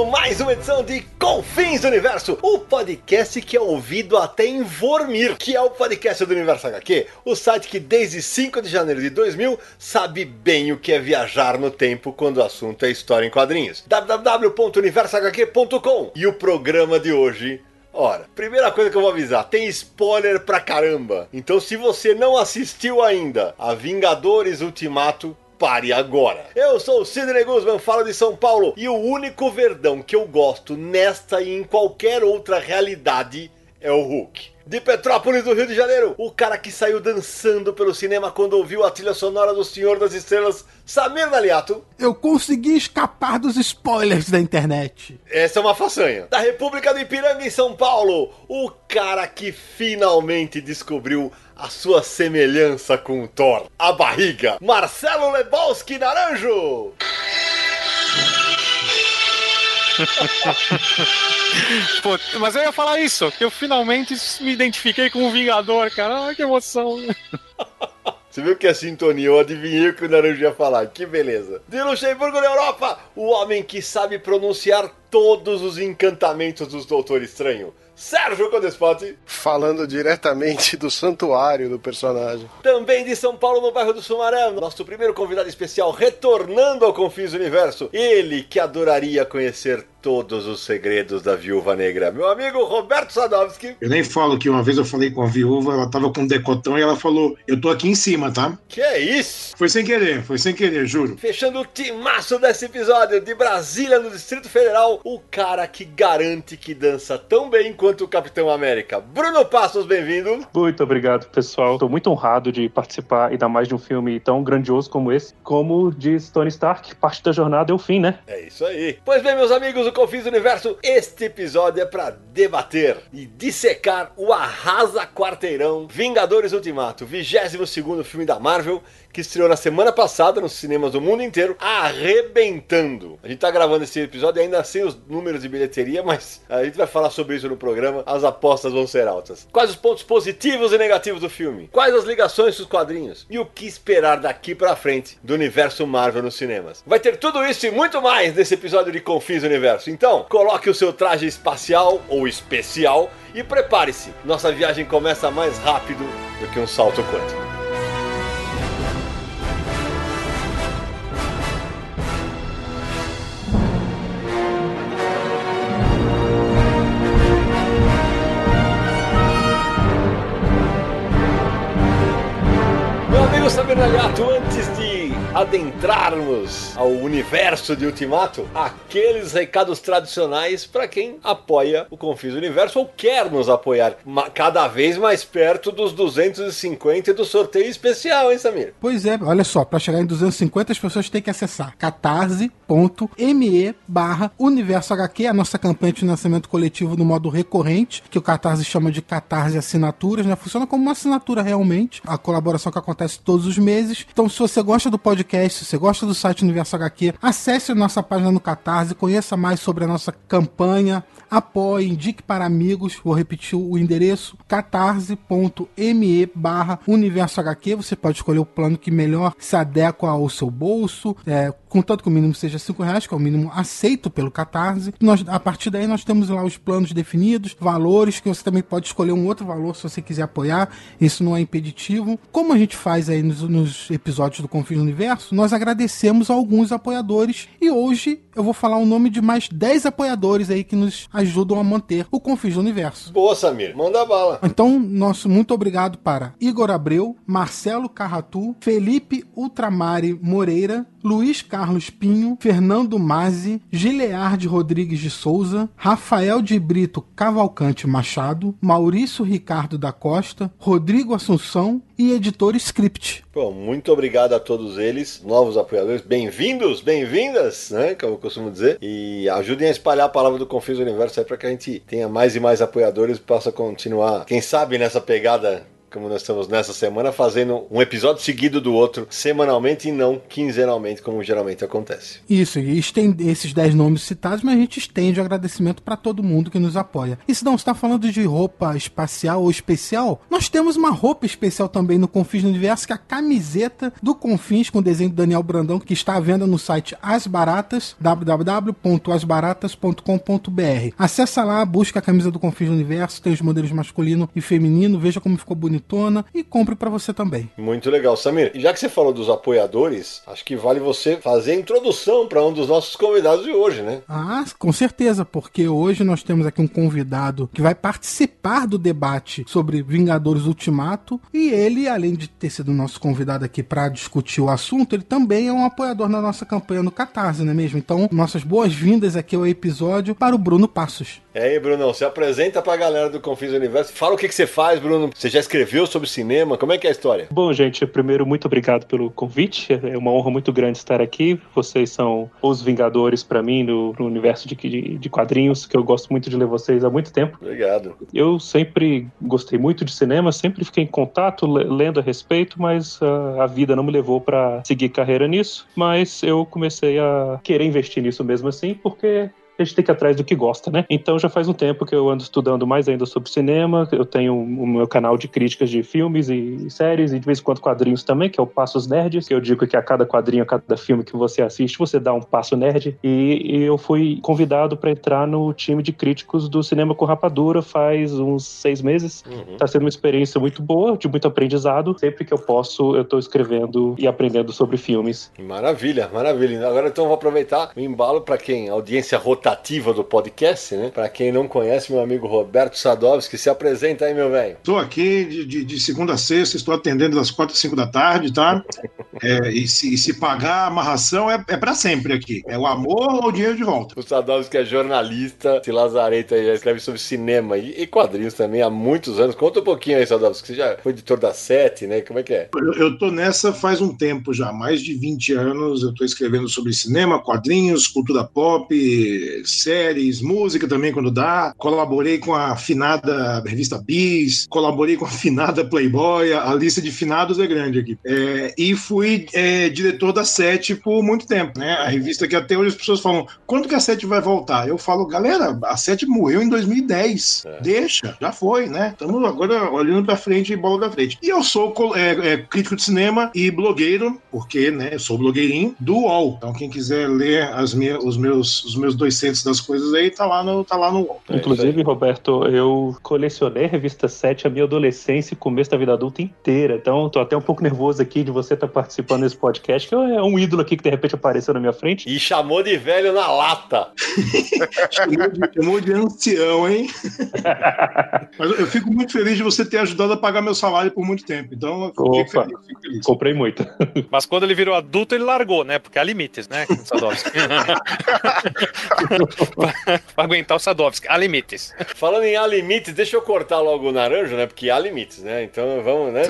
Começando mais uma edição de Confins do Universo, o podcast que é ouvido até em Vormir, que é o podcast do Universo HQ, o site que desde 5 de janeiro de 2000 sabe bem o que é viajar no tempo quando o assunto é história em quadrinhos. www.universohq.com E o programa de hoje Ora, primeira coisa que eu vou avisar, tem spoiler pra caramba. Então se você não assistiu ainda a Vingadores Ultimato, pare agora. Eu sou o Sidney Guzman, falo de São Paulo, e o único verdão que eu gosto nesta e em qualquer outra realidade é o Hulk. De Petrópolis, do Rio de Janeiro, o cara que saiu dançando pelo cinema quando ouviu a trilha sonora do Senhor das Estrelas, Samir Daliato. Eu consegui escapar dos spoilers da internet. Essa é uma façanha. Da República do Ipiranga, em São Paulo, o cara que finalmente descobriu a sua semelhança com o Thor, a barriga, Marcelo Lebowski Naranjo. Pô, mas eu ia falar isso. Eu finalmente me identifiquei com o Vingador, cara. Ah, que emoção. Você viu que a sintonia, eu adivinhei o que o Naranjo ia falar, que beleza. De Luxemburgo, na Europa, o homem que sabe pronunciar todos os encantamentos dos Doutor Estranho, Sérgio Codespot. Falando diretamente do santuário do personagem. Também de São Paulo, no bairro do Sumaré, nosso primeiro convidado especial retornando ao Confins Universo. Ele que adoraria conhecer todos os segredos da Viúva Negra. Meu amigo Roberto Sadovski. Eu nem falo que uma vez eu falei com a viúva, ela tava com um decotão e ela falou: Eu tô aqui em cima, tá? Que é isso? Foi sem querer, foi sem querer, juro. Fechando o timaço desse episódio de Brasília, no Distrito Federal, o cara que garante que dança tão bem quanto o Capitão América. Bruno Passos, bem-vindo. Muito obrigado, pessoal. Tô muito honrado de participar, ainda mais de um filme tão grandioso como esse, como diz Tony Stark, parte da jornada é o fim, né? É isso aí. Pois bem, meus amigos do Confins do Universo, este episódio é para debater e dissecar o arrasa quarteirão Vingadores Ultimato, 22 segundo filme da Marvel, que estreou na semana passada nos cinemas do mundo inteiro, arrebentando. A gente tá gravando esse episódio ainda sem os números de bilheteria, mas a gente vai falar sobre isso no programa. As apostas vão ser altas. Quais os pontos positivos e negativos do filme? Quais as ligações com os quadrinhos? E o que esperar daqui pra frente do universo Marvel nos cinemas? Vai ter tudo isso e muito mais nesse episódio de Confins Universo. Então, coloque o seu traje espacial ou especial e prepare-se. Nossa viagem começa mais rápido do que um salto quântico. Samir Naliato, antes de adentrarmos ao universo de Ultimato, aqueles recados tradicionais para quem apoia o Confis Universo ou quer nos apoiar cada vez mais perto dos 250 e do sorteio especial, hein, Samir? Pois é, olha só, pra chegar em 250 as pessoas têm que acessar catarse.me barra Universo HQ, a nossa campanha de financiamento coletivo no modo recorrente, que o Catarse chama de Catarse Assinaturas, né? Funciona como uma assinatura realmente, a colaboração que acontece todos os meses. Então, se você gosta do podcast, se você gosta do site Universo HQ, acesse a nossa página no Catarse, conheça mais sobre a nossa campanha, apoie, indique para amigos, vou repetir o endereço, catarse.me barra Universo HQ, você pode escolher o plano que melhor se adequa ao seu bolso, é, contanto que o mínimo seja 5 reais, que é o mínimo aceito pelo Catarse. Nós, a partir daí nós temos lá os planos definidos, valores, que você também pode escolher um outro valor se você quiser apoiar, isso não é impeditivo. Como a gente faz aí nos, nos episódios do Confins do Universo, Universo, nós agradecemos a alguns apoiadores e hoje eu vou falar o nome de mais 10 apoiadores aí que nos ajudam a manter o Confis do Universo. Boa, Samir. Manda bala. Então, nosso muito obrigado para Igor Abreu, Marcelo Carratu, Felipe Ultramari Moreira, Luiz Carlos Pinho, Fernando Mazzi, Gileard Rodrigues de Souza, Rafael de Brito Cavalcante Machado, Maurício Ricardo da Costa, Rodrigo Assunção e editor Script. Bom, muito obrigado a todos eles, novos apoiadores. Bem-vindos, bem-vindas, né? Como eu costumo dizer. E ajudem a espalhar a palavra do Confis Universo aí para que a gente tenha mais e mais apoiadores e possa continuar, quem sabe, nessa pegada como nós estamos nessa semana, fazendo um episódio seguido do outro, semanalmente e não quinzenalmente, como geralmente acontece. Isso, e estende esses 10 nomes citados, mas a gente estende o agradecimento para todo mundo que nos apoia. E se não está falando de roupa espacial ou especial, nós temos uma roupa especial também no Confins no Universo, que é a camiseta do Confins com o desenho do Daniel Brandão, que está à venda no site As Baratas, www.asbaratas.com.br. Acesse lá, busca a camisa do Confins no Universo, tem os modelos masculino e feminino, veja como ficou bonitona e compre para você também. Muito legal, Samir. E já que você falou dos apoiadores, acho que vale você fazer a introdução para um dos nossos convidados de hoje, né? Ah, com certeza, porque hoje nós temos aqui um convidado que vai participar do debate sobre Vingadores Ultimato e ele, além de ter sido nosso convidado aqui para discutir o assunto, ele também é um apoiador na nossa campanha no Catarse, não é mesmo? Então, nossas boas-vindas aqui ao episódio para o Bruno Passos. E aí, Brunão, se apresenta pra galera do Confins Universo. Fala o que, que você faz, Bruno. Você já escreveu sobre cinema? Como é que é a história? Bom, gente, primeiro, muito obrigado pelo convite. É uma honra muito grande estar aqui. Vocês são os Vingadores para mim no, no universo de, de, de, quadrinhos, que eu gosto muito de ler vocês há muito tempo. Obrigado. Eu sempre gostei muito de cinema, sempre fiquei em contato, lendo a respeito, mas a, a vida não me levou para seguir carreira nisso. Mas eu comecei a querer investir nisso mesmo assim, porque a gente tem que ir atrás do que gosta, né? Então já faz um tempo que eu ando estudando mais ainda sobre cinema, eu tenho o meu canal de críticas de filmes e séries, e de vez em quando quadrinhos também, que é o Passos Nerds, que eu digo que a cada quadrinho, a cada filme que você assiste, você dá um passo nerd, e, e eu fui convidado para entrar no time de críticos do Cinema com Rapadura faz uns seis meses. Uhum. Tá sendo uma experiência muito boa, de muito aprendizado. Sempre que eu posso, eu tô escrevendo e aprendendo sobre filmes. Maravilha, maravilha. Agora então eu vou aproveitar o embalo para quem? Audiência rotativa rotativa do podcast, né? Para quem não conhece, meu amigo Roberto Sadovski, se apresenta aí, meu velho. Estou aqui de, de, de, segunda a sexta, estou atendendo das quatro às cinco da tarde, tá? É, e, se, e, se, pagar a amarração é, é para sempre aqui. É o amor ou o dinheiro de volta. O Sadovski é jornalista, esse lazareta aí, já escreve sobre cinema e, e, quadrinhos também há muitos anos. Conta um pouquinho aí, Sadovski, você já foi editor da Sete, né? Como é que é? Eu, eu tô nessa faz um tempo já, mais de 20 anos. Eu tô escrevendo sobre cinema, quadrinhos, cultura pop, séries, música também quando dá. Colaborei com a finada revista Bis, colaborei com a finada Playboy, a lista de finados é grande aqui. É, e fui é, diretor da Sete por muito tempo, né? A revista que até hoje as pessoas falam, quando que a Sete vai voltar? Eu falo, galera, a Sete morreu em 2010. É. Deixa, já foi, né? Estamos agora olhando pra frente e bola pra frente. E eu sou é, é, crítico de cinema e blogueiro, porque, né, eu sou blogueirinho do UOL. Então, quem quiser ler as minhas, os, meus, os meus 200 das coisas aí, tá lá no, tá lá no UOL. É Inclusive, Roberto, eu colecionei a revista 7 a minha adolescência e começo da vida adulta inteira. Então, tô até um pouco nervoso aqui de você estar tá participando desse podcast, que é um ídolo aqui que de repente apareceu na minha frente. E chamou de velho na lata. chamou, de, chamou de ancião, hein? Mas eu fico muito feliz de você ter ajudado a pagar meu salário por muito tempo. Então, eu fiquei Opa, feliz, fico feliz. Comprei muito. Mas quando ele virou adulto, ele largou, né? Porque há limites, né, Pra aguentar o Sadovski. Há limites. Falando em há limites, deixa eu cortar logo o naranja, né? Porque há limites, né? Então vamos, né?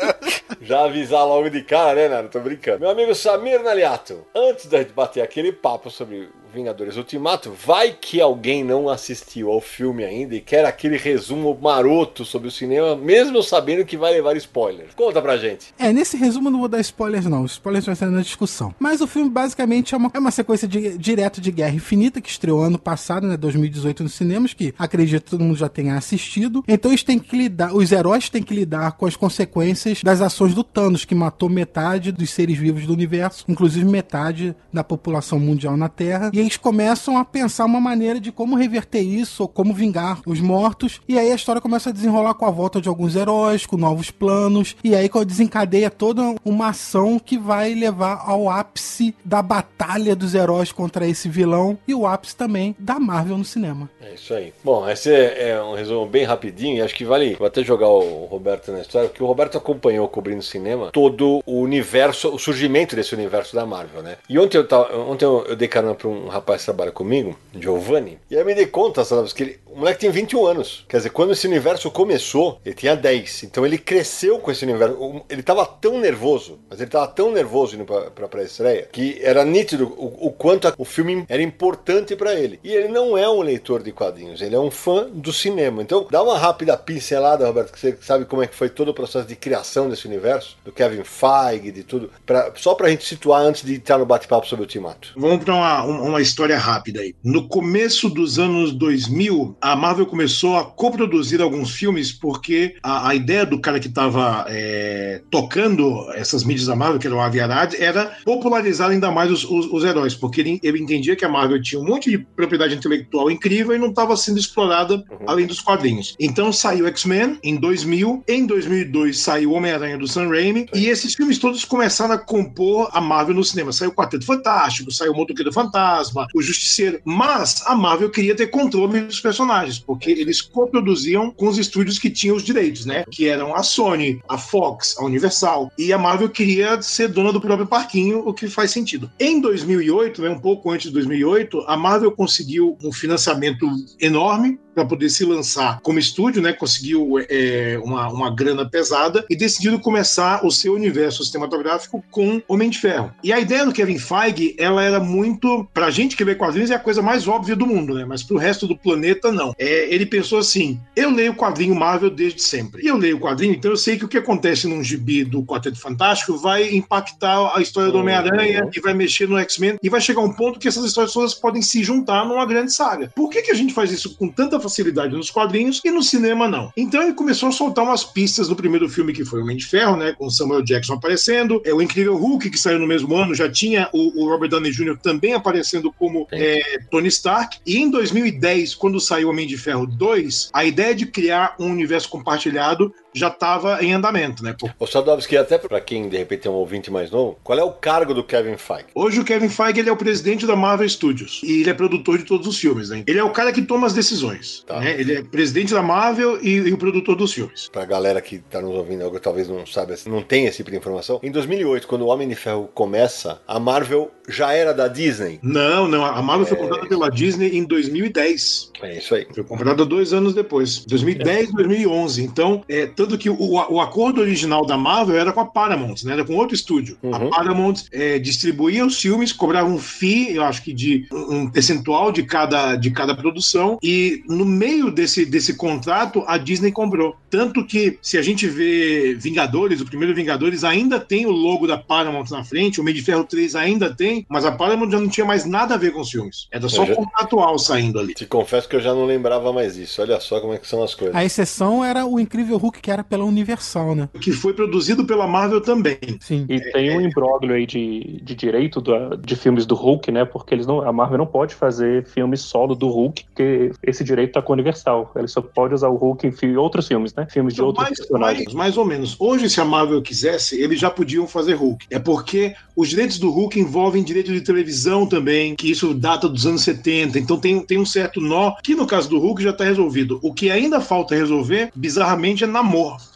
Já avisar logo de cara, né, Nara? Tô brincando. Meu amigo Samir Naliato, antes da gente bater aquele papo sobre Vingadores Ultimato, vai que alguém não assistiu ao filme ainda e quer aquele resumo maroto sobre o cinema, mesmo sabendo que vai levar spoilers. Conta pra gente. É, nesse resumo não vou dar spoilers não, os spoilers vai ser na discussão. Mas o filme basicamente é uma, é uma sequência de, direto de Guerra Infinita, que estreou ano passado, né, 2018 nos cinemas, que acredito todo mundo já tenha assistido. Então eles têm que lidar, os heróis têm que lidar com as consequências das ações do Thanos, que matou metade dos seres vivos do universo, inclusive metade da população mundial na Terra, e eles começam a pensar uma maneira de como reverter isso, ou como vingar os mortos. E aí a história começa a desenrolar com a volta de alguns heróis, com novos planos. E aí desencadeia toda uma ação que vai levar ao ápice da batalha dos heróis contra esse vilão e o ápice também da Marvel no cinema. É isso aí. Bom, esse é, é um resumo bem rapidinho e acho que vale. Vou até jogar o Roberto na história, porque o Roberto acompanhou cobrindo cinema todo o universo, o surgimento desse universo da Marvel, né? E ontem eu, tava, ontem eu, dei carona pra um rapaz que trabalha comigo, Giovanni, e aí me dei conta, sabe, que ele, o moleque tem 21 anos. Quer dizer, quando esse universo começou, ele tinha 10. Então ele cresceu com esse universo. Ele tava tão nervoso, mas ele tava tão nervoso indo pra, pra pré-estreia, que era nítido o, o quanto a, o filme era importante para ele. E ele não é um leitor de quadrinhos, ele é um fã do cinema. Então, dá uma rápida pincelada, Roberto, que você sabe como é que foi todo o processo de criação desse universo, do Kevin Feige, de tudo, pra, só pra gente situar antes de entrar no bate-papo sobre o Ultimato. Vamos para uma, uma história rápida aí. No começo dos anos 2000, a Marvel começou a coproduzir alguns filmes porque a, a ideia do cara que estava é, tocando essas mídias da Marvel, que era o Avi Arad, era popularizar ainda mais os, os, os heróis, porque ele, ele, entendia que a Marvel tinha um monte de propriedade intelectual incrível e não estava sendo explorada uhum. além dos quadrinhos. Então saiu X-Men em 2000, em 2002 saiu Homem-Aranha do Sam Raimi, e esses filmes todos começaram a compor a Marvel no cinema. Saiu o Quarteto Fantástico, saiu o Motoqueiro Fantasma, o Justiceiro, mas a Marvel queria ter controle dos personagens, porque eles coproduziam com os estúdios que tinham os direitos, né? Que eram a Sony, a Fox, a Universal, e a Marvel queria ser dona do próprio parquinho, o que faz sentido. Em 2008, né, um pouco antes de 2008, a Marvel conseguiu um financiamento enorme para poder se lançar como estúdio, né? Conseguiu é, uma, uma grana pesada e decidiu começar o seu universo cinematográfico com Homem de Ferro. E a ideia do Kevin Feige, ela era muito, pra gente que vê quadrinhos, é a coisa mais óbvia do mundo, né? Mas pro resto do planeta, não. É, ele pensou assim: eu leio quadrinho Marvel desde sempre. E eu leio quadrinho, então eu sei que o que acontece num gibi do Quarteto Fantástico vai impactar a história do Homem-Aranha uhum. e vai mexer no X-Men e vai chegar um ponto que essas histórias todas podem se juntar numa grande saga. Por que, que a gente faz isso com tanta facilidade nos quadrinhos e no cinema não. Então ele começou a soltar umas pistas do primeiro filme que foi o Homem de Ferro, né, com Samuel Jackson aparecendo, é o Incrível Hulk que saiu no mesmo ano, já tinha o, o Robert Downey Jr. também aparecendo como é, Tony Stark. E em 2010, quando saiu Homem de Ferro 2, a ideia de criar um universo compartilhado já estava em andamento, né? O Sadovski, até para quem de repente é um ouvinte mais novo, qual é o cargo do Kevin Feige? Hoje o Kevin Feige ele é o presidente da Marvel Studios e ele é produtor de todos os filmes, né? Ele é o cara que toma as decisões, tá. né? Ele é presidente da Marvel e, e o produtor dos filmes. Pra galera que tá nos ouvindo, talvez não saiba, não tem esse tipo de informação. Em 2008, quando o Homem de Ferro começa, a Marvel já era da Disney? Não, não. A Marvel é... foi comprada pela Disney em 2010. É isso aí. Foi comprada dois anos depois, 2010, é. 2011. Então, é, tanto que o, o acordo original da Marvel era com a Paramount, né? Era com outro estúdio. Uhum. A Paramount é, distribuía os filmes, cobrava um fee, eu acho que de um percentual de cada, de cada produção, e no meio desse, desse contrato, a Disney comprou. Tanto que, se a gente vê Vingadores, o primeiro Vingadores ainda tem o logo da Paramount na frente, o Meio de Ferro 3 ainda tem, mas a Paramount já não tinha mais nada a ver com os filmes. Era só já... contratual saindo ali. Te confesso que eu já não lembrava mais disso. Olha só como é que são as coisas. A exceção era o Incrível Hulk, que era pela Universal, né? Que foi produzido pela Marvel também. Sim. E tem um imbróglio aí de, de direito do, de filmes do Hulk, né? Porque eles não, a Marvel não pode fazer filme solo do Hulk, porque esse direito tá com a Universal. Ele só pode usar o Hulk em outros filmes, né? Filmes de então, outros mais, personagens. Mais, mais ou menos. Hoje, se a Marvel quisesse, eles já podiam fazer Hulk. É porque os direitos do Hulk envolvem direito de televisão também, que isso data dos anos 70. Então tem, tem um certo nó, que no caso do Hulk já está resolvido. O que ainda falta resolver, bizarramente, é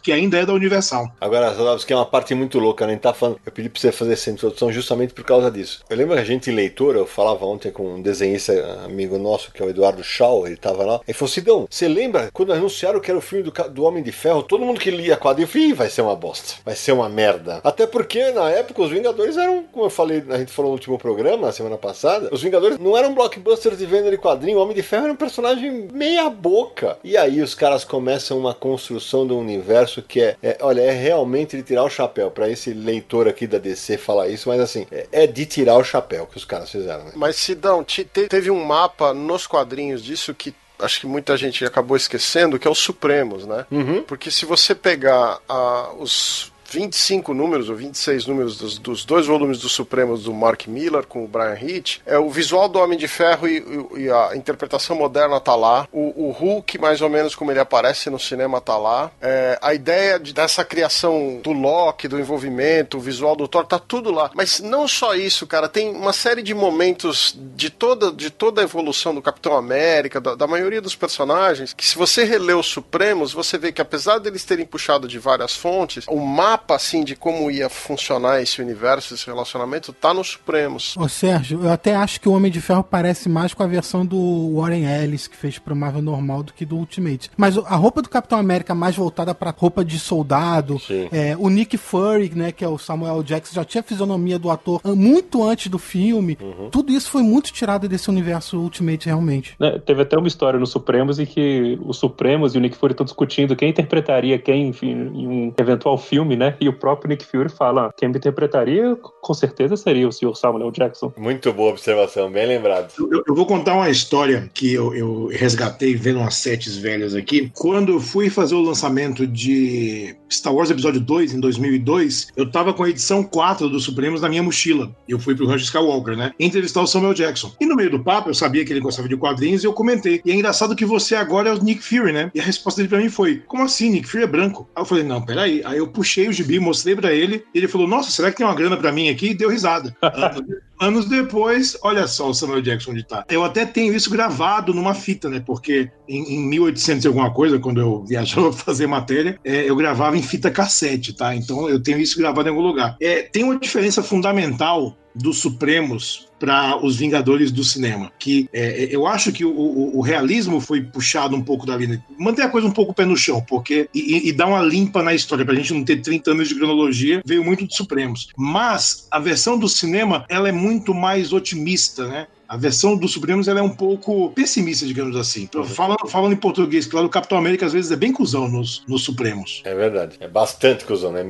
Que ainda é da Universal. Agora, que é uma parte muito louca, né? Tá falando, eu pedi para você fazer essa introdução justamente por causa disso. Eu lembro que a gente, leitor, eu falava ontem com um desenhista amigo nosso, que é o Eduardo Shaw, ele tava lá. Ele falou: Sidão, você lembra quando anunciaram que era o filme do, do Homem de Ferro? Todo mundo que lia quadrinho, falou, vai ser uma bosta, vai ser uma merda. Até porque na época os Vingadores eram, como eu falei, a gente falou no último programa, na semana passada, os Vingadores não eram blockbusters de venda de quadrinho, o Homem de Ferro era um personagem meia boca. E aí os caras começam uma construção do universo que é, é olha, é realmente de tirar o chapéu. para esse leitor aqui da DC falar isso, mas assim, é, é de tirar o chapéu que os caras fizeram. Né? Mas Sidão, te, teve um mapa nos quadrinhos disso que acho que muita gente acabou esquecendo, que é os Supremos, né? Uhum. Porque se você pegar uh, os 25 números ou 26 números dos, dos dois volumes dos Supremos do Mark Miller com o Brian Hitch, é o visual do Homem de Ferro e, e a interpretação moderna tá lá. O, o, Hulk, mais ou menos como ele aparece no cinema, tá lá. É, a ideia de, dessa criação do Loki, do envolvimento, o visual do Thor, tá tudo lá. Mas não só isso, cara, tem uma série de momentos de toda, de toda a evolução do Capitão América, da, da maioria dos personagens, que se você relê os Supremos, você vê que apesar deles terem puxado de várias fontes, o mapa, assim, de como ia funcionar esse universo, esse relacionamento, tá nos Supremos. Ô Sérgio, eu até acho que o Homem de Ferro parece mais com a versão do Warren Ellis, que fez pro Marvel normal, do que do Ultimate. Mas a roupa do Capitão América mais voltada pra roupa de soldado, é, o Nick Fury, né, que é o Samuel Jackson, já tinha a fisionomia do ator muito antes do filme. Uhum. Tudo isso foi muito tirado desse universo Ultimate, realmente. É, teve até uma história no Supremos em que os Supremos e o Nick Fury estão discutindo quem interpretaria quem enfim, em um eventual filme, né? E o próprio Nick Fury fala: quem me interpretaria com certeza seria o Sr. Samuel Jackson. Muito boa observação, bem lembrado. Eu, eu vou contar uma história que eu, eu resgatei vendo umas setes velhas aqui. Quando eu fui fazer o lançamento de Star Wars Episódio 2 em 2002, eu tava com a edição 4 dos Supremos na minha mochila. Eu fui pro Rancho Skywalker, né? Entrevistar o Samuel Jackson. E no meio do papo, eu sabia que ele gostava de quadrinhos e eu comentei. E é engraçado que você agora é o Nick Fury, né? E a resposta dele pra mim foi: Como assim? Nick Fury é branco. Aí eu falei: Não, peraí. Aí eu puxei o gibi, mostrei pra ele. E ele falou: Nossa, será que tem uma grana pra mim aqui? E deu risada. Anos depois, olha só o Samuel Jackson onde tá. Eu até tenho isso gravado numa fita, né? Porque em, em 1800 e alguma coisa, quando eu viajava pra fazer matéria, é, eu gravava em fita cassete, tá? Então eu tenho isso gravado em algum lugar. É, tem uma diferença fundamental dos Supremos para os Vingadores do cinema. Que é, eu acho que o, o, o, realismo foi puxado um pouco da vida. Manter a coisa um pouco pé no chão, porque. E, e dar uma limpa na história, pra gente não ter 30 anos de cronologia, veio muito de Supremos. Mas a versão do cinema, ela é muito mais otimista, né? A versão do Supremos ela é um pouco pessimista, digamos assim. Falando, falando em português, claro, o Capitão América às vezes é bem cuzão nos, nos Supremos. É verdade. É bastante cuzão, né?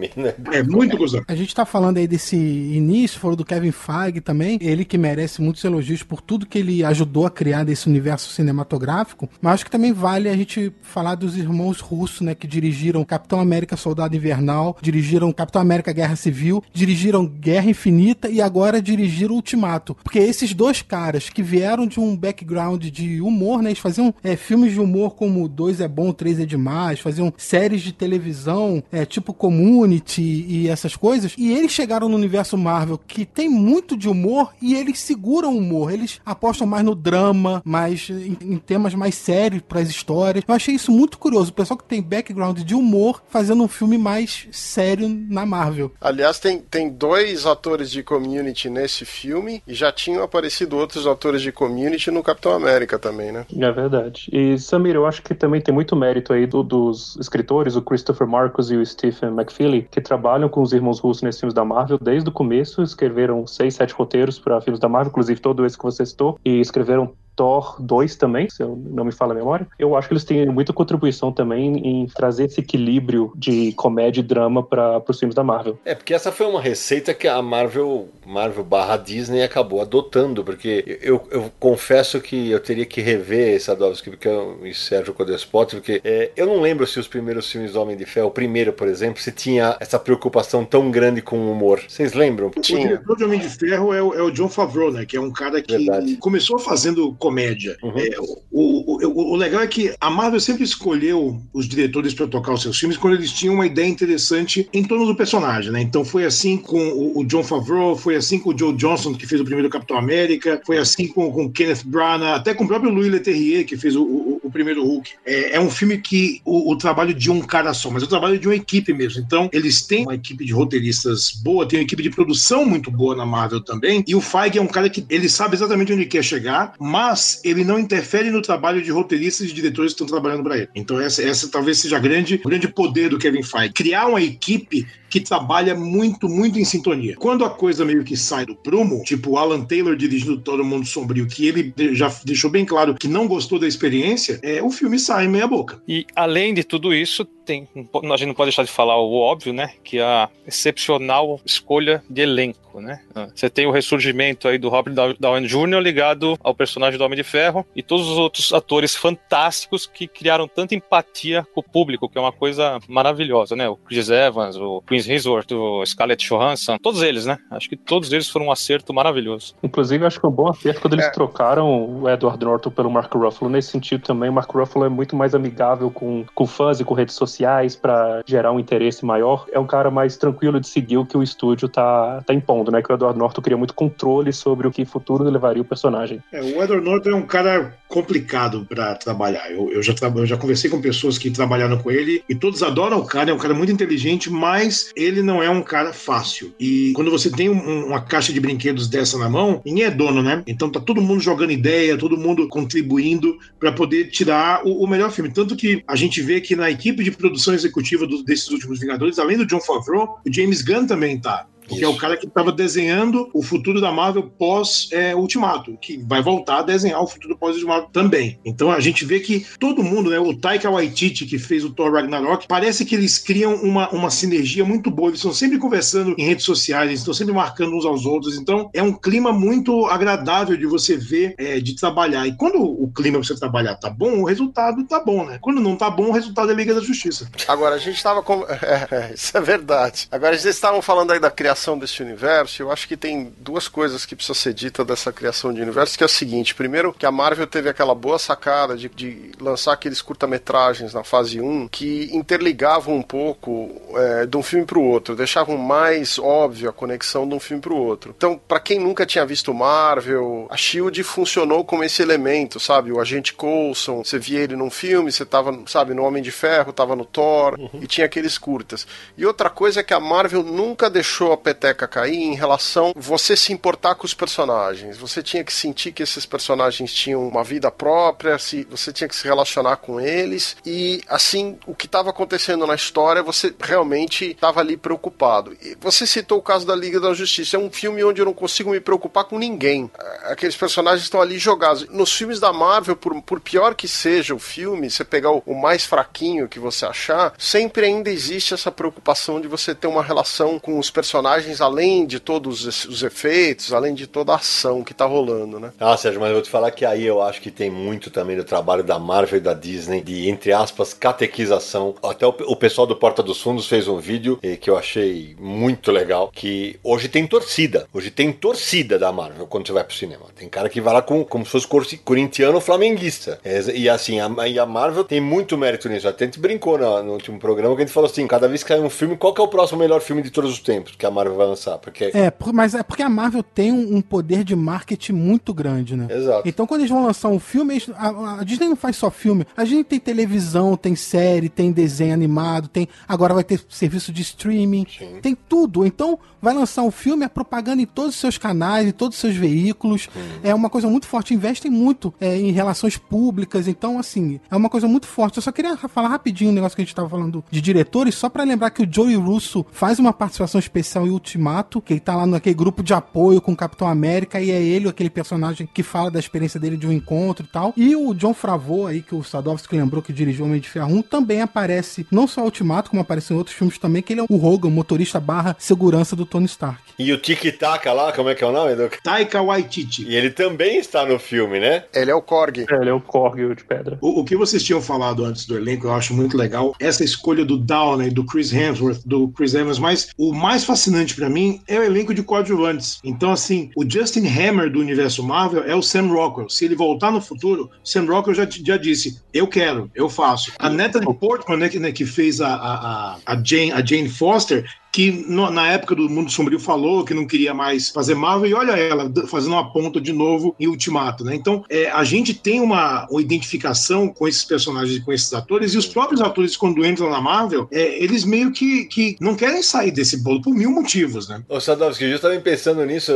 É muito cuzão. A gente tá falando aí desse início, falou do Kevin Feige também. Ele que merece muitos elogios por tudo que ele ajudou a criar desse universo cinematográfico. Mas acho que também vale a gente falar dos irmãos russos, né? Que dirigiram Capitão América Soldado Invernal, dirigiram Capitão América Guerra Civil, dirigiram Guerra Infinita e agora dirigiram Ultimato. Porque esses dois caras caras que vieram de um background de humor, né? Eles faziam é, filmes de humor como Dois é Bom, Três é Demais, faziam séries de televisão, é, tipo Community e essas coisas. E eles chegaram no universo Marvel que tem muito de humor e eles seguram o humor. Eles apostam mais no drama, mais em, em temas mais sérios para as histórias. Eu achei isso muito curioso. O pessoal que tem background de humor fazendo um filme mais sério na Marvel. Aliás, tem, tem dois atores de Community nesse filme e já tinham aparecido outros muitos atores de community no Capitão América também, né? É verdade. E Samir, eu acho que também tem muito mérito aí do, dos escritores, o Christopher Marcus e o Stephen McFeely, que trabalham com os irmãos russos nesses filmes da Marvel desde o começo, escreveram seis, sete roteiros para filmes da Marvel, inclusive todo esse que você citou, e escreveram Thor 2 também, se eu não me falo a memória. Eu acho que eles têm muita contribuição também em trazer esse equilíbrio de comédia e drama para os filmes da Marvel. É, porque essa foi uma receita que a Marvel, Marvel barra Disney acabou adotando, porque eu, eu confesso que eu teria que rever essa Sadovski porque eu, e Sérgio Codespot, porque é, eu não lembro se os primeiros filmes do Homem de Ferro, o primeiro, por exemplo, se tinha essa preocupação tão grande com o humor. Vocês lembram? Tinha. O diretor de Homem de Ferro é o, é o John Favreau, né? Que é um cara que Verdade. começou fazendo comédia. Uhum. É, o, o, o, legal é que a Marvel sempre escolheu os diretores para tocar os seus filmes quando eles tinham uma ideia interessante em torno do personagem, né? Então foi assim com o, o John Favreau, foi assim com o Joe Johnson, que fez o primeiro Capitão América, foi assim com, com Kenneth Branagh, até com o próprio Louis Leterrier, que fez o, o, primeiro Hulk. É, é, um filme que o, o, trabalho de um cara só, mas o trabalho de uma equipe mesmo. Então, eles têm uma equipe de roteiristas boa, tem uma equipe de produção muito boa na Marvel também, e o Feige é um cara que ele sabe exatamente onde quer chegar, mas ele não interfere no trabalho de roteiristas e diretores que estão trabalhando para ele. Então essa, essa talvez seja grande, o grande poder do Kevin Feige. Criar uma equipe que trabalha muito, muito em sintonia. Quando a coisa meio que sai do prumo, tipo Alan Taylor dirigindo Todo Mundo Sombrio, que ele já deixou bem claro que não gostou da experiência, é, o filme sai meia boca. E além de tudo isso, tem, a gente não pode deixar de falar o óbvio, né? Que a excepcional escolha de elenco, né? Você tem o ressurgimento aí do Robert Downey Jr. ligado ao personagem do Homem de Ferro e todos os outros atores fantásticos que criaram tanta empatia com o público, que é uma coisa maravilhosa, né? O Chris Evans, o Chris Chris Hemsworth, o Scarlett Johansson, todos eles, né? Acho que todos eles foram um acerto maravilhoso. Inclusive, acho que foi um bom acerto quando eles É. trocaram o Edward Norton pelo Mark Ruffalo. Nesse sentido também, o Mark Ruffalo é muito mais amigável com, com fãs e com redes sociais pra gerar um interesse maior. É um cara mais tranquilo de seguir o que o estúdio tá, tá impondo, né? Que o Edward Norton queria muito controle sobre o que futuro levaria o personagem. É, o Edward Norton é um cara complicado pra trabalhar. Eu, eu já tra- eu já conversei com pessoas que trabalharam com ele e todos adoram o cara, é um cara muito inteligente, mas ele não é um cara fácil. E quando você tem um- uma caixa de brinquedos dessa na mão, ninguém é dono, né? Então tá todo mundo jogando ideia, todo mundo contribuindo pra poder tirar o, o melhor filme. Tanto que a gente vê que na equipe de produção executiva do- desses últimos Vingadores, além do John Favreau, o James Gunn também tá. Porque é o cara que estava desenhando o futuro da Marvel pós-Ultimato, que vai voltar a desenhar o futuro pós-Ultimato também. Então a gente vê que todo mundo, né, o Taika Waititi, que fez o Thor Ragnarok, parece que eles criam uma, uma sinergia muito boa. Eles estão sempre conversando em redes sociais, eles estão sempre marcando uns aos outros. Então é um clima muito agradável de você ver, é, de trabalhar. E quando o clima pra você trabalhar tá bom, o resultado tá bom, né? Quando não tá bom, o resultado é Liga da Justiça. Agora, a gente estava. Com... É, é, isso é verdade. Agora, vocês estavam falando aí da criação desse universo. Eu acho que tem duas coisas que precisa ser dita dessa criação de universo, que é o seguinte: primeiro, que a Marvel teve aquela boa sacada de, de lançar aqueles curta-metragens na fase 1 que interligavam um pouco é, de um filme para o outro, deixavam mais óbvio a conexão de um filme para o outro. Então, para quem nunca tinha visto Marvel, a Shield funcionou como esse elemento, sabe? O agente Coulson, você via ele num filme, você tava, sabe, no Homem de Ferro, tava no Thor, e tinha aqueles curtas. E outra coisa é que a Marvel nunca deixou a peteca cair em relação você se importar com os personagens. Você tinha que sentir que esses personagens tinham uma vida própria, se você tinha que se relacionar com eles e assim, o que estava acontecendo na história, você realmente estava ali preocupado. E você citou o caso da Liga da Justiça, é um filme onde eu não consigo me preocupar com ninguém. Aqueles personagens estão ali jogados. Nos filmes da Marvel, por, por pior que seja o filme, você pegar o, o mais fraquinho que você achar, sempre ainda existe essa preocupação de você ter uma relação com os personagens além de todos os, os efeitos, além de toda a ação que tá rolando, né? Ah, Sérgio, mas eu vou te falar que aí eu acho que tem muito também do trabalho da Marvel e da Disney, de, entre aspas, catequização. Até o, o pessoal do Porta dos Fundos fez um vídeo eh, que eu achei muito legal, que hoje tem torcida. Hoje tem torcida da Marvel quando você vai pro cinema. Tem cara que vai lá com, como se fosse cor- corintiano flamenguista. É, e assim, a, e a Marvel tem muito mérito nisso. Até a gente brincou no, no último programa que a gente falou assim, cada vez que sai um filme, qual que é o próximo melhor filme de todos os tempos que a Marvel vai lançar? Porque... É, por- mas é porque a Marvel tem um, um poder de marketing muito grande, né? Exato. Então quando eles vão lançar um filme, eles- a, a Disney não faz só filme. A gente tem televisão, tem série, tem desenho animado, tem agora vai ter serviço de streaming, Sim. tem tudo. Então vai lançar um filme, é propaganda em todos os seus canais, em todos os seus veículos. É uma coisa muito forte. Investem muito é, em relações públicas. Então, assim, é uma coisa muito forte. Eu só queria falar rapidinho um negócio que a gente tava falando de diretores, só pra lembrar que o Joey Russo faz uma participação especial em Ultimato, que ele tá lá naquele grupo de apoio com o Capitão América, e é ele, aquele personagem que fala da experiência dele de um encontro e tal. E o John Favreau aí, que o Sadovski lembrou que dirigiu Homem de Ferro 1, também aparece, não só Ultimato, como aparece em outros filmes também, que ele é o Hogan, motorista barra segurança do Tony Stark. E o Tic Tac lá, como é que é o nome? Do... Taika Waititi. E ele também está no filme, né? Ele é o Korg. É, ele é o Korg de pedra. O, o que vocês tinham falado antes do elenco, eu acho muito legal. Essa escolha do Downey, do Chris Hemsworth, do Chris Evans, mas o mais fascinante pra mim é o elenco de coadjuvantes. Então, assim, o Justin Hammer do universo Marvel é o Sam Rockwell. Se ele voltar no futuro, Sam Rockwell já, já disse: eu quero, eu faço. A Natalie Portman, né, que, né, que fez a, a- a Jane, a Jane Foster, que no- na época do Mundo Sombrio falou que não queria mais fazer Marvel, e olha ela fazendo uma ponta de novo em Ultimato, né? Então, é, a gente tem uma, uma identificação com esses personagens e com esses atores, e os próprios atores, quando entram na Marvel, é, eles meio que, que não querem sair desse bolo por mil motivos, né? Ô Sadovski, justamente pensando nisso,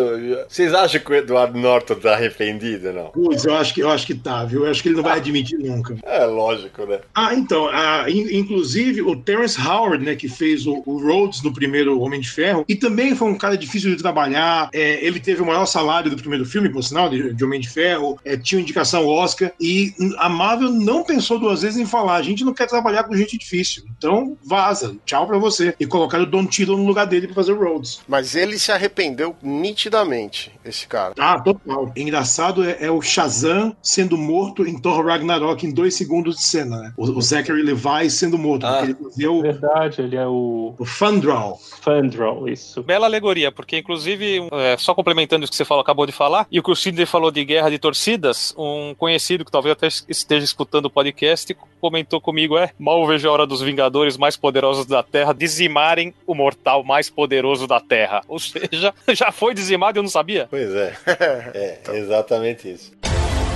vocês acham que o Eduardo Norton tá arrependido, não? Putz, eu acho que, eu acho que tá, viu? Eu acho que ele não vai admitir nunca. É lógico, né? Ah, então, ah, in- inclusive o Terrence Howard, né, que fez o, o Rhodes no primeiro Homem de Ferro, e também foi um cara difícil de trabalhar. é, ele teve o maior salário do primeiro filme, por sinal, de, de Homem de Ferro, é, tinha indicação Oscar, e a Marvel não pensou duas vezes em falar: a gente não quer trabalhar com gente difícil, então vaza, tchau pra você. E colocaram o Don Tilo no lugar dele pra fazer o Rhodes. Mas ele se arrependeu nitidamente, esse cara. Ah, total. Engraçado é, é o Shazam sendo morto em Thor Ragnarok em dois segundos de cena, né? O, o Zachary Levi sendo morto, Ah. porque ele fazia o, Verdade, ele é o. o Fandral. Draw. Fan Draw, isso. Bela alegoria, porque inclusive, é, só complementando o que você falou, acabou de falar, e o que o Sidney falou de guerra de torcidas, um conhecido que talvez até esteja escutando o podcast comentou comigo: é, mal vejo a hora dos Vingadores mais poderosos da Terra dizimarem o mortal mais poderoso da Terra. Ou seja, já foi dizimado e eu não sabia? Pois é. É, exatamente isso.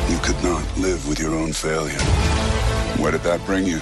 You could not live with your own failure. Where did that bring you?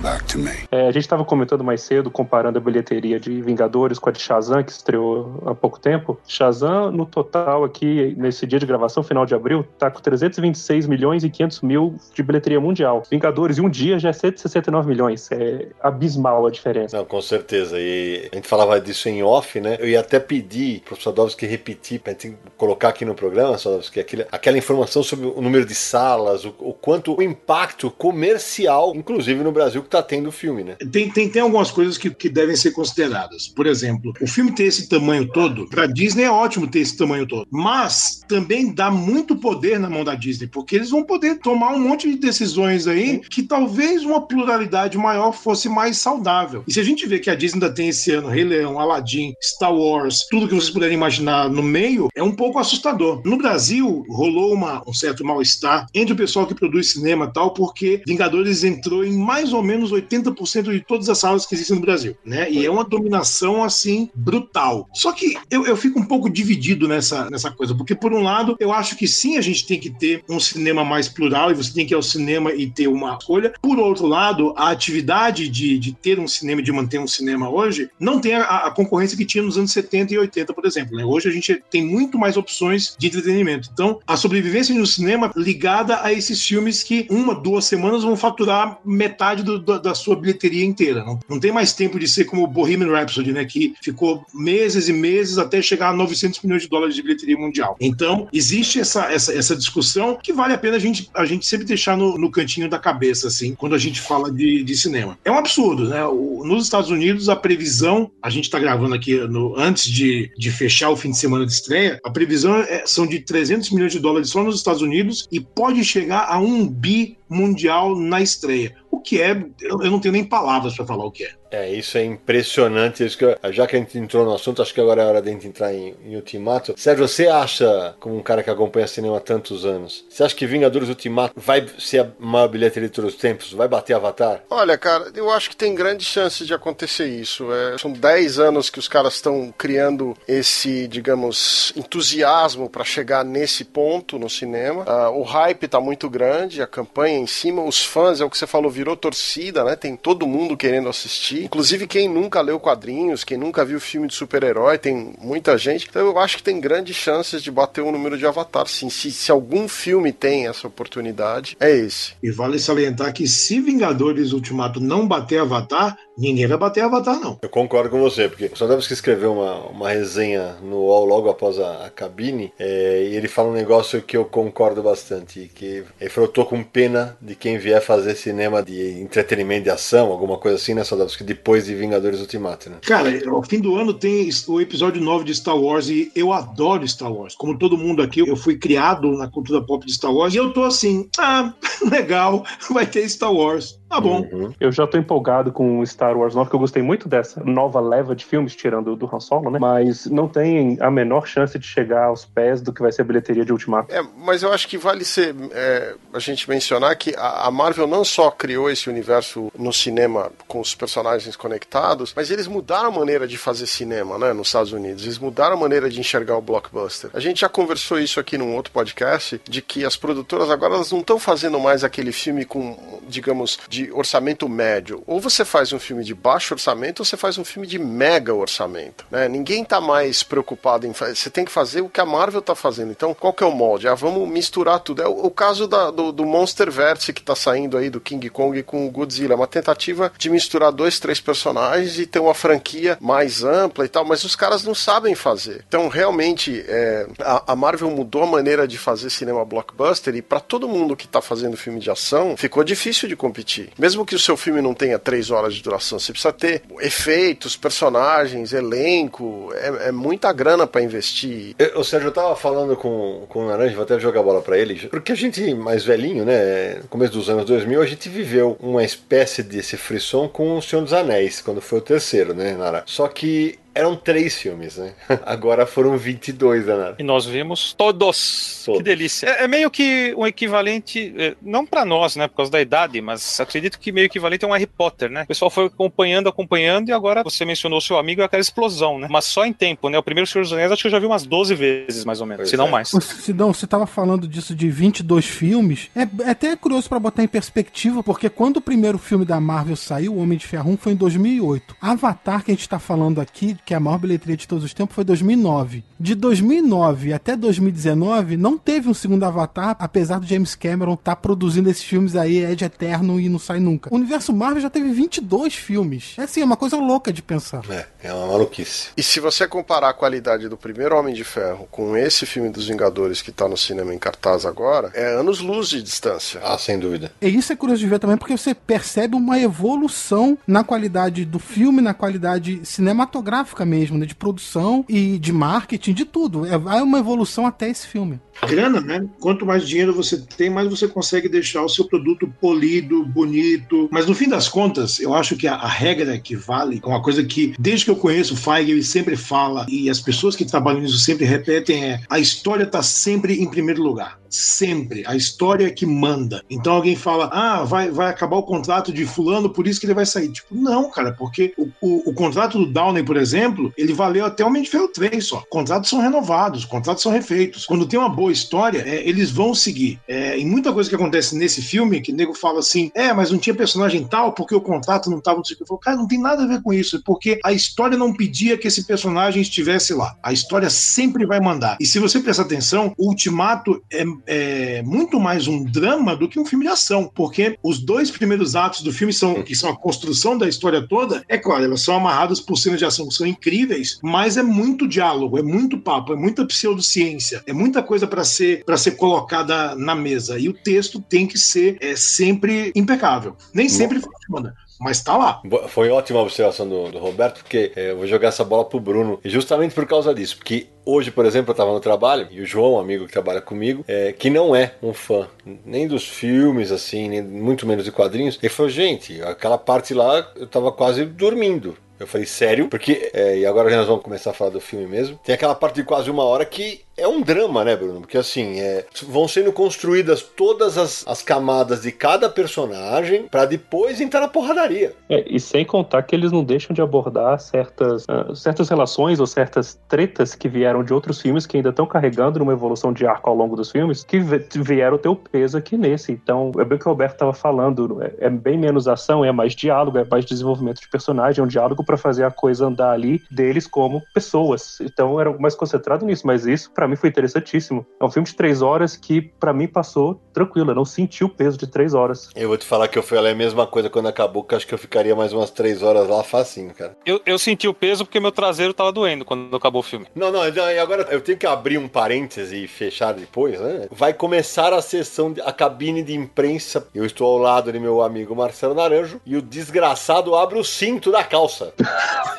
Back to me. É, a gente estava comentando mais cedo, comparando a bilheteria de Vingadores com a de Shazam, que estreou há pouco tempo. Shazam, no total, aqui, nesse dia de gravação, final de abril, tá com 326 milhões e 500 mil de bilheteria mundial. Vingadores, em um dia, já é 169 milhões. É abismal a diferença. Não, com certeza. E a gente falava disso em off, né? Eu ia até pedir pro Sadovski repetir, pra gente colocar aqui no programa, Sadovski, aquela, aquela informação sobre o número de salas, o, o quanto o impacto comercial, inclusive no Brasil, que tá tendo o filme, né? Tem, tem, tem algumas coisas que, que devem ser consideradas. Por exemplo, o filme ter esse tamanho todo, pra Disney é ótimo ter esse tamanho todo. Mas também dá muito poder na mão da Disney, porque eles vão poder tomar um monte de decisões aí que talvez uma pluralidade maior fosse mais saudável. E se a gente vê que a Disney ainda tem esse ano Rei Leão, Aladdin, Star Wars, tudo que vocês puderem imaginar no meio, é um pouco assustador. No Brasil, rolou uma, um certo mal-estar entre o pessoal que produz cinema e tal, porque Vingadores entrou em mais ou menos 80% de todas as salas que existem no Brasil, né? E é uma dominação, assim, brutal. Só que eu, eu fico um pouco dividido nessa, nessa coisa, porque por um lado, eu acho que sim, a gente tem que ter um cinema mais plural e você tem que ir ao cinema e ter uma escolha. Por outro lado, a atividade de, de ter um cinema, de manter um cinema hoje, não tem a, a concorrência que tinha nos anos 70 e 80, por exemplo. Né? Hoje a gente tem muito mais opções de entretenimento. Então, a sobrevivência no cinema ligada a esses filmes que uma, duas semanas vão faturar metade do, do, da sua bilheteria inteira. Não, não tem mais tempo de ser como Bohemian Rhapsody, né? Que ficou meses e meses até chegar a 900 milhões de dólares de bilheteria mundial. Então, existe essa, essa, essa discussão que vale a pena a gente, a gente sempre deixar no, no cantinho da cabeça, assim, quando a gente fala de, de cinema. É um absurdo, né? O, nos Estados Unidos, a previsão, a gente está gravando aqui no, antes de, de fechar o fim de semana de estreia, a previsão é, são de 300 milhões de dólares só nos Estados Unidos e pode chegar a um bi mundial na estreia. O que é, eu, eu não tenho nem palavras para falar o que é. É, isso é impressionante. Isso que eu- já que a gente entrou no assunto, acho que agora é hora de gente entrar em, em Ultimato. Sérgio, você acha, como um cara que acompanha cinema há tantos anos, você acha que Vingadores Ultimato vai ser a maior bilheteria de todos os tempos? Vai bater Avatar? Olha, cara, eu acho que tem grande chance de acontecer isso. É, são 10 anos que os caras estão criando esse, digamos, entusiasmo para chegar nesse ponto no cinema. Ah, o hype tá muito grande, a campanha em cima, os fãs, é o que você falou, virou torcida, né? Tem todo mundo querendo assistir. Inclusive quem nunca leu quadrinhos, quem nunca viu filme de super-herói, tem muita gente. Então eu acho que tem grandes chances de bater o número de Avatar, sim. Se, se algum filme tem essa oportunidade, é esse. E vale salientar que se Vingadores Ultimato não bater Avatar, ninguém vai bater Avatar, não. Eu concordo com você, porque o Sadovski escreveu uma, uma resenha no UOL logo após a, a cabine, é, e ele fala um negócio que eu concordo bastante, que ele falou, tô com pena de quem vier fazer cinema de entretenimento de ação, alguma coisa assim, né, Sadovski, depois de Vingadores Ultimato, né? Cara, ao fim do ano tem o episódio 9 de Star Wars e eu adoro Star Wars. Como todo mundo aqui, eu fui criado na cultura pop de Star Wars e eu tô assim, ah, legal, vai ter Star Wars. Tá bom. Uhum. Eu já tô empolgado com o Star Wars 9, porque eu gostei muito dessa nova leva de filmes, tirando do Han Solo, né? Mas não tem a menor chance de chegar aos pés do que vai ser a bilheteria de Ultimato. É, mas eu acho que vale ser é, a gente mencionar que a, a Marvel não só criou esse universo no cinema com os personagens conectados, mas eles mudaram a maneira de fazer cinema, né, nos Estados Unidos. Eles mudaram a maneira de enxergar o blockbuster. A gente já conversou isso aqui num outro podcast, de que as produtoras agora elas não estão fazendo mais aquele filme com, digamos, de orçamento médio. Ou você faz um filme de baixo orçamento, ou você faz um filme de mega orçamento. Né? Ninguém tá mais preocupado em fazer. Você tem que fazer o que a Marvel tá fazendo. Então, qual que é o molde? Ah, vamos misturar tudo. É o, o caso da- do, do Monsterverse que tá saindo aí do King Kong com o Godzilla. É uma tentativa de misturar dois, três personagens e ter uma franquia mais ampla e tal, mas os caras não sabem fazer. Então, realmente, é, a, a Marvel mudou a maneira de fazer cinema blockbuster e para todo mundo que tá fazendo filme de ação, ficou difícil de competir. Mesmo que o seu filme não tenha três horas de duração, você precisa ter efeitos, personagens, elenco. É, é muita grana para investir. O Sérgio, eu tava falando com, com o Naranja, vou até jogar bola pra ele, porque a gente, mais velhinho, né, no começo dos anos 2000, a gente viveu uma espécie desse frisson com o Senhor dos Anéis, quando foi o terceiro, né, Nara? Só que eram três filmes, né? Agora foram 22, né, Nara? E nós vimos todos. Todos. Que delícia. É, é meio que um equivalente, é, não pra nós, né, por causa da idade, mas acredito que meio equivalente a um Harry Potter, né? O pessoal foi acompanhando, acompanhando, e agora você mencionou o seu amigo e aquela explosão, né? Mas só em tempo, né? O primeiro Senhor dos Anéis acho que eu já vi umas 12 vezes, mais ou menos, Pois se não é. mais. Sidão, você tava falando disso de 22 filmes. É, é até curioso pra botar em perspectiva, porque quando o primeiro filme da Marvel saiu, O Homem de Ferro 1, foi em 2008. Avatar, que a gente tá falando aqui, que é a maior bilheteria de todos os tempos, foi 2009. De 2009 até 2019, não teve um segundo Avatar, apesar do James Cameron tá produzindo esses filmes aí, é de eterno e não sai nunca. O universo Marvel já teve 22 filmes. É assim, é uma coisa louca de pensar. É, é uma maluquice. E se você comparar a qualidade do primeiro Homem de Ferro com esse filme dos Vingadores que tá no cinema em cartaz agora, é anos-luz de distância. Ah, sem dúvida. E isso é curioso de ver também, porque você percebe uma evolução na qualidade do filme, na qualidade cinematográfica mesmo, né? De produção e de marketing, de tudo. É, vai uma evolução até esse filme. Grana, né? Quanto mais dinheiro você tem, mais você consegue deixar o seu produto polido, bonito. Mas no fim das contas, eu acho que a, a regra que vale, é uma coisa que, desde que eu conheço o Feige, ele sempre fala, e as pessoas que trabalham nisso sempre repetem, é a história está sempre em primeiro lugar. Sempre. A história é que manda. Então alguém fala, ah, vai, vai acabar o contrato de fulano, por isso que ele vai sair. Tipo, não, cara, porque o, o, o contrato do Downey, por exemplo, ele valeu até o Ferro 3 só. Contratos são renovados, contratos são refeitos. Quando tem uma boa história, é, eles vão seguir. É, e muita coisa que acontece nesse filme, que o nego fala assim, é, mas não tinha personagem tal, porque o contrato não estava, não sei o. Eu falo, cara, não tem nada a ver com isso, é porque a história não pedia que esse personagem estivesse lá. A história sempre vai mandar. E se você prestar atenção, o Ultimato é, é muito mais um drama do que um filme de ação, porque os dois primeiros atos do filme são que são a construção da história toda, é claro, elas são amarradas por cenas de ação que são incríveis, mas é muito diálogo, é muito papo, é muita pseudociência, é muita coisa para ser para ser colocada na mesa e o texto tem que ser é, sempre impecável. Nem sempre funciona, mas tá lá. Foi ótima a observação do, do Roberto, porque é, eu vou jogar essa bola pro Bruno, e justamente por causa disso, porque hoje, por exemplo, eu tava no trabalho, e o João, um amigo que trabalha comigo, é, que não é um fã nem dos filmes, assim, nem muito menos de quadrinhos, ele falou, gente, aquela parte lá, eu tava quase dormindo. Eu falei, sério? Porque, é, e agora nós vamos começar a falar do filme mesmo. Tem aquela parte de quase uma hora que é um drama, né, Bruno? Porque assim, é, vão sendo construídas todas as, as camadas de cada personagem pra depois entrar na porradaria. É, e sem contar que eles não deixam de abordar certas, ah, certas relações ou certas tretas que vieram de outros filmes que ainda estão carregando numa evolução de arco ao longo dos filmes, que vieram ter o peso aqui nesse. Então, é bem o que o Roberto estava falando, é, é bem menos ação, é mais diálogo, é mais desenvolvimento de personagem, é um diálogo para fazer a coisa andar ali deles como pessoas. Então, era mais concentrado nisso, mas isso para mim foi interessantíssimo. É um filme de três horas que para mim passou tranquilo, eu não senti o peso de três horas. Eu vou te falar que eu falei a mesma coisa quando acabou, que eu acho que eu ficaria mais umas três horas lá facinho, cara. Eu, eu senti o peso porque meu traseiro tava doendo quando acabou o filme. Não, não, e agora eu tenho que abrir um parêntese e fechar depois, né? Vai começar a sessão, de- a cabine de imprensa. Eu estou ao lado de meu amigo Marcelo Naranjo e o desgraçado abre o cinto da calça.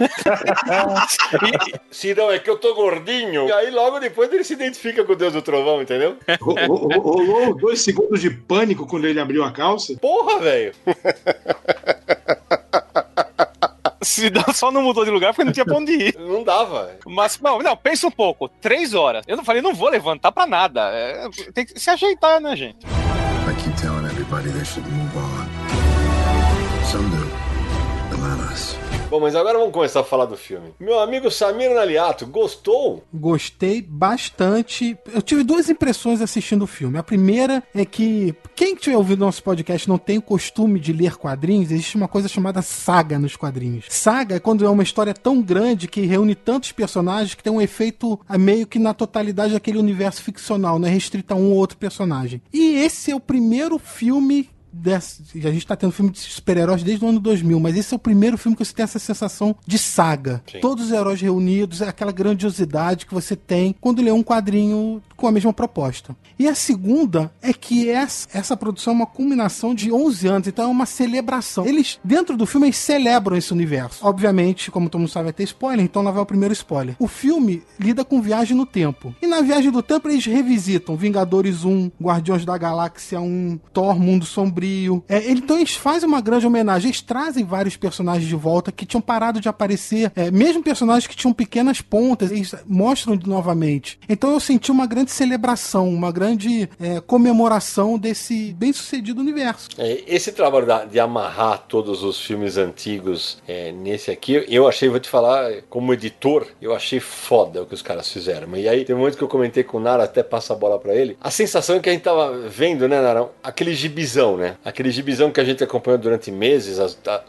Se não, é que eu tô gordinho. E aí logo depois ele se identifica com o Deus do Trovão, entendeu? Ro- ro- ro- Rolou dois segundos de pânico quando ele abriu a calça. Porra, velho! Se não- só não mudou de lugar porque não tinha pra onde ir. Não dava. Mas, não, não, pensa um pouco. Três horas. Eu não falei, não vou levantar pra nada. É, tem que se ajeitar, né, gente? I keep telling everybody they should move on. Some do, but not us. Bom, mas agora vamos começar a falar do filme. Meu amigo Samir Naliato, gostou? Gostei bastante. Eu tive duas impressões assistindo o filme. A primeira é que quem tiver ouvido nosso podcast não tem o costume de ler quadrinhos, existe uma coisa chamada saga nos quadrinhos. Saga é quando é uma história tão grande que reúne tantos personagens que tem um efeito meio que na totalidade daquele universo ficcional, não é restrito a um ou outro personagem. E esse é o primeiro filme dessa. A gente tá tendo filme de super-heróis desde o ano 2000, mas esse é o primeiro filme que você tem essa sensação de saga. Sim. Todos os heróis reunidos, é aquela grandiosidade que você tem quando lê um quadrinho com a mesma proposta. E a segunda é que essa, essa produção é uma culminação de 11 anos, então é uma celebração. Eles, dentro do filme, eles celebram esse universo. Obviamente, como todo mundo sabe, vai ter spoiler, então lá vai o primeiro spoiler. O filme lida com viagem no tempo. E na viagem do tempo eles revisitam Vingadores 1, Guardiões da Galáxia 1, Thor Mundo Sombrio. É, ele- então eles fazem uma grande homenagem. Eles trazem vários personagens de volta que tinham parado de aparecer. É, mesmo personagens que tinham pequenas pontas, eles mostram de- novamente. Então eu senti uma grande celebração, uma grande é, comemoração desse bem-sucedido universo. É, esse trabalho da- de amarrar todos os filmes antigos é, nesse aqui, eu achei, vou te falar, como editor, eu achei foda o que os caras fizeram. E aí, tem um momento que eu comentei com o Nara, até passa a bola pra ele. A sensação é que a gente tava vendo, né, Nara? Aquele gibizão, né? Aquele gibizão que a gente acompanhou durante meses,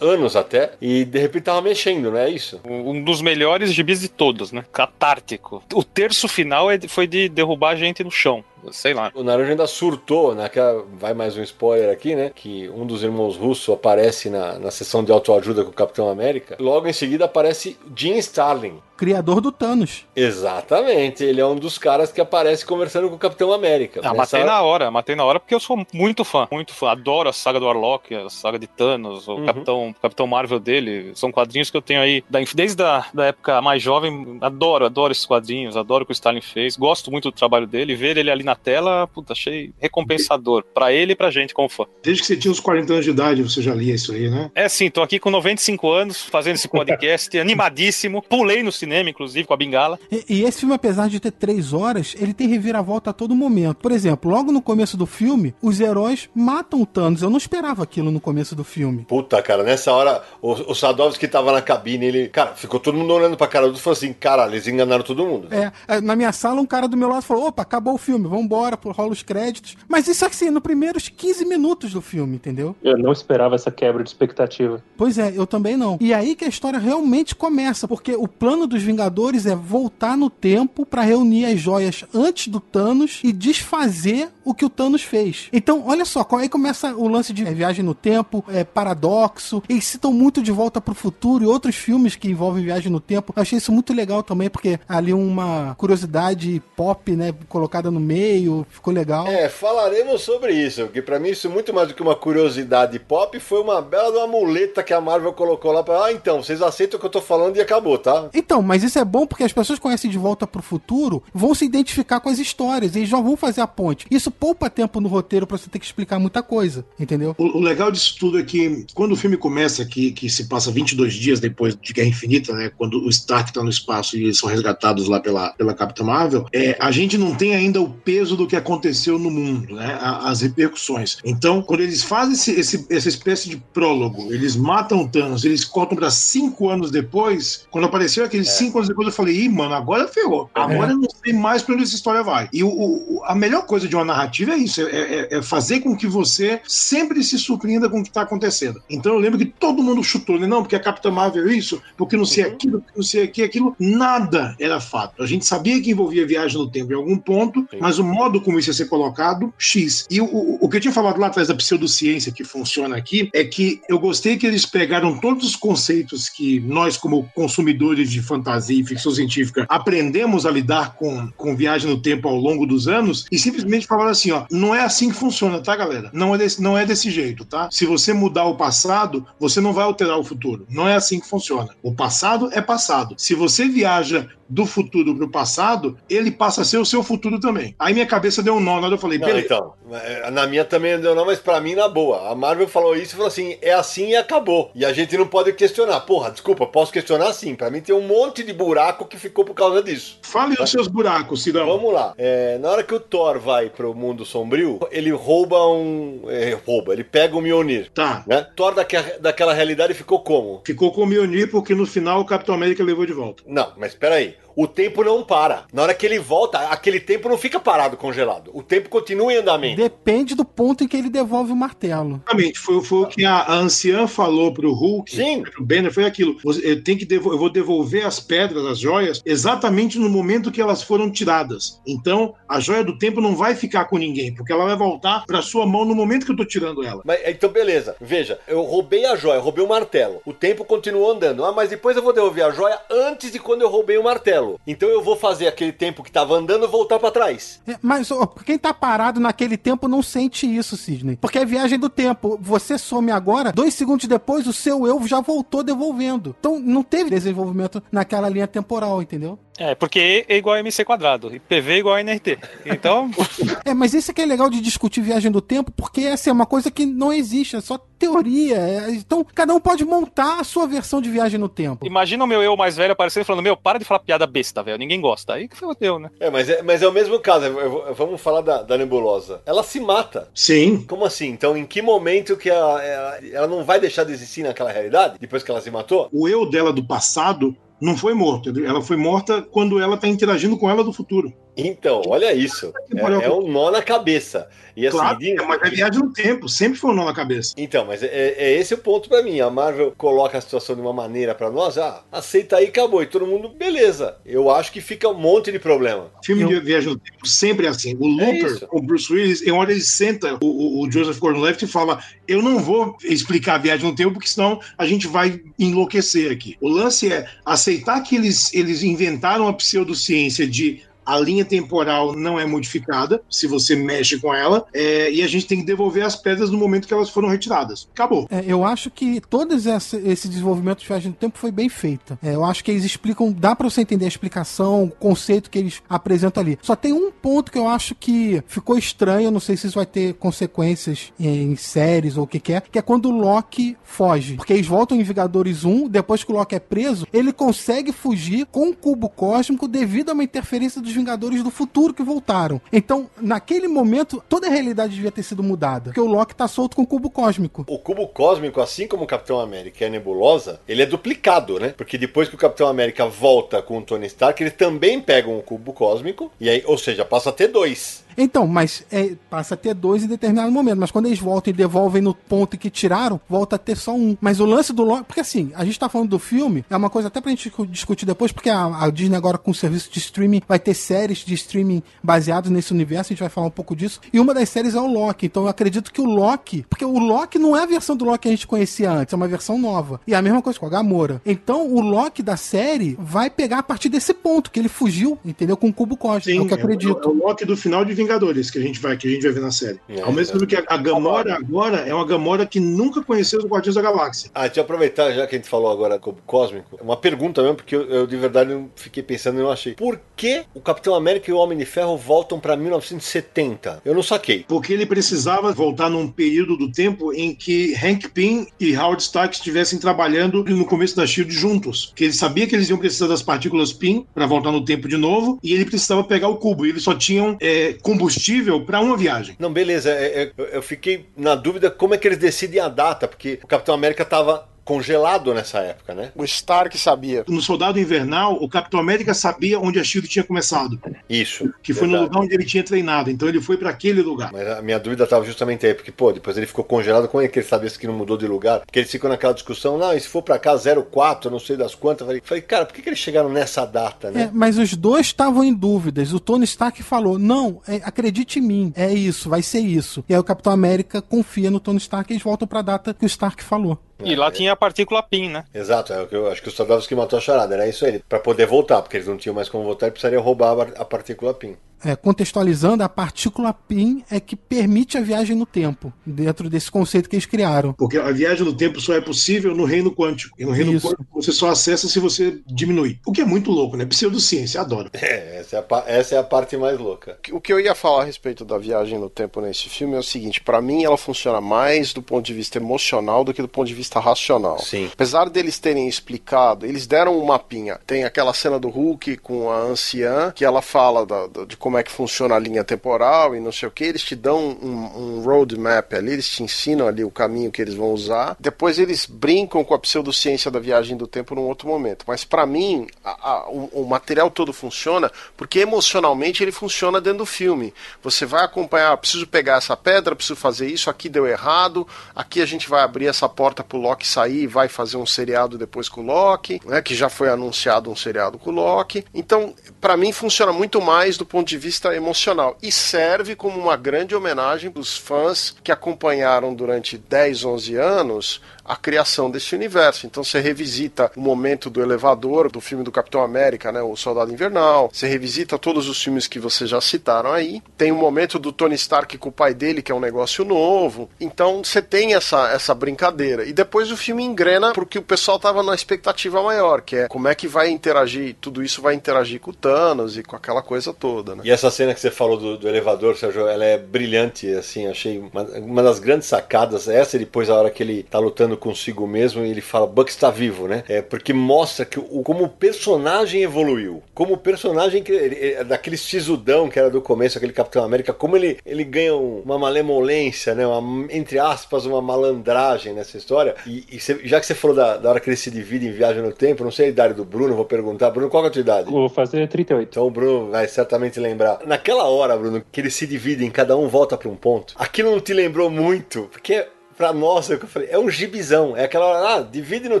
anos até, e de repente tava mexendo, não é isso? Um dos melhores gibis de todos, né? Catártico. O terço final é- foi de derrubar a gente no chão. Sei lá. O Naranjo ainda surtou, naquela, vai mais um spoiler aqui, né? Que um dos irmãos russos aparece na, na sessão de autoajuda com o Capitão América. Logo em seguida aparece Jim Starlin. Criador do Thanos. Exatamente, ele é um dos caras que aparece conversando com o Capitão América. Ah, Nessa matei hora- na hora, matei na hora porque eu sou muito fã, muito fã. Adoro a saga do Warlock, a saga de Thanos, o Uhum. Capitão, Capitão Marvel dele. São quadrinhos que eu tenho aí da- desde a da época mais jovem. Adoro, adoro esses quadrinhos, adoro o que o Stalin fez. Gosto muito do trabalho dele. Ver ele ali na tela, puta, achei recompensador. Pra ele e pra gente como fã. Desde que você tinha uns 40 anos de idade, você já lia isso aí, né? É sim, tô aqui com 95 anos, fazendo esse podcast, animadíssimo. Pulei no cinema, inclusive, com a bengala. E, e esse filme, apesar de ter três horas, ele tem reviravolta a todo momento. Por exemplo, logo no começo do filme, os heróis matam o Thanos. Eu não esperava aquilo no começo do filme. Puta, cara, nessa hora, o, o Sadovski tava na cabine, ele. Cara, ficou todo mundo olhando pra cara do outro e falou assim: caralho, eles enganaram todo mundo. É, é, na minha sala, um cara do meu lado falou: opa, acabou o filme, vambora, rola os créditos. Mas isso assim, nos primeiros 15 minutos do filme, entendeu? Eu não esperava essa quebra de expectativa. Pois é, eu também não. E aí que a história realmente começa, porque o plano dos Vingadores é voltar no tempo pra reunir as joias antes do Thanos e desfazer o que o Thanos fez. Então, olha só, aí começa o lance de é, viagem no tempo, é paradoxo. Eles citam muito de volta pro futuro e outros filmes que envolvem viagem no tempo. Eu achei isso muito legal também, porque ali uma curiosidade pop, né, colocada no meio, ficou legal. É, falaremos sobre isso, porque pra mim isso muito mais do que uma curiosidade pop, foi uma bela uma muleta que a Marvel colocou lá pra. Ah, então, vocês aceitam o que eu tô falando e acabou, tá? Então, mas isso é bom porque as pessoas conhecem De Volta pro Futuro, vão se identificar com as histórias, e já vão fazer a ponte. Isso poupa tempo no roteiro pra você ter que explicar muita coisa, entendeu? O, o legal disso tudo é que quando o filme começa, que, que se passa 22 dias depois de Guerra Infinita, né, quando o Stark tá no espaço e eles são resgatados lá pela, pela Capitã Marvel, é, a gente não tem ainda o peso do que aconteceu no mundo, né, as repercussões. Então, quando eles fazem esse, esse- essa espécie de prólogo, eles matam o Thanos, eles cortam pra cinco anos depois, quando apareceu aqueles cinco anos depois, eu falei, ih, mano, agora ferrou. Agora eu não sei mais pra onde essa história vai. E o- o, a melhor coisa de uma narrativa é isso, é, é- é fazer com que você sempre se surpreenda com o que está acontecendo. Então eu lembro que todo mundo chutou, né? Não, porque a Capitã Marvel é isso, porque não sei aquilo, porque não sei aqui, aquilo. Nada era fato. A gente sabia que envolvia viagem no tempo em algum ponto, Sim. mas o modo como isso ia ser colocado, X. E o, o, o que eu tinha falado lá atrás da pseudociência que funciona aqui é que eu gostei que eles pegaram todos os conceitos que nós, como consumidores de fantasia e ficção científica, aprendemos a lidar com, com viagem no tempo ao longo dos anos e simplesmente falaram assim: ó, não é assim que funciona, tá, galera? Não é desse, não é desse jeito, tá? Se você mudar o passado, você não vai alterar o futuro. Não é assim que funciona. O passado é passado. Se você viaja do futuro pro passado, ele passa a ser o seu futuro também. Aí minha cabeça deu um nó, na hora eu falei, Não, beleza. então, é, na minha também deu não, mas pra mim na boa. A Marvel falou isso e falou assim, é assim e acabou. E a gente não pode questionar. Porra, desculpa, posso questionar sim. Pra mim tem um monte de buraco que ficou por causa disso. Fale os seus buracos, Sidão. Vamos lá. É, na hora que o Thor vai pro mundo sombrio, ele rouba um. é, rouba, ele pega o Mjolnir. Tá. Né? Thor daque- daquela realidade ficou como? Ficou com o Mjolnir porque no final o Capitão América levou de volta. Não, mas peraí. O tempo não para. Na hora que ele volta, aquele tempo não fica parado, congelado. O tempo continua em andamento. Depende do ponto em que ele devolve o martelo. Exatamente, foi, foi o que a, a anciã falou pro Hulk, Sim. pro Banner, foi aquilo. Eu, tenho que devo- eu vou devolver as pedras, as joias, exatamente no momento que elas foram tiradas. Então, a joia do tempo não vai ficar com ninguém, porque ela vai voltar pra sua mão no momento que eu tô tirando ela. Mas, então, beleza. Veja, eu roubei a joia, roubei o martelo. O tempo continuou andando. Ah, mas depois eu vou devolver a joia antes de quando eu roubei o martelo. Então eu vou fazer aquele tempo que tava andando voltar pra trás. É, Mas ó, quem tá parado naquele tempo não sente isso, Sidney. Porque é viagem do tempo. Você some agora, dois segundos depois, o seu eu já voltou devolvendo. Então não teve desenvolvimento naquela linha temporal, entendeu? É, porque E é igual a MC quadrado, e PV é igual a NRT. Então, É, mas isso é que é legal de discutir viagem do tempo, porque essa é uma coisa que não existe, é só teoria. É, então, cada um pode montar a sua versão de viagem no tempo. imagina o meu eu mais velho aparecendo e falando: Meu, para de falar piada besta, velho. Ninguém gosta. Aí que foi o teu, né? É, mas é, mas é o mesmo caso. Eu- eu- vamos falar da, da nebulosa. Ela se mata. Sim. Como assim? Então, em que momento que ela, ela, ela não vai deixar de existir naquela realidade? Depois que ela se matou? O eu dela do passado não foi morto. Ela foi morta quando ela tá interagindo com ela do futuro. Então, olha isso. É, é um nó na cabeça. E assim, claro, de- é, mas é viagem no tempo. Sempre foi um nó na cabeça. Então, mas é, é esse o ponto pra mim. A Marvel coloca a situação de uma maneira pra nós, ah, aceita aí, acabou. E todo mundo, beleza. Eu acho que fica um monte de problema. Filme Eu- de viagem no tempo sempre é assim. O Looper, com o Bruce Willis, em hora ele senta o, o- o Joseph Gordon-Levitt e fala eu não vou explicar a viagem no tempo porque senão a gente vai enlouquecer aqui. O lance é aceitar que eles, eles inventaram a pseudociência de a linha temporal não é modificada se você mexe com ela é, e a gente tem que devolver as pedras no momento que elas foram retiradas. Acabou. É, eu acho que todo esse, esse desenvolvimento de viagem no tempo foi bem feito. É, eu acho que eles explicam, dá pra você entender a explicação, o conceito que eles apresentam ali. Só tem um ponto que eu acho que ficou estranho, não sei se isso vai ter consequências em séries ou o que que é, que é quando o Loki foge. Porque eles voltam em Vingadores 1, depois que o Loki é preso, ele consegue fugir com o cubo cósmico devido a uma interferência dos Vingadores do futuro que voltaram. Então, naquele momento, toda a realidade devia ter sido mudada. Porque o Loki tá solto com o cubo cósmico. O cubo cósmico, assim como o Capitão América e a Nebulosa, ele é duplicado, né? Porque depois que o Capitão América volta com o Tony Stark, eles também pegam o cubo cósmico, e aí, ou seja, passa a ter dois. Então, mas é, passa a ter dois em determinado momento. Mas quando eles voltam e devolvem no ponto que tiraram, volta a ter só um. Mas o lance do Loki. Porque assim, a gente tá falando do filme, é uma coisa até pra gente discu- discutir depois, porque a, a Disney agora com o serviço de streaming vai ter séries de streaming baseadas nesse universo, a gente vai falar um pouco disso. E uma das séries é o Loki. Então eu acredito que o Loki. Porque o Loki não é a versão do Loki que a gente conhecia antes, é uma versão nova. E é a mesma coisa com a Gamora. Então o Loki da série vai pegar a partir desse ponto, que ele fugiu, entendeu? Com o cubo cósmico. é o que eu acredito. É o Loki do final de Vingadores que a gente vai, que a gente vai ver na série. É, Ao mesmo tempo que a, a Gamora agora é uma Gamora que nunca conheceu os Guardiões da Galáxia. Ah, deixa eu aproveitar, já que a gente falou agora cubo cósmico, uma pergunta mesmo, porque eu, eu de verdade não fiquei pensando e não achei. Por que o Capitão América e o Homem de Ferro voltam pra 1970? Eu não saquei. Porque ele precisava voltar num período do tempo em que Hank Pym e Howard Stark estivessem trabalhando no começo da SHIELD juntos. Que ele sabia que eles iam precisar das partículas Pym para voltar no tempo de novo, e ele precisava pegar o cubo. E eles só tinham é, combustível para uma viagem. Não, beleza, é- é- eu, eu fiquei na dúvida como é que eles decidem a data, porque o Capitão América tava congelado nessa época, né? O Stark sabia. No Soldado Invernal, o Capitão América sabia onde a SHIELD tinha começado, Isso. que foi no verdade. lugar onde ele tinha treinado. Então ele foi para aquele lugar. Mas a minha dúvida estava justamente aí, porque, pô, depois ele ficou congelado, como é que ele sabia que não mudou de lugar? Porque eles ficam naquela discussão, não, e se for pra cá 04, eu não sei das quantas. Eu falei, falei, cara, por que, que eles chegaram nessa data, É, né? mas os dois estavam em dúvidas. O Tony Stark falou: Não, é, acredite em mim, é isso, vai ser isso. E aí o Capitão América confia no Tony Stark e eles voltam pra data que o Stark falou. E lá tinha a partícula PIN, né? Exato, é o que eu acho que os soldados que matou a charada, era isso aí. Pra poder voltar, porque eles não tinham mais como voltar, eles precisariam roubar a partícula PIN. É, contextualizando, a partícula PIN é que permite a viagem no tempo, dentro desse conceito que eles criaram. Porque a viagem no tempo só é possível no reino quântico. E no reino Isso. quântico você só acessa se você diminui. O que é muito louco, né? Pseudociência, adoro. É, essa é a, essa é a parte mais louca. O que eu ia falar a respeito da viagem no tempo nesse filme é o seguinte: pra mim, ela funciona mais do ponto de vista emocional do que do ponto de vista racional. Sim. Apesar deles terem explicado, eles deram um mapinha. Tem aquela cena do Hulk com a anciã, que ela fala da- da- de como como é que funciona a linha temporal e não sei o que, eles te dão um, um roadmap ali, eles te ensinam ali o caminho que eles vão usar. Depois eles brincam com a pseudociência da viagem do tempo num outro momento. Mas para mim, a, a, o, o, material todo funciona porque emocionalmente ele funciona dentro do filme. Você vai acompanhar, preciso pegar essa pedra, preciso fazer isso, aqui deu errado, aqui a gente vai abrir essa porta pro Loki sair e vai fazer um seriado depois com o Loki, né, que já foi anunciado um seriado com o Loki. Então, para mim funciona muito mais do ponto de vista emocional e serve como uma grande homenagem dos fãs que acompanharam durante 10, 11 anos a criação desse universo. Então você revisita o momento do elevador, do filme do Capitão América, né, o Soldado Invernal, você revisita todos os filmes que vocês já citaram aí. Tem o momento do Tony Stark com o pai dele, que é um negócio novo. Então você tem essa, essa brincadeira. E depois o filme engrena porque o pessoal tava na expectativa maior, que é como é que vai interagir, tudo isso vai interagir com o Thanos e com aquela coisa toda, né? E essa cena que você falou do, do elevador, Sérgio, ela é brilhante, assim, achei uma, uma das grandes sacadas, essa e depois a hora que ele tá lutando conversando consigo mesmo e ele fala: Buck está vivo, né? É porque mostra que o, como o personagem evoluiu. Como o personagem que, ele, daquele sisudão que era do começo, aquele Capitão América, como ele, ele ganha uma malemolência, né? Uma, entre aspas, uma malandragem nessa história. E, e cê, já que você falou da, da, hora que ele se divide em viagem no tempo, não sei a idade do Bruno, vou perguntar. Bruno, qual é a tua idade? Vou fazer 38. Então o Bruno vai certamente lembrar. Naquela hora, Bruno, que ele se divide em cada um volta para um ponto, aquilo não te lembrou muito? Porque pra nós, é o que eu falei, é um gibizão. É aquela, ah, divide no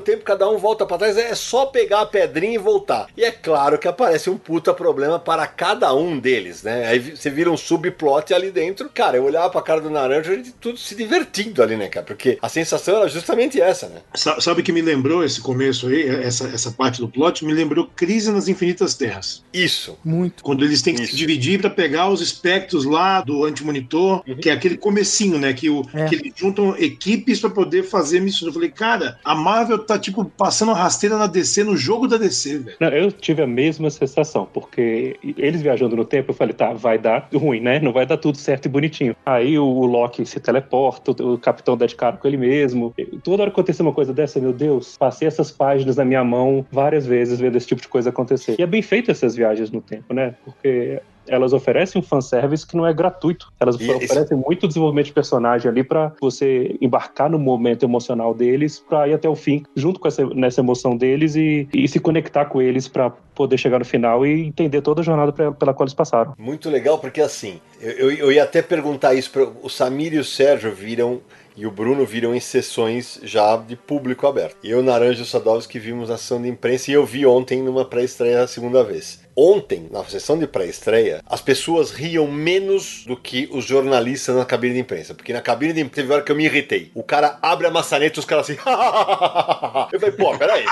tempo, cada um volta para trás, é só pegar a pedrinha e voltar. E é claro que aparece um puta problema para cada um deles, né? Aí você vira um subplot ali dentro. Cara, eu olhava pra cara do Naranja e tudo se divertindo ali, né, cara? Porque a sensação era justamente essa, né? Sabe que me lembrou esse começo aí, essa, essa parte do plot? Me lembrou Crise nas Infinitas Terras. Isso. Muito. Quando eles têm que Isso. se dividir para pegar os espectros lá do antimonitor, uhum. que é aquele comecinho, né? Que, o, é. que eles juntam equipes para poder fazer missões. Eu falei, cara, a Marvel tá tipo passando rasteira na DC no jogo da DC, velho. Não, eu tive a mesma sensação, porque eles viajando no tempo, eu falei, tá, vai dar ruim, né? Não vai dar tudo certo e bonitinho. Aí o Loki se teleporta, o Capitão dá de cara com ele mesmo. Toda hora que acontecer uma coisa dessa, meu Deus, passei essas páginas na minha mão várias vezes vendo esse tipo de coisa acontecer. E é bem feito essas viagens no tempo, né? Porque elas oferecem um fanservice que não é gratuito. Elas e oferecem muito desenvolvimento de personagem ali para você embarcar no momento emocional deles para ir até o fim, junto com essa nessa emoção deles e, e se conectar com eles para poder chegar no final e entender toda a jornada pra, pela qual eles passaram. Muito legal, porque assim, eu, eu, eu ia até perguntar isso para o Samir e o Sérgio viram e o Bruno viram em sessões já de público aberto. Eu, Naranja e o Sadovski vimos a ação de imprensa e eu vi ontem numa pré-estreia a segunda vez. Ontem, na sessão de pré-estreia, as pessoas riam menos do que os jornalistas na cabine de imprensa. Porque na cabine de imprensa teve hora que eu me irritei. O cara abre a maçaneta e os caras assim. eu falei, pô, peraí.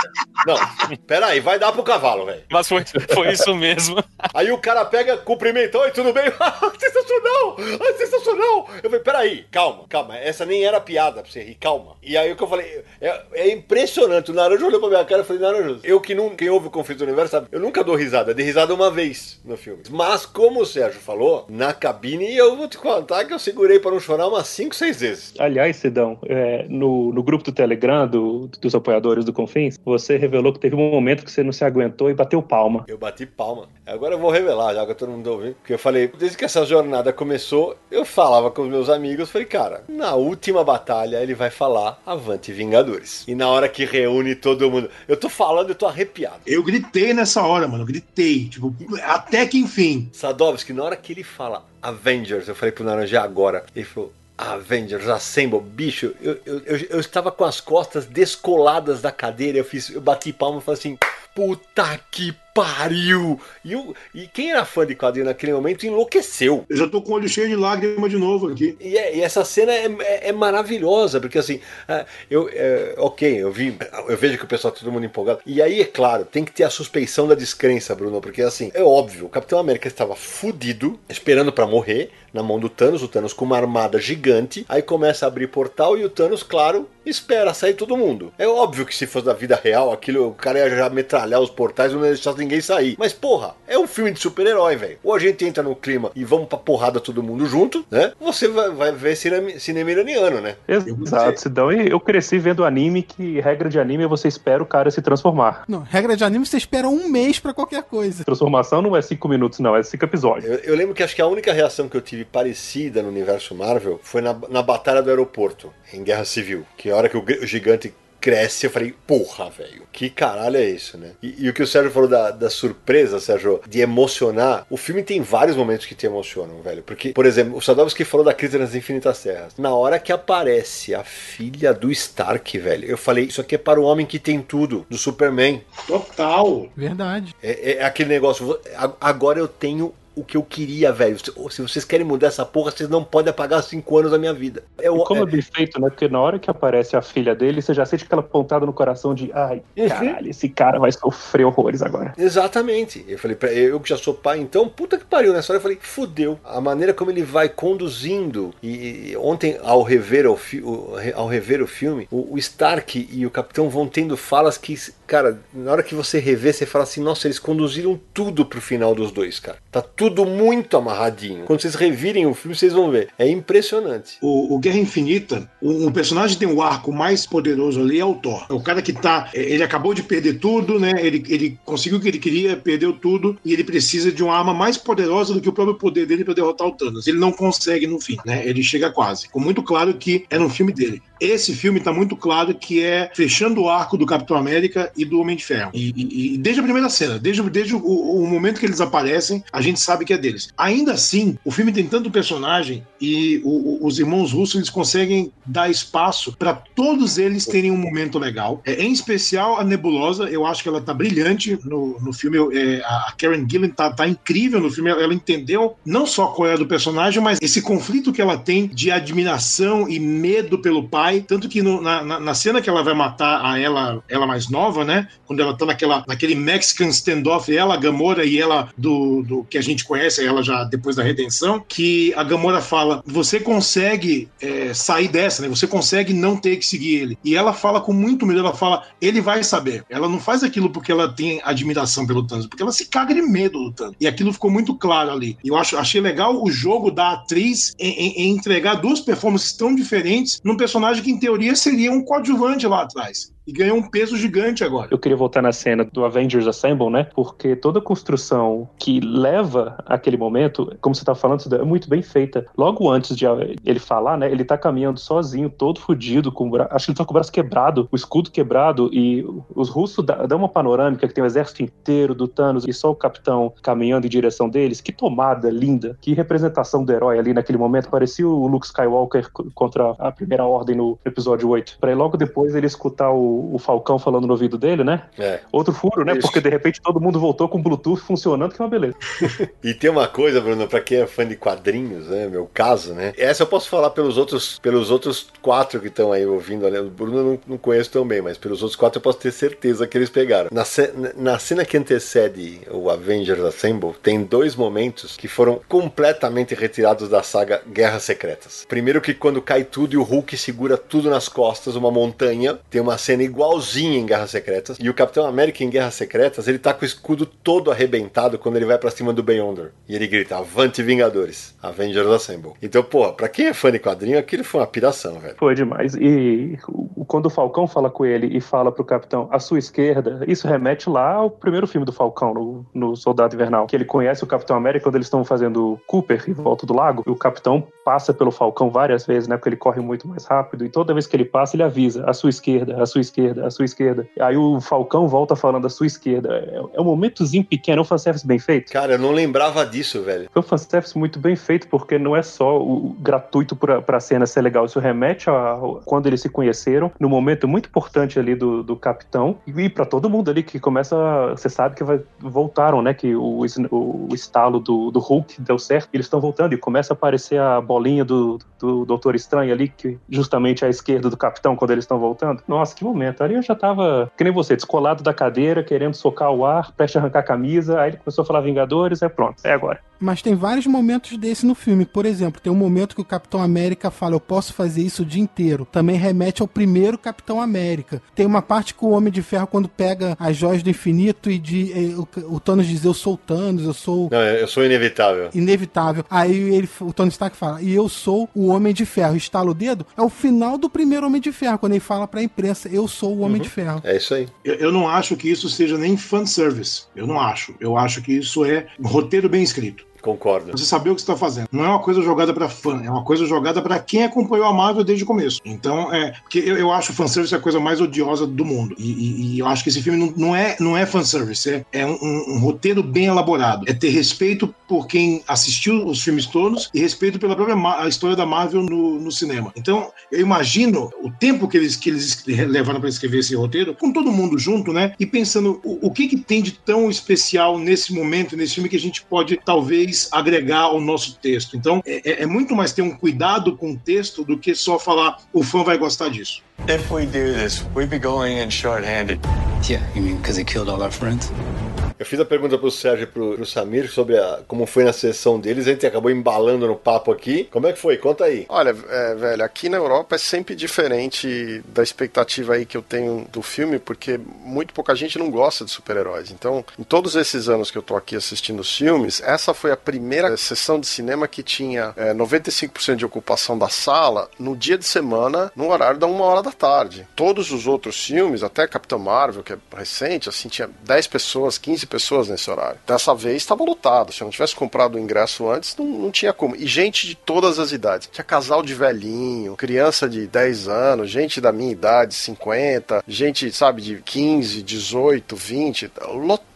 Não, peraí, vai dar pro cavalo, velho. Mas foi, foi isso mesmo. Aí o cara pega, cumprimenta, oi, tudo bem? sensacional! sensacional! Eu falei, peraí, calma, calma. Essa nem era piada pra você rir, calma. E aí o que eu falei, é, é impressionante. O Naranjo olhou pra minha cara e falei, Naranjo, eu que não, quem ouve o Conflito do Universo sabe, eu nunca dou risada. De risada uma vez no filme. Mas, como o Sérgio falou, na cabine eu vou te contar que eu segurei para não chorar umas 5, 6 vezes. Aliás, Sidão, é, no, no grupo do Telegram do, dos apoiadores do Confins, você revelou que teve um momento que você não se aguentou e bateu palma. Eu bati palma. Agora eu vou revelar, já que todo mundo ouvindo. Porque eu falei, desde que essa jornada começou, eu falava com os meus amigos, falei, cara, na última batalha ele vai falar Avante Vingadores. E na hora que reúne todo mundo, eu tô falando, eu tô arrepiado. Eu gritei nessa hora, mano, eu gritei tipo, até que enfim. Sadovski, na hora que ele fala Avengers, eu falei pro Naranja agora, ele falou, Avengers Assemble, bicho, eu, eu, eu, eu, estava com as costas descoladas da cadeira, eu fiz, eu bati palma e falei assim, puta que pariu! E, o, e quem era fã de quadrinho naquele momento enlouqueceu. Eu já tô com o olho cheio de lágrima de novo aqui. E, é, e essa cena é, é, é, maravilhosa, porque assim, é, eu, é, ok, eu vi, eu vejo que o pessoal tá todo mundo empolgado. E aí, é claro, tem que ter a suspeição da descrença, Bruno, porque assim, é óbvio, o Capitão América estava fudido, esperando para morrer, na mão do Thanos, o Thanos com uma armada gigante, aí começa a abrir portal e o Thanos, claro, espera sair todo mundo. É óbvio que se fosse da vida real, aquilo, o cara ia já metralhar os portais, não ia deixar ninguém sair. Mas, porra, é um filme de super-herói, velho. Ou a gente entra no clima e vamos pra porrada todo mundo junto, né? Você vai, vai ver cinema, cinema iraniano, né? Exato, Sidão. E eu cresci vendo anime que regra de anime é você espera o cara se transformar. Não, regra de anime você espera um mês pra qualquer coisa. Transformação não é cinco minutos, não, é cinco episódios. Eu, eu lembro que acho que a única reação que eu tive parecida no universo Marvel foi na, na batalha do aeroporto, em Guerra Civil. Que a hora que o, o gigante cresce, eu falei, porra, velho, que caralho é isso, né? E, e o que o Sérgio falou da, da surpresa, Sérgio, de emocionar, o filme tem vários momentos que te emocionam, velho. Porque, por exemplo, o Sadovski falou da Crise nas Infinitas Terras. Na hora que aparece a filha do Stark, velho, eu falei, isso aqui é para o homem que tem tudo, do Superman. Total. Verdade. É, é aquele negócio, agora eu tenho o que eu queria, velho. Se- vocês querem mudar essa porra, vocês não podem apagar cinco anos da minha vida. É, o- E como é é- bem feito, né? Porque na hora que aparece a filha dele, você já sente aquela pontada no coração de ai, Uhum. caralho, esse cara vai sofrer horrores agora. Exatamente. Eu falei, eu que já sou pai, então, puta que pariu nessa hora. Eu falei, fudeu. A maneira como ele vai conduzindo. E, e ontem, ao rever o, o- ao rever o filme, o, o Stark e o Capitão vão tendo falas que, cara, na hora que você rever, você fala assim, nossa, eles conduziram tudo pro final dos dois, cara. Tá tudo muito amarradinho. Quando vocês revirem o filme, vocês vão ver. É impressionante. O, o Guerra Infinita, o, o personagem tem o arco mais poderoso ali é o Thor. É o cara que tá. Ele acabou de perder tudo, né? Ele, ele conseguiu o que ele queria, perdeu tudo, e ele precisa de uma arma mais poderosa do que o próprio poder dele para derrotar o Thanos. Ele não consegue no fim, né? Ele chega quase. Ficou muito claro que é no filme dele. Esse filme tá muito claro que é fechando o arco do Capitão América e do Homem de Ferro. E, e- e desde a primeira cena, desde, desde o, o momento que eles aparecem, a gente sabe que é deles. Ainda assim, o filme tem tanto personagem e o- o- os irmãos russos eles conseguem dar espaço para todos eles terem um momento legal. É, em especial a Nebulosa, eu acho que ela tá brilhante no, no filme. É, a Karen Gillan tá, tá incrível no filme. Ela, ela entendeu não só qual é do personagem, mas esse conflito que ela tem de admiração e medo pelo pai. Tanto que no- na, na- na cena que ela vai matar a ela, ela mais nova, né? Quando ela tá naquela, naquele Mexican standoff, ela, Gamora e ela do, do que a gente conhece, ela já depois da redenção, que a Gamora fala: você consegue é, sair dessa, né? Você consegue não ter que seguir ele. E ela fala com muito medo, ela fala: ele vai saber. Ela não faz aquilo porque ela tem admiração pelo Thanos, porque ela se caga de medo do Thanos. E aquilo ficou muito claro ali. Eu acho, achei legal o jogo da atriz em, em- em entregar duas performances tão diferentes num personagem que, em teoria, seria um coadjuvante lá atrás. E ganhou um peso gigante agora. Eu queria voltar na cena do Avengers Assemble, né? Porque toda a construção que leva aquele momento, como você tá falando, é muito bem feita. Logo antes de ele falar, né? Ele tá caminhando sozinho, todo fudido, com o bra... acho que ele tá com o braço quebrado, o escudo quebrado, e os russos dão uma panorâmica que tem o exército inteiro do Thanos e só o capitão caminhando em direção deles. Que tomada linda, que representação do herói ali naquele momento. Parecia o Luke Skywalker contra a primeira ordem no episódio 8. Pra logo depois ele escutar o, o Falcão falando no ouvido dele, né? É. Outro furo, né? Isso. Porque de repente todo mundo voltou com o Bluetooth funcionando, que é uma beleza. E tem uma coisa, Bruno, pra quem é fã de quadrinhos, né? Meu caso, né? Essa eu posso falar pelos outros, pelos outros quatro que estão aí ouvindo. Né? O Bruno eu não, não conheço tão bem, mas pelos outros quatro eu posso ter certeza que eles pegaram. Na, ce- na cena que antecede o Avengers Assemble, tem dois momentos que foram completamente retirados da saga Guerras Secretas. Primeiro que quando cai tudo e o Hulk segura tudo nas costas, uma montanha, tem uma cena igualzinha em Guerras Secretas. E o Capitão América em Guerras Secretas, ele tá com o escudo todo arrebentado quando ele vai pra cima do Beyonder. E ele grita, Avante Vingadores, Avengers Assemble. Então, pô, pra quem é fã de quadrinho, aquilo foi uma piração, velho. Foi demais. E quando o Falcão fala com ele e fala pro capitão, à sua esquerda, isso remete lá ao primeiro filme do Falcão, no, no Soldado Invernal. Que ele conhece o Capitão América quando eles estão fazendo Cooper em volta do lago. E o capitão passa pelo Falcão várias vezes, né? Porque ele corre muito mais rápido. E toda vez que ele passa, ele avisa: à sua esquerda, à sua esquerda, à sua esquerda. Aí o Falcão volta falando à sua esquerda. É, é um momentozinho pequeno, é um fanservice bem feito. Cara, eu não lembrava disso, velho. Foi um fanservice muito bem feito, porque não é só o gratuito pra, pra cena ser legal, isso remete a quando eles se conheceram, no momento muito importante ali do, do capitão, e pra todo mundo ali que começa. Você sabe que vai, voltaram, né? Que o, es- o estalo do, do Hulk deu certo, eles estão voltando, e começa a aparecer a bolinha do, do Doutor Estranho ali, que justamente à esquerda do capitão, quando eles estão voltando. Nossa, que momento. Ali eu já tava, que nem você, descolado da cadeira, querendo socar o ar, prestes a arrancar a camisa, aí ele começou a falar Vingadores, é pronto, é agora. Mas tem vários momentos desse no filme. Por exemplo, tem um momento que o Capitão América fala: Eu posso fazer isso o dia inteiro. Também remete ao primeiro Capitão América. Tem uma parte que o Homem de Ferro, quando pega as joias do infinito e de, eh, o, o Thanos diz: Eu sou o Thanos, eu sou. Não, eu sou inevitável. Inevitável. Aí ele, o Tony Stark fala: E eu sou o Homem de Ferro. Estala o dedo. É o final do primeiro Homem de Ferro, quando ele fala pra imprensa: Eu sou o Homem Uhum. de Ferro. É isso aí. Eu, eu não acho que isso seja nem fanservice. Eu não acho. Eu acho que isso é um roteiro bem escrito. Concordo. Você saber o que está fazendo. Não é uma coisa jogada para fã, é uma coisa jogada para quem acompanhou a Marvel desde o começo. Então, é. Porque eu, eu acho fanservice a coisa mais odiosa do mundo. E, e- e eu acho que esse filme não, não é, não é fanservice, é, é um, um- um roteiro bem elaborado. É ter respeito por quem assistiu os filmes todos e respeito pela própria a história da Marvel no, no cinema. Então, eu imagino o tempo que eles, que eles levaram para escrever esse roteiro, com todo mundo junto, né? E pensando o, o que, que tem de tão especial nesse momento, nesse filme, que a gente pode talvez agregar ao nosso texto. Então, é, é- é muito mais ter um cuidado com o texto do que só falar o fã vai gostar disso. If we do this, we'd be going in short-handed. Yeah, you mean because he killed all our friends? Eu fiz a pergunta pro Sérgio e pro, pro Samir sobre a- como foi na sessão deles, a gente acabou embalando no papo aqui. Como é que foi? Conta aí. Olha, é, velho, aqui na Europa é sempre diferente da expectativa aí que eu tenho do filme, porque muito pouca gente não gosta de super-heróis. Então, em todos esses anos que eu tô aqui assistindo os filmes, essa foi a primeira sessão de cinema que tinha é, 95% de ocupação da sala no dia de semana, no horário da uma hora da tarde. Todos os outros filmes, até Capitão Marvel, que é recente, assim, tinha 10 pessoas, 15 pessoas nesse horário. Dessa vez estava lotado. Se eu não tivesse comprado o ingresso antes, não, não tinha como. E gente de todas as idades. Tinha casal de velhinho, criança de 10 anos, gente da minha idade, 50, gente, sabe, de 15, 18, 20,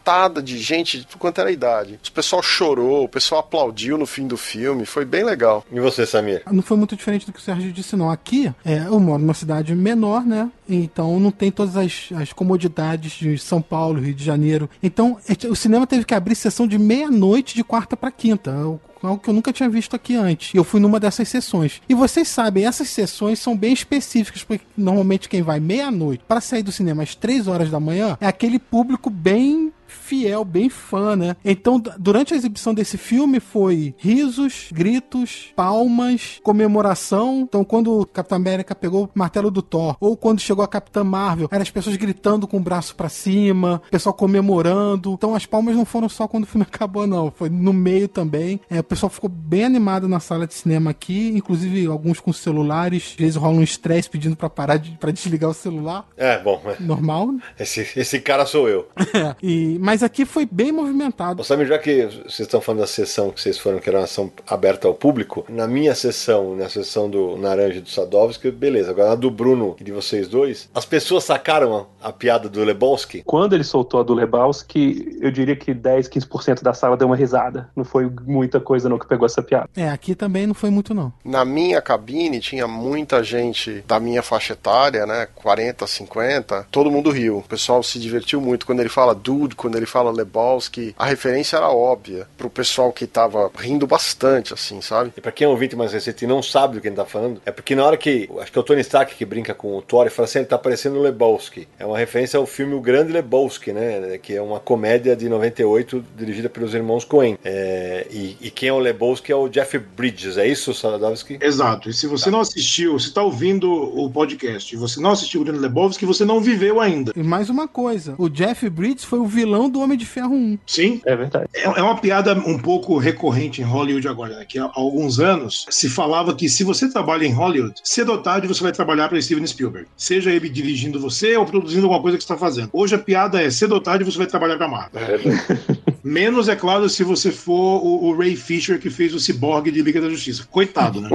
lotada de gente de tudo quanto era idade. O pessoal chorou, o pessoal aplaudiu no fim do filme, foi bem legal. E você, Samir? Não foi muito diferente do que o Sérgio disse, não. Aqui, é, eu moro numa cidade menor, né? Então não tem todas as, as comodidades de São Paulo, Rio de Janeiro. Então é, o cinema teve que abrir sessão de meia-noite de quarta para quinta. o- Algo que eu nunca tinha visto aqui antes. E eu fui numa dessas sessões. E vocês sabem, essas sessões são bem específicas, porque normalmente quem vai meia-noite para sair do cinema às três horas da manhã é aquele público bem fiel, bem fã, né? Então, durante a exibição desse filme foi risos, gritos, palmas, comemoração. Então, quando o Capitão América pegou o martelo do Thor, ou quando chegou a Capitã Marvel, eram as pessoas gritando com o braço pra cima, o pessoal comemorando. Então, as palmas não foram só quando o filme acabou, não. Foi no meio também. É, o pessoal ficou bem animado na sala de cinema aqui, inclusive alguns com celulares. Às vezes rola um estresse pedindo pra parar de para desligar o celular. É, bom, é. Normal, né? esse, esse cara sou eu. É, e, mas aqui foi bem movimentado. Ô, Samir, já que vocês estão falando da sessão que vocês foram, que era uma sessão aberta ao público, na minha sessão, na sessão do Naranja e do Sadovski, beleza. Agora na do Bruno e de vocês dois, as pessoas sacaram a, a piada do Lebowski? Quando ele soltou a do Lebowski, eu diria que 10, 15% da sala deu uma risada. Não foi muita coisa não que pegou essa piada. É, aqui também não foi muito, não. Na minha cabine tinha muita gente da minha faixa etária, né? 40, 50. Todo mundo riu. O pessoal se divertiu muito quando ele fala dude, quando ele fala Lebowski. A referência era óbvia pro pessoal que tava rindo bastante, assim, sabe? E pra quem é um ouvinte mais recente e não sabe do que ele tá falando, é porque na hora que. Acho que é o Tony Stark que brinca com o Thor e fala assim: ele tá parecendo o Lebowski. É uma referência ao filme O Grande Lebowski, né? Que é uma comédia de 98 dirigida pelos irmãos Coen. É, e, e quem é o Lebowski é o Jeff Bridges, é isso, Sadovski? Exato. E se você não assistiu, se está ouvindo o podcast e você não assistiu o Grande Lebowski, você não viveu ainda. E mais uma coisa: o Jeff Bridges foi o vilão do Homem de Ferro 1. Sim, É verdade. É é uma piada um pouco recorrente em Hollywood agora, né? Que há alguns anos se falava que se você trabalha em Hollywood, cedo ou tarde você vai trabalhar para Steven Spielberg. Seja ele dirigindo você ou produzindo alguma coisa que você está fazendo. Hoje a piada é cedo ou tarde você vai trabalhar para Marvel. Menos, é claro, se você for o, o Ray Fisher que fez o Cyborg de Liga da Justiça. Coitado, né?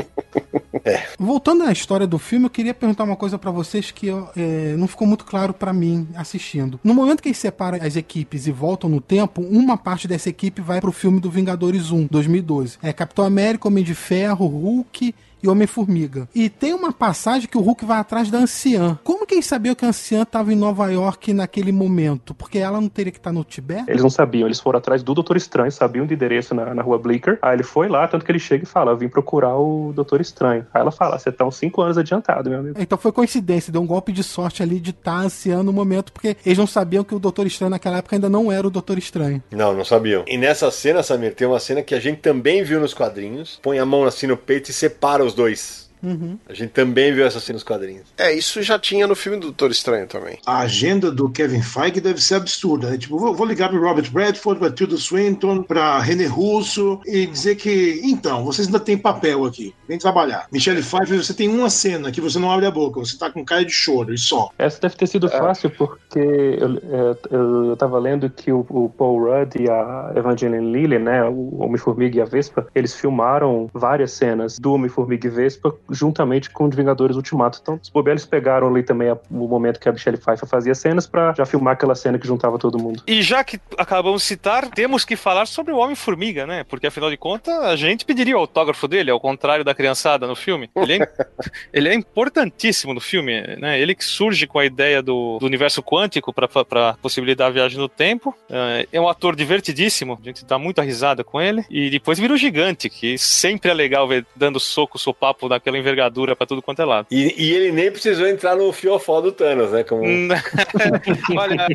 Voltando à história do filme, eu queria perguntar uma coisa pra vocês que é, não ficou muito claro pra mim assistindo. No momento que eles separam as equipes e voltam no tempo, uma parte dessa equipe vai pro filme do Vingadores 1, 2012. É Capitão América, Homem de Ferro, Hulk e Homem-Formiga. E tem uma passagem que o Hulk vai atrás da anciã. Como que eles sabiam que a anciã estava em Nova York naquele momento? Porque ela não teria que estar no Tibete? Eles não sabiam, eles foram atrás do Doutor Estranho, sabiam do endereço na, na rua Bleecker. Aí ele foi lá, tanto que ele chega e fala: Eu vim procurar o Doutor Estranho. Aí ela fala: Você tá uns 5 anos adiantado, meu amigo. Então foi coincidência, deu um golpe de sorte ali de estar anciã no momento, porque eles não sabiam que o Doutor Estranho naquela época ainda não era o Doutor Estranho. Não, não sabiam. E nessa cena, Samir, tem uma cena que a gente também viu nos quadrinhos. Põe a mão assim no peito e separa os dois. Uhum. A gente também viu essa cena nos quadrinhos. É, isso já tinha no filme do Doutor Estranho também. A agenda do Kevin Feige deve ser absurda, né? Tipo, vou, vou ligar pro Robert Redford, pra Tilda Swinton, pra René Russo e dizer que, então, vocês ainda têm papel aqui, vem trabalhar. Michelle Pfeiffer, você tem uma cena que você não abre a boca, você tá com cara de choro e só. Essa deve ter sido fácil porque eu, eu, eu, eu tava lendo que o, o Paul Rudd e a Evangeline Lilly, né, o Homem-Formiga e a Vespa, eles filmaram várias cenas do Homem-Formiga e Vespa juntamente com os Vingadores Ultimato. Então, os bobelos pegaram ali também o momento que a Michelle Pfeiffer fazia cenas pra já filmar aquela cena que juntava todo mundo. E já que acabamos de citar, temos que falar sobre o Homem-Formiga, né? Porque afinal de contas, a gente pediria o autógrafo dele, ao contrário da criançada no filme. Ele é, ele é importantíssimo no filme, né? Ele que surge com a ideia do, do universo quântico para possibilitar a viagem no tempo. É, É um ator divertidíssimo, a gente dá muita risada com ele. E depois vira o gigante, que sempre é legal ver dando soco, sopapo naquela envergadura pra tudo quanto é lado. E, e ele nem precisou entrar no fiofó do Thanos, né? Como... Hum. Olha,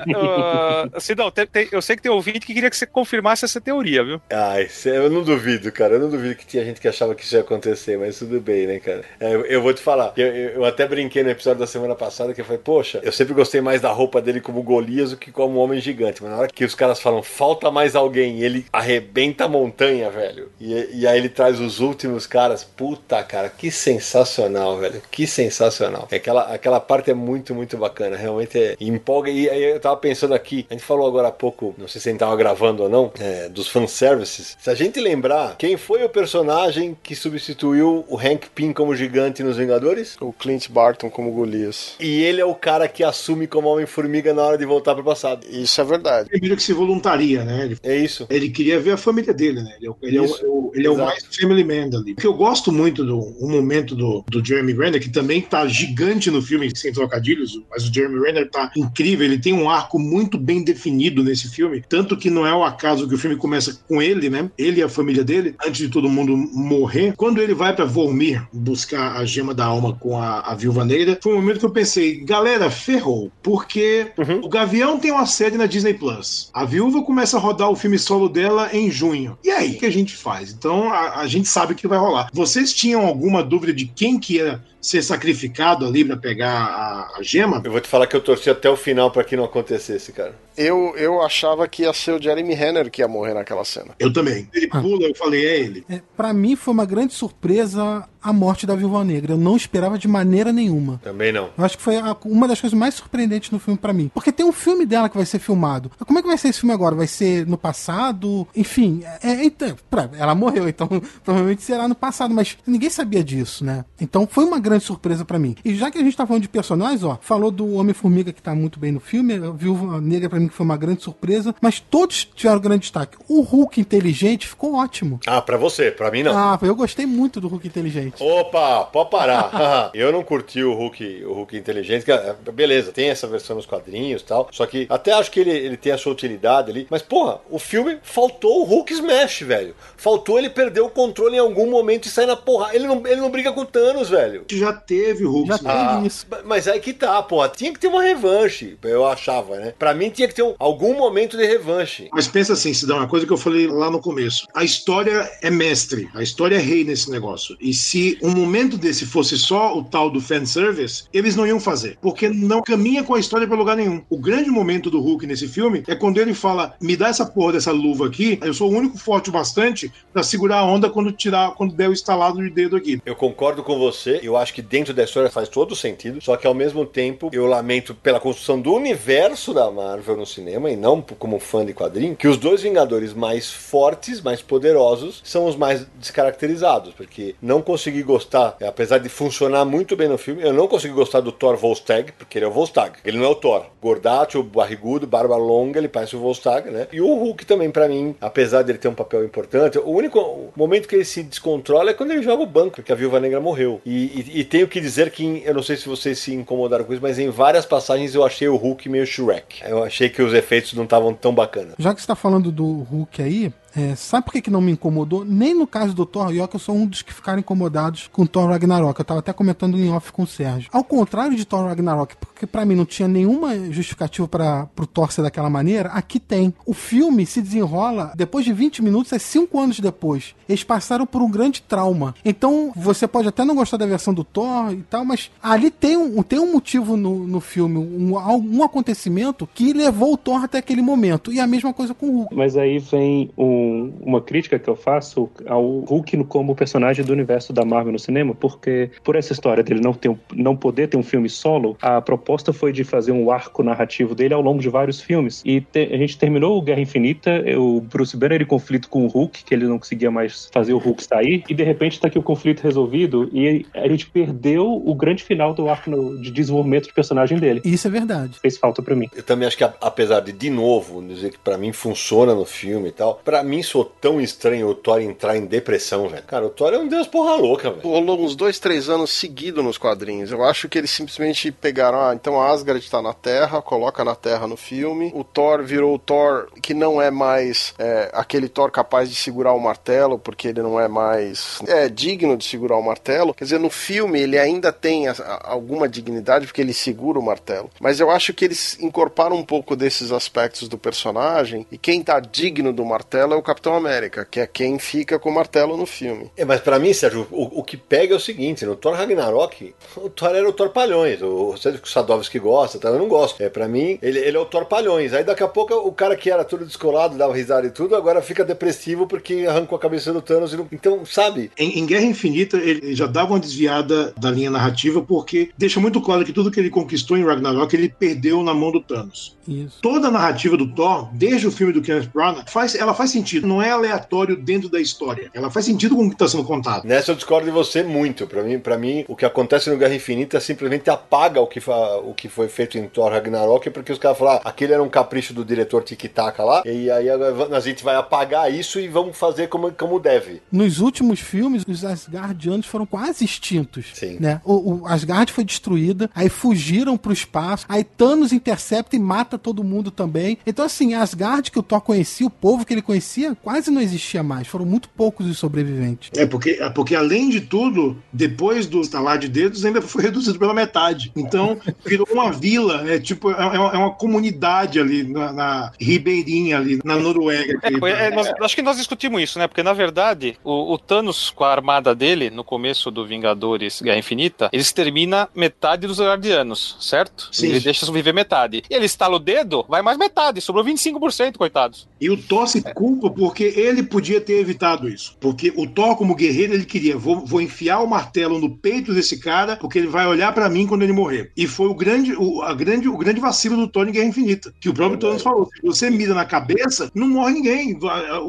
uh, Sidão, tem- tem- eu sei que tem ouvinte que queria que você confirmasse essa teoria, viu? Ai, cê- eu não duvido, cara. Eu não duvido que tinha gente que achava que isso ia acontecer, mas tudo bem, né, cara? É, eu, eu vou te falar. Eu, eu- até brinquei no episódio da semana passada que eu falei, poxa, eu sempre gostei mais da roupa dele como Golias do que como homem gigante. Mas na hora que os caras falam, falta mais alguém, e ele arrebenta a montanha, velho. E, e aí ele traz os últimos caras. Puta, cara, que sensacional, velho. Que sensacional. Aquela, aquela parte é muito, muito bacana. Realmente é, empolga. E aí eu tava pensando aqui, a gente falou agora há pouco, não sei se a gente tava gravando ou não, é, dos fanservices. Se a gente lembrar, quem foi o personagem que substituiu o Hank Pym como gigante nos Vingadores? O Clint Barton como Golias. E ele é o cara que assume como Homem-Formiga na hora de voltar pro passado. Isso é verdade. Primeiro que se voluntaria, né? Ele, É isso. ele queria ver a família dele, né? Ele é, o- ele é o- é ele é o mais family man ali. O que eu gosto muito do um momento do, do Jeremy Renner, que também tá gigante no filme, sem trocadilhos, mas o Jeremy Renner tá incrível. Ele tem um arco muito bem definido nesse filme. Tanto que não é o acaso que o filme começa com ele, né? Ele e a família dele, antes de todo mundo morrer. Quando ele vai pra Volmir buscar a gema da alma com a, a viúva negra, foi um momento que eu pensei, galera, ferrou. Porque o Gavião tem uma série na Disney Plus. A viúva começa a rodar o filme solo dela em junho. E aí, o que a gente faz? Então a, a gente sabe o que vai rolar. Vocês tinham alguma dúvida de quem que ia ser sacrificado ali pra pegar a, a gema? Eu vou te falar que eu torci até o final pra que não acontecesse, cara. Eu, eu achava que ia ser o Jeremy Renner que ia morrer naquela cena. Eu também. Ele pula, eu falei, é ele. É, para mim foi uma grande surpresa a morte da Viúva Negra. Eu não esperava de maneira nenhuma. Também não. Eu acho que foi a- uma das coisas mais surpreendentes no filme pra mim. Porque tem um filme dela que vai ser filmado. Como é que vai ser esse filme agora? Vai ser no passado? Enfim, é, é- então, pra- ela morreu, então provavelmente será no passado, mas ninguém sabia disso, né? Então foi uma grande surpresa pra mim. E já que a gente tá falando de personagens, ó, falou do Homem-Formiga que tá muito bem no filme, a Viúva Negra pra mim que foi uma grande surpresa, mas todos tiveram grande destaque. O Hulk inteligente ficou ótimo. Ah, pra você, pra mim não. Ah, eu gostei muito do Hulk inteligente. Opa, pode parar. eu não curti o Hulk, o Hulk inteligente. é, Beleza, tem essa versão nos quadrinhos e tal. Só que até acho que ele, ele tem a sua utilidade ali. Mas, porra, o filme faltou o Hulk Smash, velho. Faltou ele perder o controle em algum momento e sair na porra. Ele não, ele não briga com o Thanos, velho. Já teve o Hulk. Já teve Ah, isso. Mas aí que tá, porra. Tinha que ter uma revanche, eu achava, né? Pra mim tinha que ter um- algum momento de revanche. Mas pensa assim, Cidão, uma coisa que eu falei lá no começo. A história é mestre, a história é rei nesse negócio. E se um momento desse fosse só o tal do fanservice, eles não iam fazer. Porque não caminha com a história pra lugar nenhum. O grande momento do Hulk nesse filme é quando ele fala: me dá essa porra dessa luva aqui, eu sou o único forte o bastante pra segurar a onda quando tirar, quando der o estalado de dedo aqui. Eu concordo com você, eu acho que dentro da história faz todo sentido, só que ao mesmo tempo eu lamento pela construção do universo da Marvel no cinema e não como fã de quadrinho, que os dois Vingadores mais fortes, mais poderosos, são os mais descaracterizados, porque não consegui gostar, apesar de funcionar muito bem no filme, eu não consegui gostar do Thor Volstagg, porque ele é o Volstagg. Ele não é o Thor. Gordato, barrigudo, barba longa, ele parece o Volstagg, né? E o Hulk também, para mim, apesar dele ter um papel importante, o único momento que ele se descontrola é quando ele joga o banco, porque a Viúva Negra morreu. E, e, e tenho que dizer que, eu não sei se vocês se incomodaram com isso, mas em várias passagens eu achei o Hulk meio Shrek. Eu achei que os efeitos não estavam tão bacanas. Já que você tá falando do Hulk aí, é, sabe por que, que não me incomodou? Nem no caso do Thor Ragnarok, eu sou um dos que ficaram incomodados com Thor Ragnarok. Eu tava até comentando em off com o Sérgio. Ao contrário de Thor Ragnarok, porque para mim não tinha nenhuma justificativa para pro Thor ser daquela maneira, aqui tem. O filme se desenrola depois de 20 minutos, é 5 anos depois. Eles passaram por um grande trauma. Então, você pode até não gostar da versão do Thor e tal, mas ali tem um, tem um motivo no, no filme, um, um acontecimento que levou o Thor até aquele momento. E a mesma coisa com o Hulk. Mas aí vem um uma crítica que eu faço ao Hulk como personagem do universo da Marvel no cinema, porque por essa história dele não, ter um, não poder ter um filme solo, a proposta foi de fazer um arco narrativo dele ao longo de vários filmes. E te, a gente terminou o Guerra Infinita, o Bruce Banner em conflito com o Hulk, que ele não conseguia mais fazer o Hulk sair, e de repente está aqui o conflito resolvido, e a gente perdeu o grande final do arco no, de desenvolvimento de personagem dele. Isso é verdade. Fez falta para mim. Eu também acho que, apesar de, de novo, dizer que para mim funciona no filme e tal, para mim sou tão estranho o Thor entrar em depressão, velho. Cara, o Thor é um deus porra louca, velho. Rolou uns dois, três anos seguidos nos quadrinhos. Eu acho que eles simplesmente pegaram, ah, então Asgard tá na Terra, coloca na Terra no filme. O Thor virou o Thor que não é mais é, aquele Thor capaz de segurar o martelo, porque ele não é mais é digno de segurar o martelo. Quer dizer, no filme ele ainda tem a, a, alguma dignidade porque ele segura o martelo. Mas eu acho que eles incorporam um pouco desses aspectos do personagem e quem tá digno do martelo é o Capitão América, que é quem fica com o martelo no filme. É, mas para mim, Sérgio, o, o, que pega é o seguinte: no Thor Ragnarok, o Thor era o Thor Palhões. O, Sérgio Sadovski gosta, tá? eu não gosto. É, para mim, ele, ele é o Thor Palhões. Aí daqui a pouco o cara que era tudo descolado, dava risada e tudo, agora fica depressivo porque arrancou a cabeça do Thanos. Não... Então, sabe? Em, em, Guerra Infinita, ele já dava uma desviada da linha narrativa porque deixa muito claro que tudo que ele conquistou em Ragnarok ele perdeu na mão do Thanos. Isso. Toda a narrativa do Thor, desde o filme do Kenneth Branagh, faz, ela faz sentido. Não é aleatório dentro da história. Ela faz sentido com o que está sendo contado. Nessa eu discordo de você muito. Para mim, para mim, o que acontece no Guerra Infinita simplesmente apaga o que, o que foi feito em Thor Ragnarok, porque os caras falaram, ah, aquele era um capricho do diretor Tic-Tac lá, e aí a gente vai apagar isso e vamos fazer como, como deve. Nos últimos filmes, os Asgardianos foram quase extintos. Sim. Né? O, o Asgard foi destruída, aí fugiram pro espaço, aí Thanos intercepta e mata todo mundo também. Então, assim, Asgard que o Thor conhecia, o povo que ele conhecia, quase não existia mais. Foram muito poucos os sobreviventes. É, porque, é porque além de tudo, depois do estalar de dedos, ainda foi reduzido pela metade. Então, virou uma vila, é tipo, é, é uma, é uma comunidade ali na, na, Ribeirinha, ali, na Noruega. É, é, nós, acho que nós discutimos isso, né? Porque, na verdade, o, o, Thanos, com a armada dele, no começo do Vingadores Guerra Infinita, ele extermina metade dos Guardianos, certo? Sim. Ele deixa sobreviver metade. E ele estala o dedo, vai mais metade, sobrou 25%, coitados. E o Thor se culpa porque ele podia ter evitado isso. Porque o Thor, como guerreiro, ele queria: vou, vou enfiar o martelo no peito desse cara, porque ele vai olhar para mim quando ele morrer. E foi o grande, o, a grande, o grande vacilo do Thor em Guerra Infinita. Que o próprio Thanos falou: se você mira na cabeça, não morre ninguém.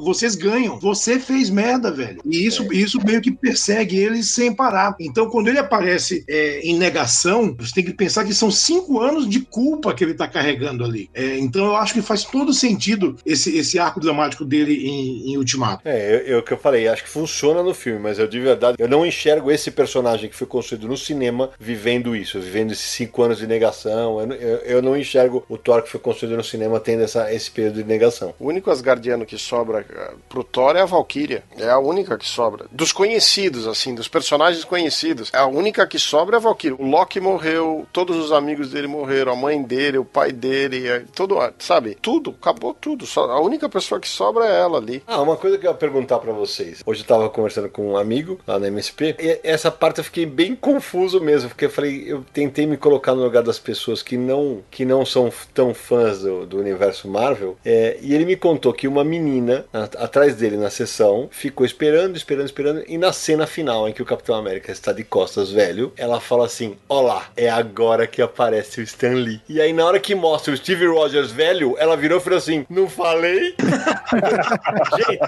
Vocês ganham. Você fez merda, velho. E isso, é. isso meio que persegue ele sem parar. Então, quando ele aparece é, em negação, você tem que pensar que são cinco anos de culpa que ele tá carregando ali. É, então, eu acho que faz todo sentido esse, esse arco dramático dele em, em Ultimato. É, eu, eu que eu falei, acho que funciona no filme, mas eu de verdade, eu não enxergo esse personagem que foi construído no cinema vivendo isso, vivendo esses cinco anos de negação. Eu, eu, eu não enxergo o Thor que foi construído no cinema tendo essa, esse período de negação. O único Asgardiano que sobra eh, pro Thor é a Valkyria. É a única que sobra. Dos conhecidos, assim, dos personagens conhecidos, a única que sobra é a Valkyria. O Loki morreu, todos os amigos dele morreram, a mãe dele, o pai dele, eh, todo, sabe? Tudo, acabou tudo. Só, a única pessoa que sobra é ela ali. Ah, uma coisa que eu ia perguntar para vocês. Hoje eu tava conversando com um amigo lá na MSP e essa parte eu fiquei bem confuso mesmo, porque eu falei, eu tentei me colocar no lugar das pessoas que não que não são tão fãs do, do universo Marvel, é, e ele me contou que uma menina a, atrás dele na sessão ficou esperando, esperando, esperando, e na cena final em que o Capitão América está de costas velho, ela fala assim: Olá, é agora que aparece o Stan Lee. E aí, na hora que mostra o Steve Rogers velho, ela virou e falou assim: Não falei? gente,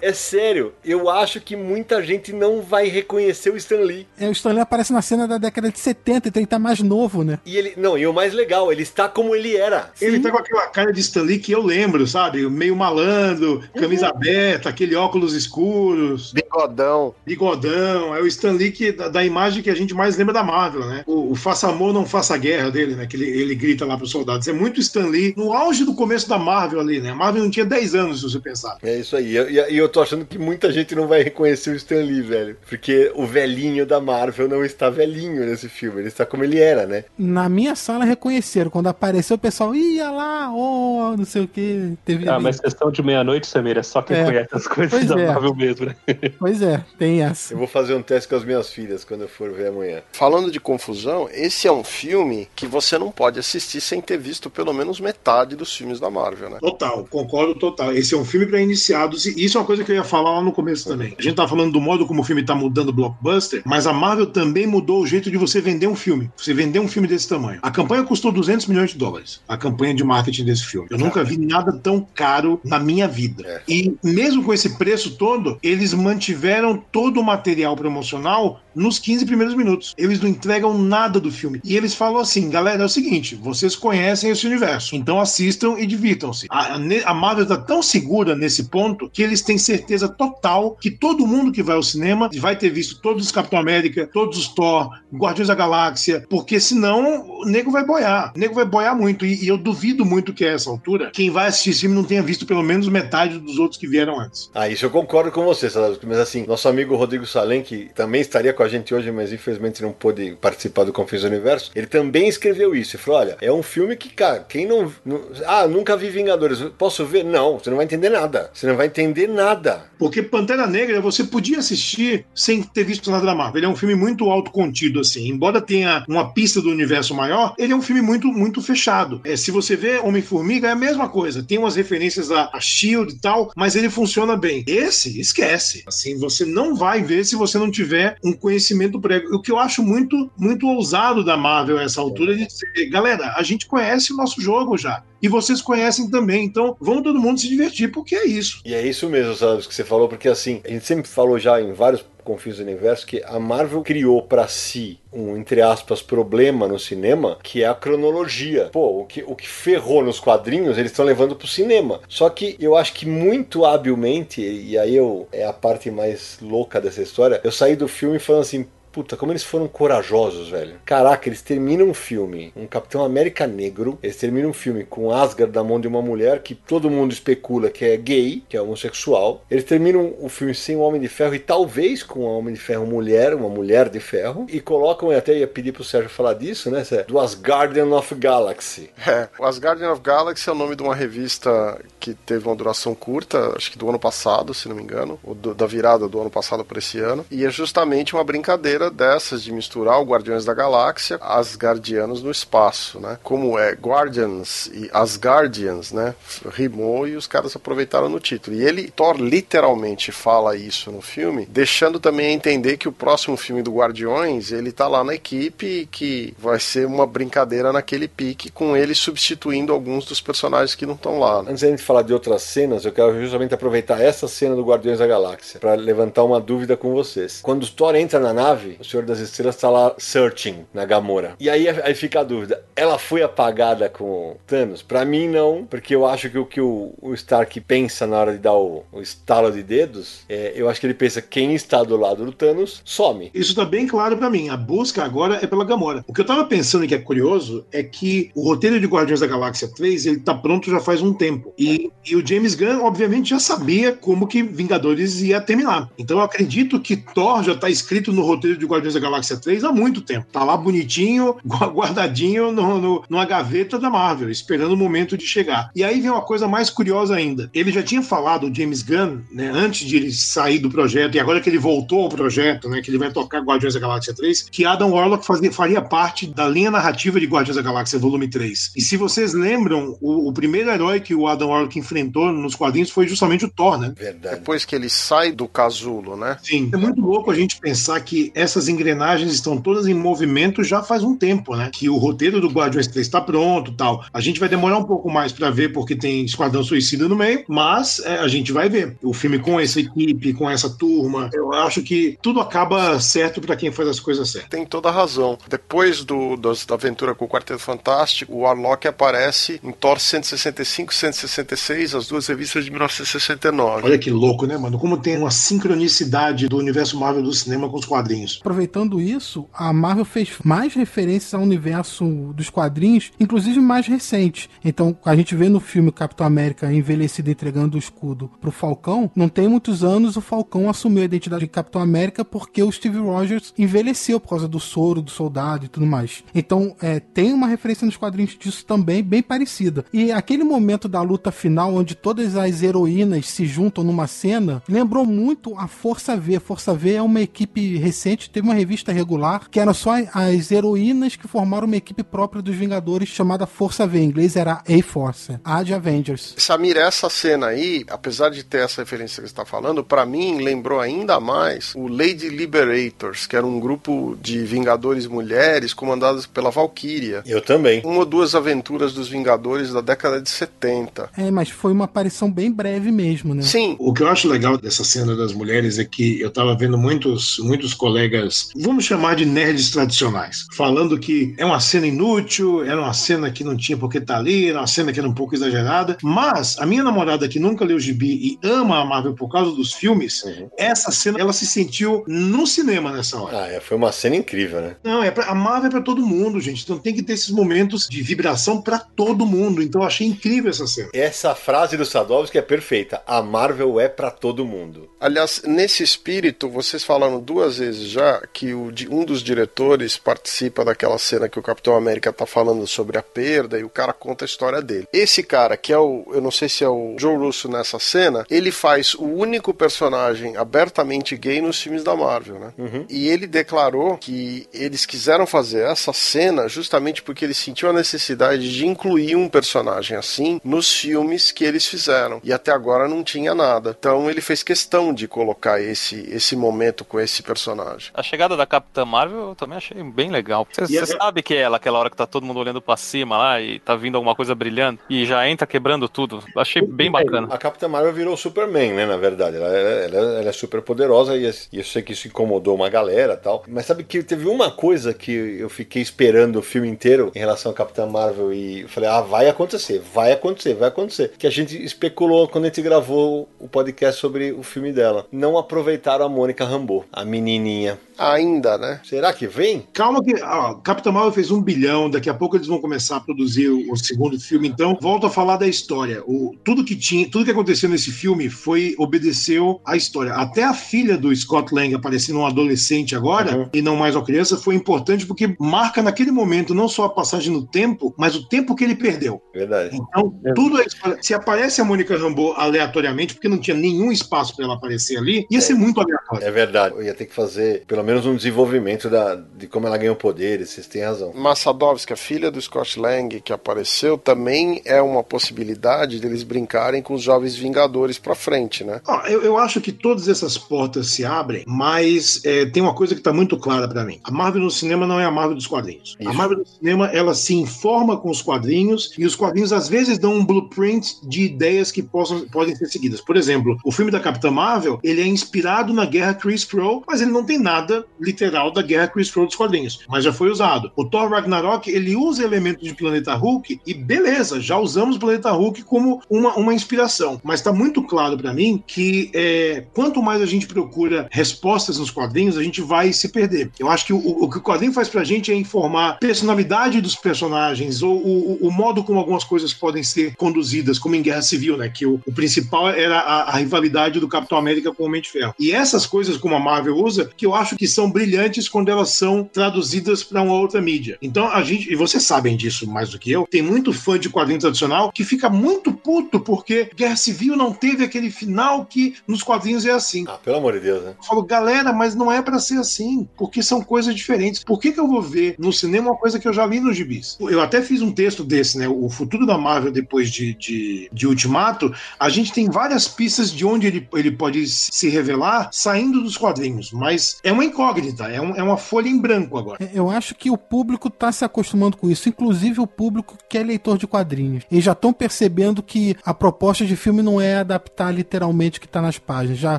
é sério, eu acho que muita gente não vai reconhecer o Stan Lee. É, o Stan Lee aparece na cena da década de 70, então ele tá mais novo, né? E ele, não, e o mais legal, ele está como ele era. Ele tá com aquela cara de Stan Lee que eu lembro, sabe? Meio malandro, camisa aberta, aquele óculos escuros, Bigodão. bigodão. É o Stan Lee que, da, da imagem que a gente mais lembra da Marvel, né? O, o faça amor, não faça guerra dele, né? Que ele, ele grita lá pros soldados. É muito Stan Lee no auge do começo da Marvel ali, né? A Marvel não tinha 10 anos, pensar. É isso aí. E eu, e eu tô achando que muita gente não vai reconhecer o Stan Lee, velho. Porque o velhinho da Marvel não está velhinho nesse filme. Ele está como ele era, né? Na minha sala reconheceram. Quando apareceu, o pessoal ia lá, oh, não sei o que. Teve Ah, mas questão de meia-noite, Samir, é só quem É. conhece as coisas Pois da é. Marvel mesmo, né? Pois é, tem essa. Eu vou fazer um teste com as minhas filhas quando eu for ver amanhã. Falando de confusão, esse é um filme que você não pode assistir sem ter visto pelo menos metade dos filmes da Marvel, né? Total, concordo total. Esse é um filme para iniciados e isso é uma coisa que eu ia falar lá no começo também. A gente tá falando do modo como o filme tá mudando o blockbuster, mas a Marvel também mudou o jeito de você vender um filme. Você vender um filme desse tamanho. A campanha custou 200 milhões de dólares. A campanha de marketing desse filme. Eu nunca vi nada tão caro na minha vida. E mesmo com esse preço todo, eles mantiveram todo o material promocional nos 15 primeiros minutos. Eles não entregam nada do filme. E eles falam assim, galera, é o seguinte, vocês conhecem esse universo, então assistam e divirtam-se. A, a Marvel está tão segura nesse ponto que eles têm certeza total que todo mundo que vai ao cinema vai ter visto todos os Capitão América, todos os Thor, Guardiões da Galáxia, porque senão o nego vai boiar. O nego vai boiar muito. E, e eu duvido muito que a essa altura, quem vai assistir esse filme não tenha visto pelo menos metade dos outros que vieram antes. Ah, isso eu concordo com você, Sadowski, mas assim, nosso amigo Rodrigo Salem, que também estaria com a gente hoje, mas infelizmente não pôde participar do Confins Universo, ele também escreveu isso. Ele falou: olha, é um filme que, cara, quem não. não- ah, nunca vi Vingadores, posso ver? Não, você não vai entender nada. Você não vai entender nada. Porque Pantera Negra você podia assistir sem ter visto nada da Marvel. Ele é um filme muito autocontido, assim. Embora tenha uma pista do universo maior, ele é um filme muito, muito fechado. É, se você vê Homem-Formiga, é a mesma coisa. Tem umas referências a, a Shield e tal, mas ele funciona bem. Esse, esquece. Assim, você não vai ver se você não tiver um conhecimento prévio. O que eu acho muito, muito ousado da Marvel a essa altura é de dizer, galera, a gente conhece o nosso jogo já. E vocês conhecem também. Então, vamos todo mundo se divertir, porque é isso. E é isso mesmo, Sadowski, que você falou, porque assim, a gente sempre falou já em vários Confins do Universo que a Marvel criou pra si um, entre aspas, problema no cinema, que é a cronologia. Pô, o que, o que ferrou nos quadrinhos, eles estão levando pro cinema. Só que eu acho que muito habilmente, e aí eu, é a parte mais louca dessa história, eu saí do filme falando assim, Puta, como eles foram corajosos, velho. Caraca, eles terminam um filme, um Capitão América negro, eles terminam um filme com Asgard na mão de uma mulher que todo mundo especula que é gay, que é homossexual. Eles terminam o filme sem o Homem de Ferro e talvez com o Homem de Ferro mulher, uma mulher de ferro, e colocam, eu até ia pedir pro Sérgio falar disso, né? Do Asgardian of Galaxy. É, o Asgardian of Galaxy é o nome de uma revista que teve uma duração curta, acho que do ano passado, se não me engano, ou do- da virada do ano passado para esse ano, e é justamente uma brincadeira dessas de misturar o Guardiões da Galáxia, Asgardianos no espaço, né? Como é Guardians e Asgardians, né? Rimou e os caras aproveitaram no título. E ele, Thor literalmente fala isso no filme, deixando também a entender que o próximo filme do Guardiões, ele tá lá na equipe e que vai ser uma brincadeira naquele pique com ele substituindo alguns dos personagens que não estão lá. Né? Antes gente falar de outras cenas, eu quero justamente aproveitar essa cena do Guardiões da Galáxia para levantar uma dúvida com vocês. Quando o Thor entra na nave, o Senhor das Estrelas está lá searching na Gamora. E aí, aí fica a dúvida: ela foi apagada com o Thanos? Pra mim, não, porque eu acho que o que o, o Stark pensa na hora de dar o, o estalo de dedos, é, eu acho que ele pensa: quem está do lado do Thanos some. Isso tá bem claro pra mim. A busca agora é pela Gamora. O que eu tava pensando e que é curioso é que o roteiro de Guardiões da Galáxia 3 ele tá pronto já faz um tempo. E, e o James Gunn, obviamente, já sabia como que Vingadores ia terminar. Então eu acredito que Thor já tá escrito no roteiro de Guardiões da Galáxia 3 há muito tempo. Tá lá bonitinho, gu- guardadinho no, no- numa gaveta da Marvel, esperando o momento de chegar. E aí vem uma coisa mais curiosa ainda. Ele já tinha falado, o James Gunn, né, antes de ele sair do projeto, e agora que ele voltou ao projeto, né, que ele vai tocar Guardiões da Galáxia 3, que Adam Warlock fazia, faria parte da linha narrativa de Guardiões da Galáxia Volume 3. E se vocês lembram, o, o primeiro herói que o Adam Warlock enfrentou nos quadrinhos foi justamente o Thor, né? Verdade. Depois que ele sai do casulo, né? Sim. É muito louco a gente pensar que essas engrenagens estão todas em movimento já faz um tempo, né? Que o roteiro do Guardiões 3 está pronto tal. A gente vai demorar um pouco mais para ver porque tem Esquadrão Suicida no meio, mas é, a gente vai ver. O filme com essa equipe, com essa turma, eu acho que tudo acaba certo para quem faz as coisas certas. Tem toda a razão. Depois do, das, da aventura com o Quarteto Fantástico, o Warlock aparece em Thor 165 e 166, as duas revistas de 1969. Olha que louco, né, mano? Como tem uma sincronicidade do universo Marvel do cinema com os quadrinhos. Aproveitando isso, a Marvel fez mais referências ao universo dos quadrinhos, inclusive mais recentes. Então, a gente vê no filme Capitão América envelhecido entregando o escudo pro Falcão, não tem muitos anos o Falcão assumiu a identidade de Capitão América porque o Steve Rogers envelheceu por causa do soro do soldado e tudo mais. Então, é, tem uma referência nos quadrinhos disso também, bem parecida. E aquele momento da luta final, onde todas as heroínas se juntam numa cena, lembrou muito a Força V. Força V é uma equipe recente, teve uma revista regular, que era só as heroínas que formaram uma equipe própria dos Vingadores chamada Força V. Em inglês era A-Force, A de Avengers. Samir, essa cena aí, apesar de ter essa referência que você está falando, para mim lembrou ainda mais o Lady Liberators, que era um grupo de Vingadores mulheres comandados pela Valkyria. Eu também. Uma ou duas aventuras dos Vingadores da década de 70. É, mas foi uma aparição bem breve mesmo, né? Sim. O que eu acho legal dessa cena das mulheres é que eu tava vendo muitos, muitos colegas, vamos chamar de nerds tradicionais, falando que é uma cena inútil, era uma cena que não tinha porque tá ali, era uma cena que era um pouco exagerada. Mas a minha namorada que nunca leu gibi e ama a Marvel por causa dos filmes, Uhum. essa cena ela se sentiu no cinema nessa hora. Ah, é, foi uma cena incrível, né? Não, é pra, a Marvel é pra todo mundo, gente. Então tem que ter esses momentos de vibração pra todo mundo. Então eu achei incrível essa cena. Essa frase do Sadovski é perfeita. A Marvel é pra todo mundo. Aliás, nesse espírito, vocês falaram duas vezes já que o, um dos diretores participa daquela cena que o Capitão América tá falando sobre a perda e o cara conta a história dele. Esse cara, que é o, eu não sei se é o Joe Russo nessa cena, ele faz o único personagem abertamente gay nos filmes da Marvel, né? E ele declarou que eles quiseram fazer essa cena justamente porque ele sentiu a necessidade de incluir um personagem assim nos filmes que eles fizeram. E até agora não tinha nada. Então ele fez questão de colocar esse, esse momento com esse personagem. A chegada da Capitã Marvel eu também achei bem legal. Você a- sabe que é ela, aquela hora que tá todo mundo olhando pra cima lá e tá vindo alguma coisa brilhando e já entra quebrando tudo. Achei bem bacana. A Capitã Marvel virou Superman, né? Na verdade, ela, ela- ela- ela é super poderosa e, e eu sei que isso incomodou uma galera e tal. Mas sabe que teve uma coisa que eu fiquei esperando o filme inteiro em relação à Capitã Marvel e eu falei, ah, vai acontecer, vai acontecer, vai acontecer. Que a gente especulou quando a gente gravou o podcast sobre o filme dela. Não aproveitaram a Mônica Rambeau, a menininha. Ainda, né? Será que vem? Calma que ó, Capitão Marvel fez um bilhão, daqui a pouco eles vão começar a produzir o, o segundo filme, então volto a falar da história. O, tudo que tinha, tudo que aconteceu nesse filme foi obedeceu à história. Até a filha do Scott Lang aparecendo um adolescente agora Uhum. e não mais uma criança foi importante porque marca naquele momento não só a passagem no tempo, mas o tempo que ele perdeu. Verdade. Então, tudo é história. Se aparece a Mônica Rambeau aleatoriamente, porque não tinha nenhum espaço para ela aparecer ali, ia ser muito aleatório. É verdade. Eu ia ter que fazer pelo menos um desenvolvimento da, de como ela ganhou poderes, vocês têm razão. Massadovski, a filha do Scott Lang que apareceu, também é uma possibilidade deles brincarem com os jovens Vingadores pra frente, né? Ó, eu, eu acho que todas essas portas se abrem, mas é, tem uma coisa que está muito clara para mim. A Marvel no cinema não é a Marvel dos quadrinhos. Isso. A Marvel no cinema ela se informa com os quadrinhos e os quadrinhos às vezes dão um blueprint de ideias que possam, podem ser seguidas. Por exemplo, o filme da Capitã Marvel ele é inspirado na Guerra Chris Crow, mas ele não tem nada literal da Guerra Chris Crow dos quadrinhos, mas já foi usado. O Thor Ragnarok ele usa elementos de Planeta Hulk e beleza, já usamos Planeta Hulk como uma, uma inspiração. Mas está muito claro para mim que é, quanto mais a gente procura respostas nos quadrinhos, a gente vai se perder. Eu acho que o, o que o quadrinho faz pra gente é informar personalidade dos personagens ou o, o- o modo como algumas coisas podem ser conduzidas, como em Guerra Civil, né? Que o, o principal era a, a rivalidade do Capitão América com o Homem de Ferro. E essas coisas, como a Marvel usa, que eu acho que são brilhantes quando elas são traduzidas para uma outra mídia. Então a gente, e vocês sabem disso mais do que eu, tem muito fã de quadrinho tradicional que fica muito puto porque Guerra Civil não teve aquele final que nos quadrinhos é assim. Ah, pelo amor de Deus, né? Eu falo, galera, mas não é pra ser assim, porque são coisas diferentes. Por que, que eu vou ver no cinema uma coisa que eu já li nos gibis? Eu até fiz um texto desse, né? O futuro da Marvel depois de, de, de Ultimato. A gente tem várias pistas de onde ele, ele pode se revelar saindo dos quadrinhos, mas é uma incógnita, é, um, é uma folha em branco agora. É, Eu acho que o público tá se acostumando com isso, inclusive o público que é leitor de quadrinhos. Eles já estão percebendo que a proposta de filme não é adaptar literalmente o que tá nas páginas, já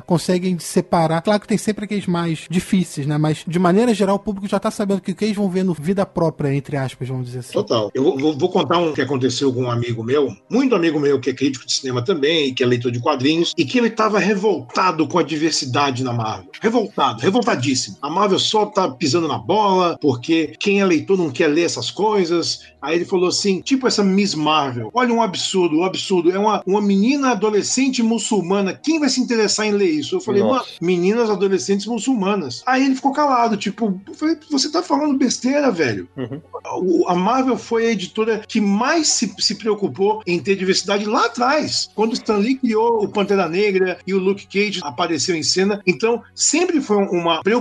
conseguem separar. Claro que tem sempre aqueles mais difíceis, né? Mas de maneira geral o público já tá sabendo que o que eles vão ver no vida própria, entre aspas, vamos dizer assim. Total. Eu vou, vou- contar um que aconteceu com um amigo meu, muito amigo meu, que é crítico de cinema também, que é leitor de quadrinhos, e que ele estava revoltado com a diversidade na Marvel. Revoltado, revoltadíssimo. A Marvel só tá pisando na bola, porque quem é leitor não quer ler essas coisas. Aí ele falou assim: tipo essa Miss Marvel. Olha um absurdo, um absurdo. É uma, uma menina adolescente muçulmana. Quem vai se interessar em ler isso? Eu falei, Nossa. mano, meninas adolescentes muçulmanas. Aí ele ficou calado, tipo, eu falei, você tá falando besteira, velho. O- A Marvel foi a editora que mais se, se preocupou em ter diversidade lá atrás, quando Stan Lee criou o Pantera Negra e o Luke Cage apareceu em cena. Então, sempre foi uma preocupação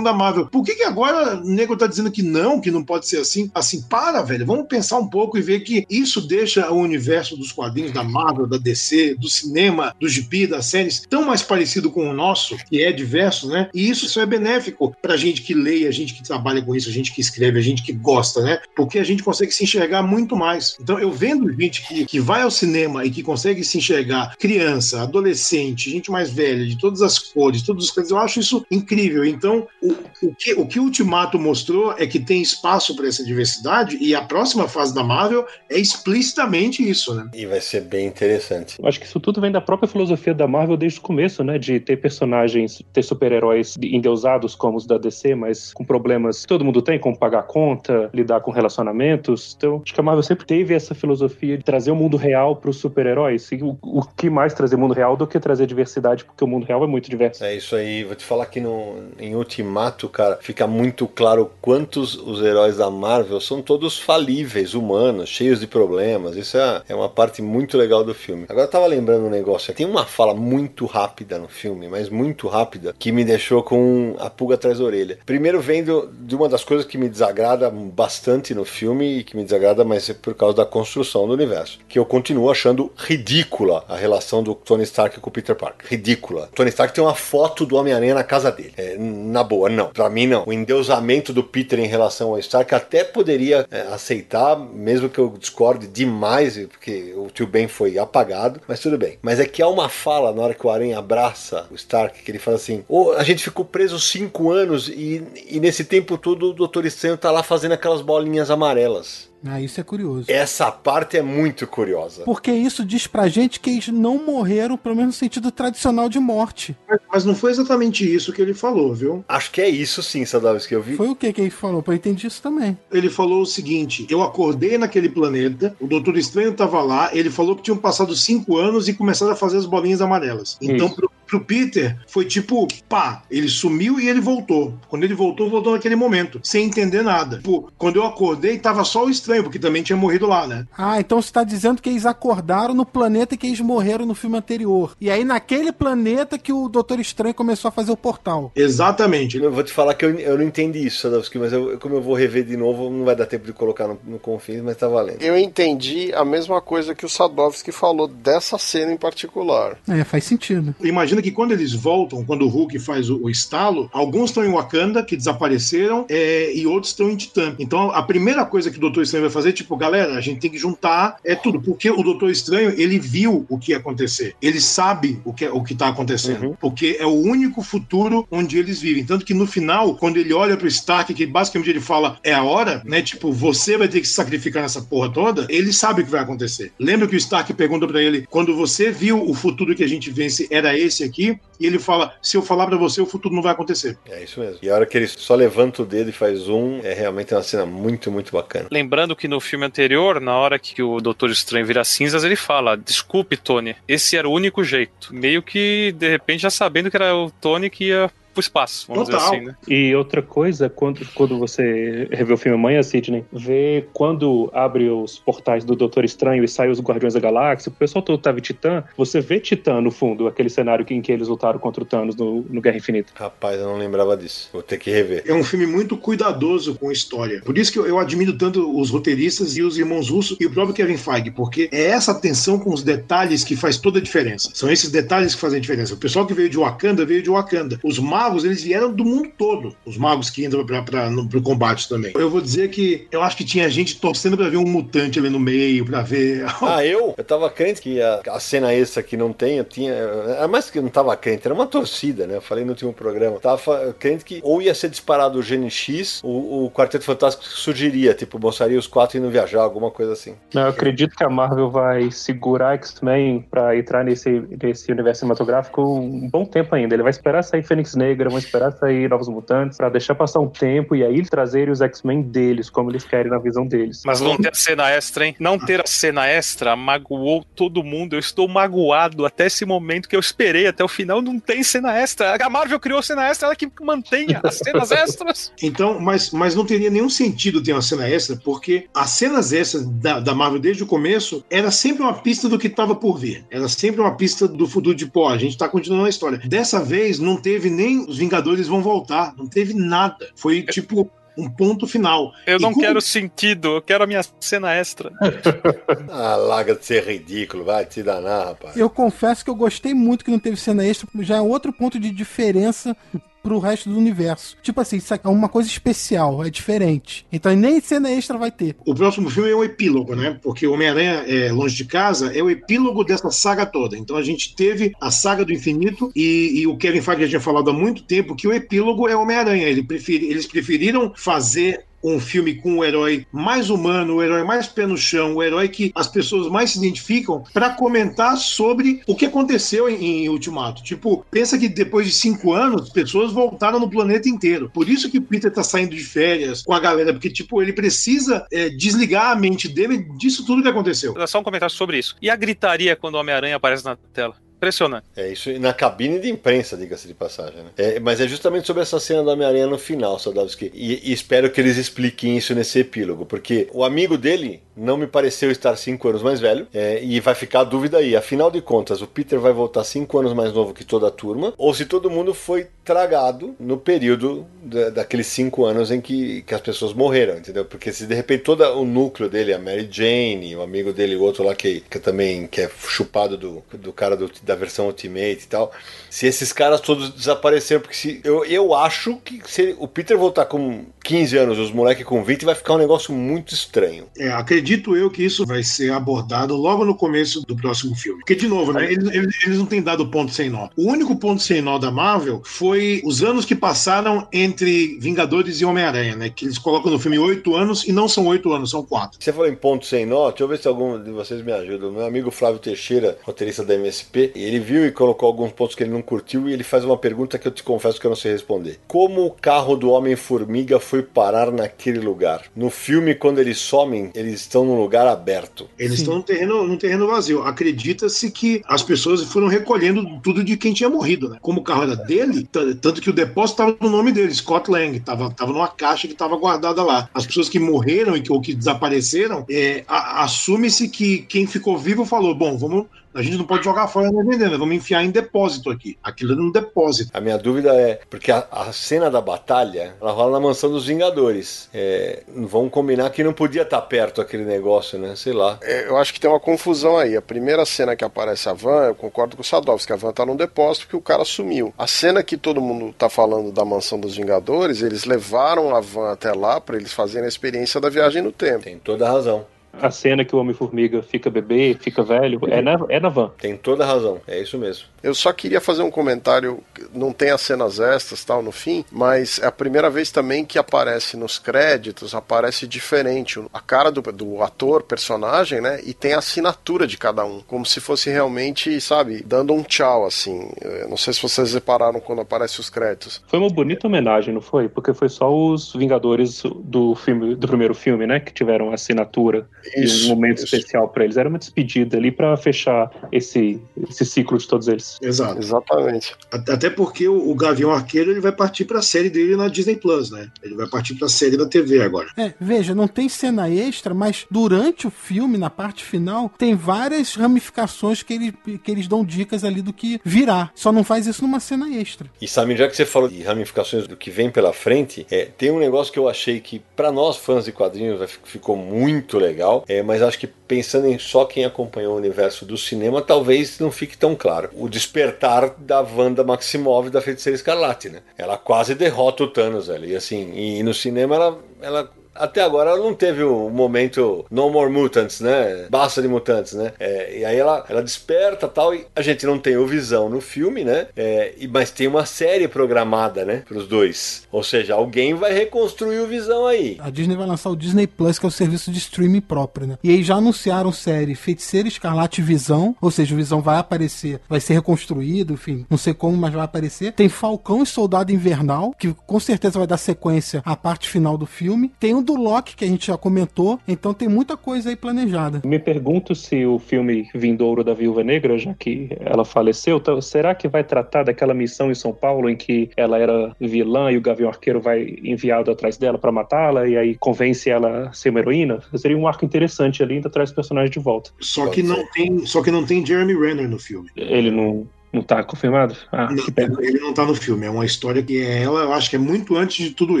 da Marvel. Por que, que agora o nego tá dizendo que não, que não pode ser assim? Assim, para, velho. Vamos pensar um pouco e ver que isso deixa o universo dos quadrinhos da Marvel, da DC, do cinema, do gibi, das séries, tão mais parecido com o nosso, que é diverso, né? E isso só é benéfico pra gente que lê, a gente que trabalha com isso, a gente que escreve, a gente que gosta, né? Porque a gente consegue se enxergar muito mais. Então, eu vendo gente que, que vai ao cinema e que consegue se enxergar criança, adolescente, gente mais velha, de todas as cores, todos os cores, eu acho isso incrível. Então, o, o, que, o que o Ultimato mostrou é que tem espaço para essa diversidade e a próxima fase da Marvel é explicitamente isso, né? E vai ser bem interessante. Eu Acho que isso tudo vem da própria filosofia da Marvel desde o começo, né? De ter personagens, ter super-heróis endeusados como os da DC, mas com problemas que todo mundo tem, como pagar conta, lidar com relacionamentos. Então, acho que a Marvel sempre teve essa filosofia de trazer o mundo real para os super-heróis. E o, o que mais trazer mundo real do que trazer diversidade, porque o mundo real é muito diverso. É isso aí, vou te falar que no, em Ultimato, cara, fica muito claro quantos os heróis da Marvel são todos falíveis, humanos, cheios de problemas. Isso é, é uma parte muito legal do filme. Agora eu tava lembrando um negócio, tem uma fala muito rápida no filme, mas muito rápida, que me deixou com a pulga atrás da orelha. Primeiro vem do- de uma das coisas que me desagrada bastante no filme, e que me desagrada, mas é por causa da construção do universo, que eu continuo achando ridícula a relação do Tony Stark com o Peter Parker. Ridícula. Tony Stark tem uma foto do Homem-Aranha na casa dele. É, na boa, não. Pra mim, não. O endeusamento do Peter em relação ao Stark até poderia é, aceitar, mesmo que eu discorde demais, porque o tio Ben foi apagado, mas tudo bem. Mas é que há uma fala na hora que o Aranha abraça o Stark, que ele fala assim: "Ô, a gente ficou preso cinco anos e, e nesse tempo todo o Doutor Estranho tá lá fazendo aquelas bolinhas amarelas. Ah, isso é curioso. Essa parte é muito curiosa. Porque isso diz pra gente que eles não morreram, pelo menos no sentido tradicional de morte. Mas, não foi exatamente isso que ele falou, viu? Acho que é isso sim, Sadovski, que eu vi. Foi o que que ele falou? Eu entendi isso também. Ele falou o seguinte: eu acordei naquele planeta, o Doutor Estranho estava lá, ele falou que tinham passado cinco anos e começaram a fazer as bolinhas amarelas. Então, Isso. pro, pro Peter, foi tipo, pá, ele sumiu e ele voltou. Quando ele voltou, voltou naquele momento, sem entender nada. Tipo, quando eu acordei, tava só o estranho, porque também tinha morrido lá, né? Ah, então você tá dizendo que eles acordaram no planeta que eles morreram no filme anterior. E aí naquele planeta que o Doutor Estranho começou a fazer o portal. Exatamente. Eu vou te falar que eu, eu não entendi isso, Sadovski, mas eu- como eu vou rever de novo, não vai dar tempo de colocar no, no Confins, mas tá valendo. Eu entendi a mesma coisa que o Sadovski falou dessa cena em particular. É, faz sentido. Imagina que quando eles voltam, quando o Hulk faz o, o estalo, alguns estão em Wakanda, que desapareceram, é, e outros estão em Titã. Então a primeira coisa que o Doutor Estranho vai fazer é tipo, galera, a gente tem que juntar é tudo, porque o Doutor Estranho, ele viu o que ia acontecer. Ele sabe o que, o que tá acontecendo, porque é o único futuro onde eles vivem. Tanto que no final, quando ele olha pro Stark, que basicamente ele fala, é a hora, né? Tipo, você vai ter que se sacrificar nessa porra toda, ele sabe o que vai acontecer. Lembra que o Stark pergunta pra ele, quando você viu o futuro que a gente vence era esse aqui? E ele fala, se eu falar pra você, o futuro não vai acontecer. É isso mesmo. E a hora que ele só levanta o dedo e faz um, é realmente uma cena muito, muito bacana. Lembrando que no filme anterior, na hora que o Doutor Estranho vira cinzas, ele fala: Desculpe, Tony, esse era o único jeito. Meio que, de repente, já sabendo que era o Tony que ia pro espaço, vamos Total. dizer assim, né? E outra coisa, quando, quando você revê o filme amanhã, Sidney, vê quando abre os portais do Doutor Estranho e sai os Guardiões da Galáxia, o pessoal todo tava em Titã, você vê Titã no fundo, aquele cenário em que eles lutaram contra o Thanos no, no Guerra Infinita. Rapaz, eu não lembrava disso. Vou ter que rever. É um filme muito cuidadoso com a história. Por isso que eu, eu admiro tanto os roteiristas e os irmãos russos e o próprio Kevin Feige, porque é essa atenção com os detalhes que faz toda a diferença. São esses detalhes que fazem a diferença. O pessoal que veio de Wakanda veio de Wakanda. Os magos magos, eles vieram do mundo todo. Os magos que entram pra, pra, no, pro combate também. Eu vou dizer que eu acho que tinha gente torcendo pra ver um mutante ali no meio, pra ver. Ah, eu? Eu tava crente que a, a cena extra que não tem, eu tinha. Era mais que eu não tava crente, era uma torcida, né? Eu falei no último programa. Eu tava crente que ou ia ser disparado o Gene X, o, o Quarteto Fantástico surgiria, tipo, mostraria os quatro indo viajar, alguma coisa assim. Não, eu acredito que a Marvel vai segurar X-Men pra entrar nesse, nesse universo cinematográfico um bom tempo ainda. Ele vai esperar sair Fênix Negra, vai esperar sair Novos Mutantes, pra deixar passar um tempo e aí trazerem os X-Men deles, como eles querem na visão deles. Mas não ter a cena extra, hein? Não ter a cena extra magoou todo mundo. Eu estou magoado até esse momento que eu esperei até o final. Não tem cena extra. A Marvel criou cena extra, ela que mantenha as cenas extras. Então, mas, mas não teria nenhum sentido ter uma cena extra, porque as cenas extras da, da Marvel desde o começo era sempre uma pista do que estava por vir. Era sempre uma pista do futuro de pó. A gente tá continuando a história. Dessa vez não teve nem os Vingadores vão voltar. Não teve nada. Foi tipo um ponto final. Eu E não como- quero sentido, eu quero a minha cena extra. Ah, larga de ser ridículo, vai te danar, rapaz. Eu confesso que eu gostei muito que não teve cena extra, já é outro ponto de diferença pro resto do universo. Tipo assim, isso é uma coisa especial, é diferente. Então nem cena extra vai ter. O próximo filme é o epílogo, né? Porque Homem-Aranha é, Longe de Casa é o epílogo dessa saga toda. Então a gente teve a saga do infinito e, e o Kevin Feige já tinha falado há muito tempo que o epílogo é Homem-Aranha. Ele preferi- eles preferiram fazer um filme com o herói mais humano, o herói mais pé no chão, o herói que as pessoas mais se identificam, para comentar sobre o que aconteceu em, em Ultimato. Tipo, pensa que depois de cinco anos, pessoas voltaram no planeta inteiro. Por isso que o Peter tá saindo de férias com a galera, porque, tipo, ele precisa é, desligar a mente dele disso tudo que aconteceu. Só um comentário sobre isso. E a gritaria quando o Homem-Aranha aparece na tela? Impressionante. É isso na cabine de imprensa, diga-se de passagem. Né? É, mas é justamente sobre essa cena do Homem-Aranha no final, Sadowski. E, e espero que eles expliquem isso nesse epílogo, porque o amigo dele não me pareceu estar cinco anos mais velho, é, e vai ficar a dúvida aí. Afinal de contas, o Peter vai voltar cinco anos mais novo que toda a turma, ou se todo mundo foi tragado no período da- daqueles cinco anos em que, que as pessoas morreram, entendeu? Porque se de repente todo o núcleo dele, a Mary Jane, o amigo dele, o outro lá que, que também que é chupado do, do cara do- da versão Ultimate e tal, se esses caras todos desapareceram, porque se, eu, eu acho que se o Peter voltar com 15 anos, os moleques com 20, vai ficar um negócio muito estranho. É, acredito eu que isso vai ser abordado logo no começo do próximo filme. Porque, de novo, né, eles, eles- eles não têm dado ponto sem nó. O único ponto sem nó da Marvel foi os anos que passaram entre Vingadores e Homem-Aranha, né? Que eles colocam no filme oito anos e não são oito anos, são quatro. Você falou em ponto sem nó, deixa eu ver se algum de vocês me ajuda. Meu amigo Flávio Teixeira, roteirista da MSP, ele viu e colocou alguns pontos que ele não curtiu e ele faz uma pergunta que eu te confesso que eu não sei responder. Como o carro do Homem-Formiga foi parar naquele lugar? No filme, quando eles somem, eles estão num lugar aberto. Eles estão num terreno, num terreno vazio. Acredita-se que as pessoas foram recolhendo tudo de quem tinha morrido, né? Como o carro era dele, tanto que o depósito estava no nome dele, Scott Lang, estava tava numa caixa que estava guardada lá. As pessoas que morreram e que, ou que desapareceram, é, assume-se que quem ficou vivo falou: bom, vamos. A gente não pode jogar fora na vendendo, vamos enfiar em depósito aqui. Aquilo era um depósito. A minha dúvida é, porque a, a cena da batalha, ela rola na mansão dos Vingadores. É, vamos combinar que não podia estar perto aquele negócio, né? Sei lá. É, eu acho que tem uma confusão aí. A primeira cena que aparece a van, eu concordo com o Sadovski, a van tá num depósito que o cara sumiu. A cena que todo mundo tá falando da mansão dos Vingadores, eles levaram a van até lá pra eles fazerem a experiência da viagem no tempo. Tem toda a razão. A cena que o Homem-Formiga fica bebê, fica velho, é na, é na van. Tem toda a razão. É isso mesmo. Eu só queria fazer um comentário, não tem as cenas extras tal no fim, mas é a primeira vez também que aparece nos créditos, aparece diferente a cara do, do ator, personagem, né? E tem a assinatura de cada um, como se fosse realmente, sabe, dando um tchau assim. Eu não sei se vocês repararam quando aparecem os créditos. Foi uma bonita homenagem, não foi? Porque foi só os Vingadores do filme, do primeiro filme, né, que tiveram assinatura e Isso, um momento isso. especial pra eles. Era uma despedida ali pra fechar esse, esse ciclo de todos eles. Exato. Exatamente. Até porque o, Gavião Arqueiro ele vai partir para a série dele na Disney Plus, né? Ele vai partir para a série da TV agora. É, veja, não tem cena extra, mas durante o filme, na parte final, tem várias ramificações que, ele, que eles dão dicas ali do que virá. Só não faz isso numa cena extra. E Samir, já que você falou de ramificações do que vem pela frente, é, tem um negócio que eu achei que, para nós fãs de quadrinhos, ficou muito legal. Legal, é, mas acho que pensando em só quem acompanhou o universo do cinema, talvez não fique tão claro. O despertar da Wanda Maximov da Feiticeira Escarlate, né? Ela quase derrota o Thanos, velho. E assim, e no cinema ela, ela até agora ela não teve o um momento No More Mutants, né? Basta de mutantes, né? É, e aí ela, ela desperta tal, e a gente não tem o Visão no filme, né? É, e, mas tem uma série programada, né? Para os dois. Ou seja, alguém vai reconstruir o Visão aí. A Disney vai lançar o Disney Plus, que é o serviço de streaming próprio, né? E aí já anunciaram série Feiticeira Escarlate Visão, ou seja, o Visão vai aparecer, vai ser reconstruído, enfim, não sei como, mas vai aparecer. Tem Falcão e Soldado Invernal, que com certeza vai dar sequência à parte final do filme. Tem o do Loki, que a gente já comentou, então tem muita coisa aí planejada. Me pergunto se o filme Vindouro da Viúva Negra, já que ela faleceu, tá, será que vai tratar daquela missão em São Paulo em que ela era vilã e o Gavião Arqueiro vai enviado atrás dela para matá-la e aí convence ela a ser uma heroína? Seria um arco interessante ali, ainda traz o personagem de volta. Só que não tem, só que não tem Jeremy Renner no filme. Ele não não tá confirmado? Ah, não, ele não tá no filme. É uma história que é ela, eu acho que é muito antes de tudo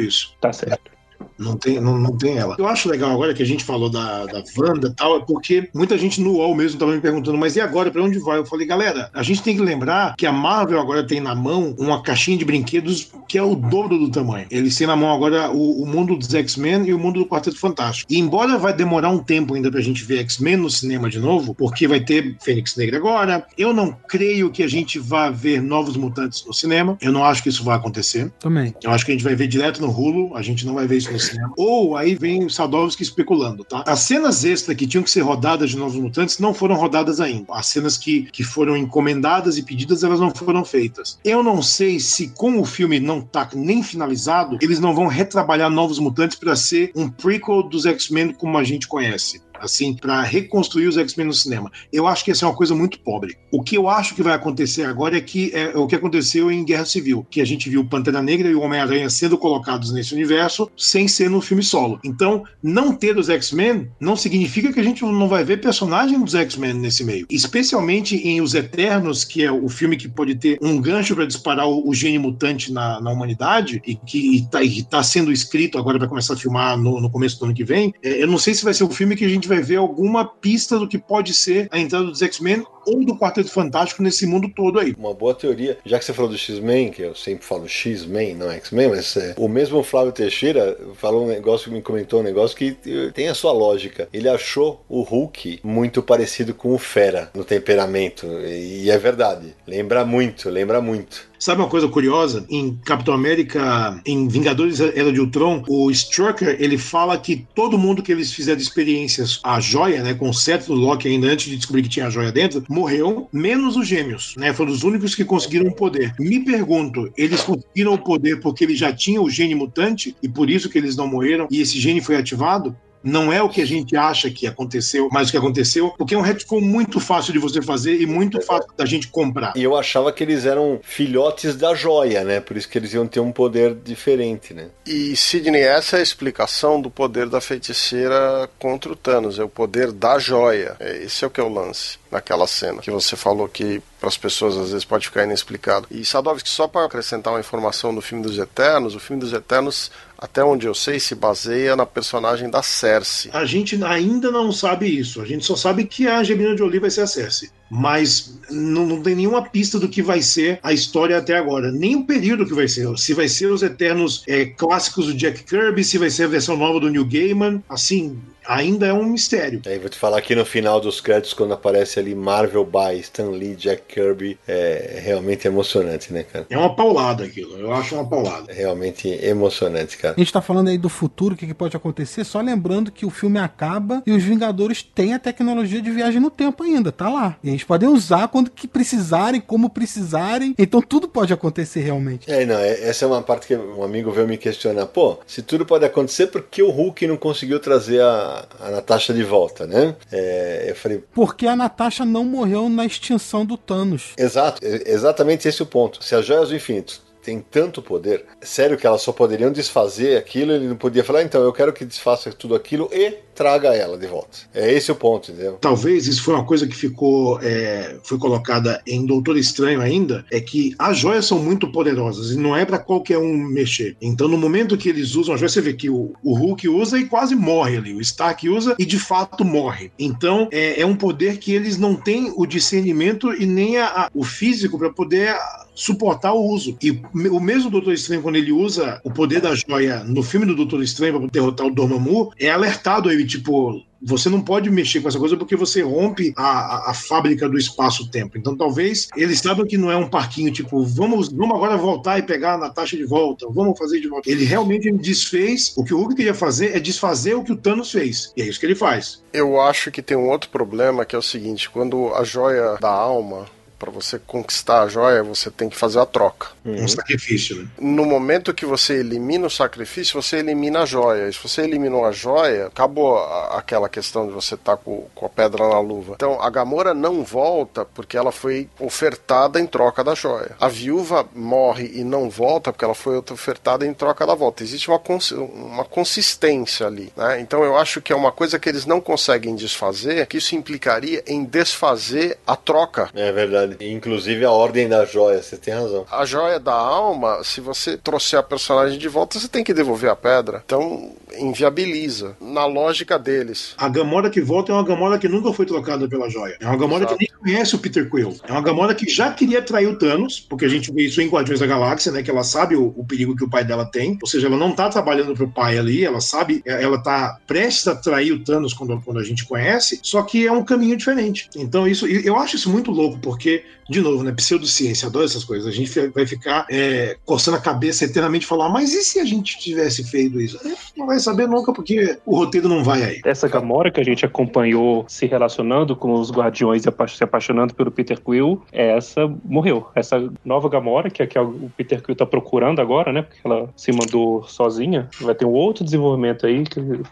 isso. Tá certo. Não tem, não, não tem ela. Eu acho legal agora que a gente falou da, da Wanda e tal, é porque muita gente no UOL mesmo estava me perguntando, mas e agora, para onde vai? Eu falei, galera, a gente tem que lembrar que a Marvel agora tem na mão uma caixinha de brinquedos que é o dobro do tamanho. Eles têm na mão agora o, o mundo dos X-Men e o mundo do Quarteto Fantástico. E embora vai demorar um tempo ainda pra gente ver X-Men no cinema de novo, porque vai ter Fênix Negra agora, eu não creio que a gente vá ver novos mutantes no cinema. Eu não acho que isso vai acontecer. Também. Eu acho que a gente vai ver direto no Hulu, a gente não vai ver isso no cinema. Ou aí vem o Sadovski especulando, tá? As cenas extras que tinham que ser rodadas de Novos Mutantes não foram rodadas ainda. As cenas que, que foram encomendadas e pedidas, elas não foram feitas. Eu não sei se, com o filme não tá nem finalizado, eles não vão retrabalhar Novos Mutantes para ser um prequel dos X-Men como a gente conhece assim, para reconstruir os X-Men no cinema. Eu acho que essa é uma coisa muito pobre. O que eu acho que vai acontecer agora é que é, é o que aconteceu em Guerra Civil, que a gente viu Pantera Negra e o Homem-Aranha sendo colocados nesse universo sem ser no filme solo. Então, não ter os X-Men não significa que a gente não vai ver personagem dos X-Men nesse meio. Especialmente em Os Eternos, que é o filme que pode ter um gancho para disparar o, o gene mutante na, na humanidade e que está tá sendo escrito agora para começar a filmar no, no, começo do ano que vem. É, eu não sei se vai ser o filme que a gente vai ver alguma pista do que pode ser a entrada dos X-Men ou do Quarteto Fantástico nesse mundo todo aí. Uma boa teoria, já que você falou do X-Men, que eu sempre falo X-Men, não X-Men, mas é, o mesmo Flávio Teixeira falou um negócio, me comentou um negócio que tem a sua lógica. Ele achou o Hulk muito parecido com o Fera no temperamento, e é verdade. Lembra muito, lembra muito. Sabe uma coisa curiosa? Em Capitão América, em Vingadores Era de Ultron, o Strucker, ele fala que todo mundo que eles fizeram experiências, a joia, né, com o cetro do Loki ainda antes de descobrir que tinha a joia dentro, morreu, menos os gêmeos, né? Foram os únicos que conseguiram o poder. Me pergunto, eles conseguiram o poder porque eles já tinham o gene mutante e por isso que eles não morreram e esse gene foi ativado? Não é o que a gente acha que aconteceu, mas o que aconteceu, porque é um retcon muito fácil de você fazer e muito fácil da gente comprar. E eu achava que eles eram filhotes da joia, né? Por isso que eles iam ter um poder diferente, né? E Sidney, essa é a explicação do poder da feiticeira contra o Thanos, é o poder da joia. É, esse é o que é o lance naquela cena que você falou que para as pessoas às vezes pode ficar inexplicado. E Sadovski, só para acrescentar uma informação do filme dos Eternos, o filme dos Eternos, até onde eu sei, se baseia na personagem da Cersei. A gente ainda não sabe isso. A gente só sabe que a Angelina Jolie vai ser a Cersei. Mas não, não, tem nenhuma pista do que vai ser a história até agora. Nem o período que vai ser. Se vai ser os Eternos é, clássicos do Jack Kirby, se vai ser a versão nova do Neil Gaiman. Assim, ainda é um mistério. Aí vou te falar que no final dos créditos, quando aparece ali Marvel by Stan Lee, Jack Kirby, é realmente emocionante, né, cara? É uma paulada aquilo, eu acho uma paulada. É realmente emocionante, cara. A gente tá falando aí do futuro, o que, que pode acontecer, só lembrando que o filme acaba e os Vingadores têm a tecnologia de viagem no tempo ainda, tá lá. E eles podem usar quando que precisarem, como precisarem, então tudo pode acontecer realmente. É, não, é, essa é uma parte que um amigo veio me questionar, pô, se tudo pode acontecer, por que o Hulk não conseguiu trazer a a, Natasha de volta, né? É, eu falei. Porque a Natasha não morreu na extinção do Thanos. Exato, exatamente esse é o ponto. Se as joias do infinito tem tanto poder, sério que elas só poderiam desfazer aquilo, ele não podia falar, então eu quero que desfaça tudo aquilo e traga ela de volta. É esse o ponto, entendeu? Talvez isso foi uma coisa que ficou é, foi colocada em Doutor Estranho ainda, é que as joias são muito poderosas e não é para qualquer um mexer. Então, no momento que eles usam as joias, você vê que o, o Hulk usa e quase morre ali, o Stark usa e de fato morre. Então, é, é um poder que eles não têm o discernimento e nem a, a, o físico para poder suportar o uso. E o mesmo Doutor Estranho, quando ele usa o poder da joia no filme do Doutor Estranho para derrotar o Dormammu, é alertado ele, tipo, você não pode mexer com essa coisa porque você rompe a, a, a fábrica do espaço-tempo. Então, talvez eles saibam que não é um parquinho tipo, vamos, vamos agora voltar e pegar a Natasha de volta, vamos fazer de volta. Ele realmente desfez. O que o Hulk queria fazer é desfazer o que o Thanos fez. E é isso que ele faz. Eu acho que tem um outro problema que é o seguinte: quando a joia da alma para você conquistar a joia, você tem que fazer a troca. Uhum. Um sacrifício, né? No momento que você elimina o sacrifício, você elimina a joia. E se você eliminou a joia, acabou aquela questão de você estar tá com, com, a pedra na luva. Então, a Gamora não volta porque ela foi ofertada em troca da joia. A viúva morre e não volta porque ela foi ofertada em troca da volta. Existe uma, cons uma consistência ali. Né? Então, eu acho que é uma coisa que eles não conseguem desfazer, que isso implicaria em desfazer a troca. É verdade verdade. Inclusive a ordem da joia, você tem razão. A joia da alma, se você trouxer a personagem de volta, você tem que devolver a pedra. Então, inviabiliza. Na lógica deles. A Gamora que volta é uma Gamora que nunca foi trocada pela joia. É uma Gamora Exato. que nem conhece o Peter Quill. É uma Gamora que já queria trair o Thanos, porque a gente vê isso em Guardiões da Galáxia, né? Que ela sabe o, o perigo que o pai dela tem. Ou seja, ela não tá trabalhando pro pai ali, ela sabe, ela tá prestes a trair o Thanos quando, quando a gente conhece, só que é um caminho diferente. Então, isso, eu acho isso muito louco, porque de novo, né? Pseudociência, adoro essas coisas. A gente vai ficar é, coçando a cabeça eternamente e falar, mas e se a gente tivesse feito isso? Não vai saber nunca, porque o roteiro não vai aí. Essa Gamora que a gente acompanhou se relacionando com os Guardiões e se apaixonando pelo Peter Quill, essa morreu. Essa nova Gamora, que é que o Peter Quill tá procurando agora, né? Porque ela se mandou sozinha, vai ter um outro desenvolvimento aí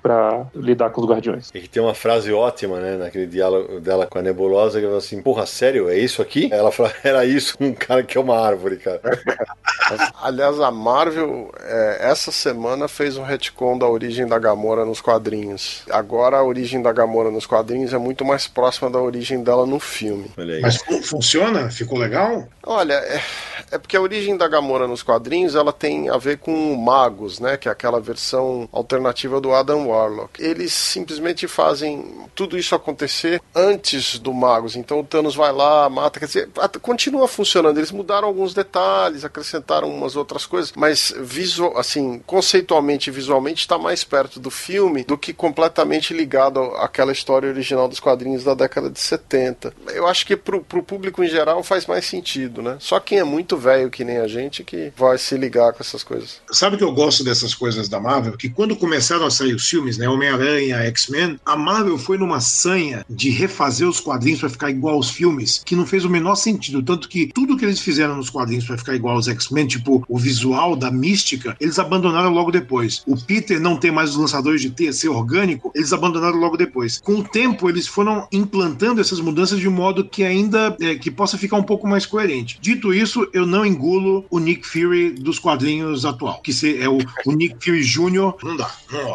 para lidar com os Guardiões. E que tem uma frase ótima, né? Naquele diálogo dela com a Nebulosa, que ela fala assim: Porra, sério? É isso aqui? Ela fala: Era isso, um cara que é uma árvore, cara. Aliás, a Marvel, é, essa semana fez um retcon da origem da Gamora nos quadrinhos. Agora a origem da Gamora nos quadrinhos é muito mais próxima da origem dela no filme. Mas funciona? Ficou legal? Olha, é, é, porque a origem da Gamora nos quadrinhos ela tem a ver com Magos, né? Que é aquela versão alternativa do Adam Warlock. Eles simplesmente fazem tudo isso acontecer antes do Magos. Então o Thanos vai lá, mata. Quer dizer, continua funcionando. Eles mudaram alguns detalhes, acrescentaram umas outras coisas, mas visual, assim, conceitualmente e visualmente está mais perto do filme do que completamente ligado àquela história original dos quadrinhos da década de 70. Eu acho que pro, pro público em geral faz mais sentido, né? Só quem é muito velho que nem a gente que vai se ligar com essas coisas. Sabe que eu gosto dessas coisas da Marvel? Que quando começaram a sair os filmes, né, Homem-Aranha, X-Men, a Marvel foi numa sanha de refazer os quadrinhos para ficar igual aos filmes, que não fez o menor sentido, tanto que tudo que eles fizeram nos quadrinhos para ficar igual aos X-Men, tipo o visual da mística, eles abandonaram logo depois. O Peter não tem mais os lançadores de teia ser orgânico, eles abandonaram logo depois. Com o tempo, eles foram implantando essas mudanças de modo que ainda é, que possa ficar um pouco mais coerente. Dito isso, eu não engulo o Nick Fury dos quadrinhos atual, que é o, o Nick Fury Jr. Não dá,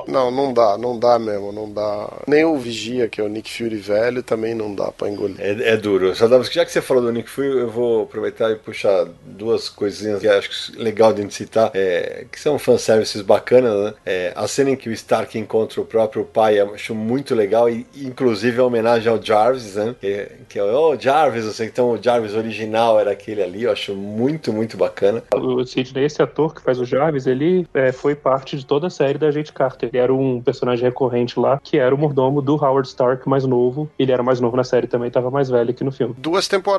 não. Não, dá, não dá mesmo, não dá. Nem o Vigia, que é o Nick Fury velho, também não dá pra engolir. É, é duro. Já que você falou do Nick Fury, eu vou aproveitar e puxar duas coisinhas que acho legal de gente citar, é, que são fanservices bacanas, né? É, a cena em que o Stark encontra o próprio pai, eu acho muito legal, e inclusive a homenagem ao Jarvis, né? Que, que é o oh, Jarvis, eu sei, então o Jarvis original era aquele ali, eu acho muito, muito bacana. O Sidney, esse ator que faz o Jarvis, ele é, foi parte de toda a série da Agente Carter. Ele era um personagem recorrente lá, que era o mordomo do Howard Stark mais novo. Ele era mais novo na série também, estava mais velho aqui no filme. Duas temporadas.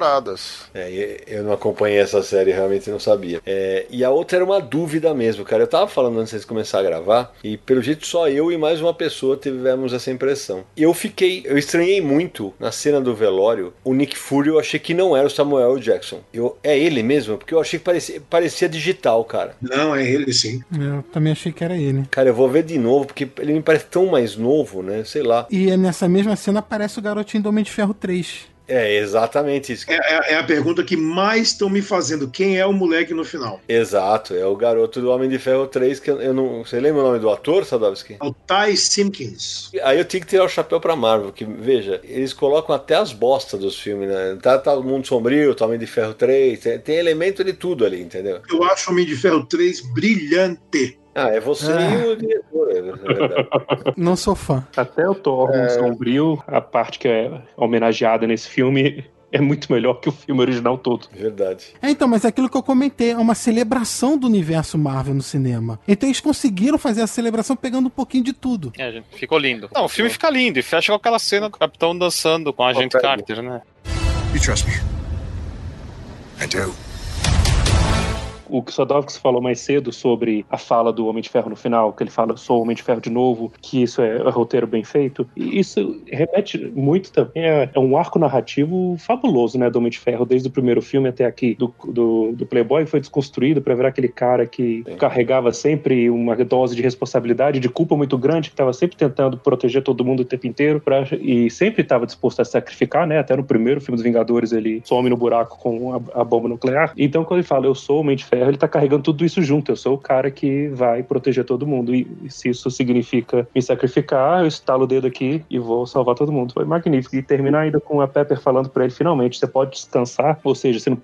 É, eu não acompanhei essa série, realmente não sabia. É, e a outra era uma dúvida mesmo, cara. Eu tava falando antes de começar a gravar, e pelo jeito só eu e mais uma pessoa tivemos essa impressão. Eu fiquei, eu estranhei muito na cena do velório, o Nick Fury, eu achei que não era o Samuel Jackson. Eu, é ele mesmo? Porque eu achei que parecia, parecia digital, cara. Não, é ele sim. Eu também achei que era ele. Cara, eu vou ver de novo, porque ele me parece tão mais novo, né? Sei lá. E nessa mesma cena aparece o garotinho do Homem de Ferro 3. É exatamente isso. É, é- é a pergunta que mais estão me fazendo. Quem é o moleque no final? Exato, é o garoto do Homem de Ferro 3, que eu, eu não. Você lembra o nome do ator, Sadovski? É o Ty Simpkins. Aí eu tenho que tirar o chapéu pra Marvel, que, veja, eles colocam até as bostas dos filmes, né? Tá, tá o Mundo Sombrio, tá o Homem de Ferro 3, tem, tem elemento de tudo ali, entendeu? Eu acho o Homem de Ferro 3 brilhante. Ah, é você e o diretor, é. Não sou fã. Até o Thor É. um Sombrio, a parte que é homenageada nesse filme, é muito melhor que o filme original todo. Verdade. É, então, mas é aquilo que eu comentei, é uma celebração do universo Marvel no cinema. Então eles conseguiram fazer a celebração pegando um pouquinho de tudo. É, gente, ficou lindo. Não, o filme fica lindo e fecha com aquela cena do capitão dançando com a agente Pega. Carter, né? You trust me? I do. O que o Sadovski falou mais cedo sobre a fala do Homem de Ferro no final, que ele fala, sou o Homem de Ferro de novo, que isso é, é roteiro bem feito, e isso remete muito também a, é um arco narrativo fabuloso, né, do Homem de Ferro, desde o primeiro filme até aqui, do, do, do Playboy, foi desconstruído para virar aquele cara que carregava sempre uma dose de responsabilidade, de culpa muito grande, que estava sempre tentando proteger todo mundo o tempo inteiro, pra, e sempre estava disposto a sacrificar, né, até no primeiro filme dos Vingadores ele some no buraco com a, a bomba nuclear. Então quando ele fala, eu sou o Homem de Ferro, ele tá carregando tudo isso junto. Eu sou o cara que vai proteger todo mundo. E, se isso significa me sacrificar, eu estalo o dedo aqui e vou salvar todo mundo. Foi magnífico. E terminar ainda com a Pepper falando pra ele, finalmente, você pode descansar, ou seja, você não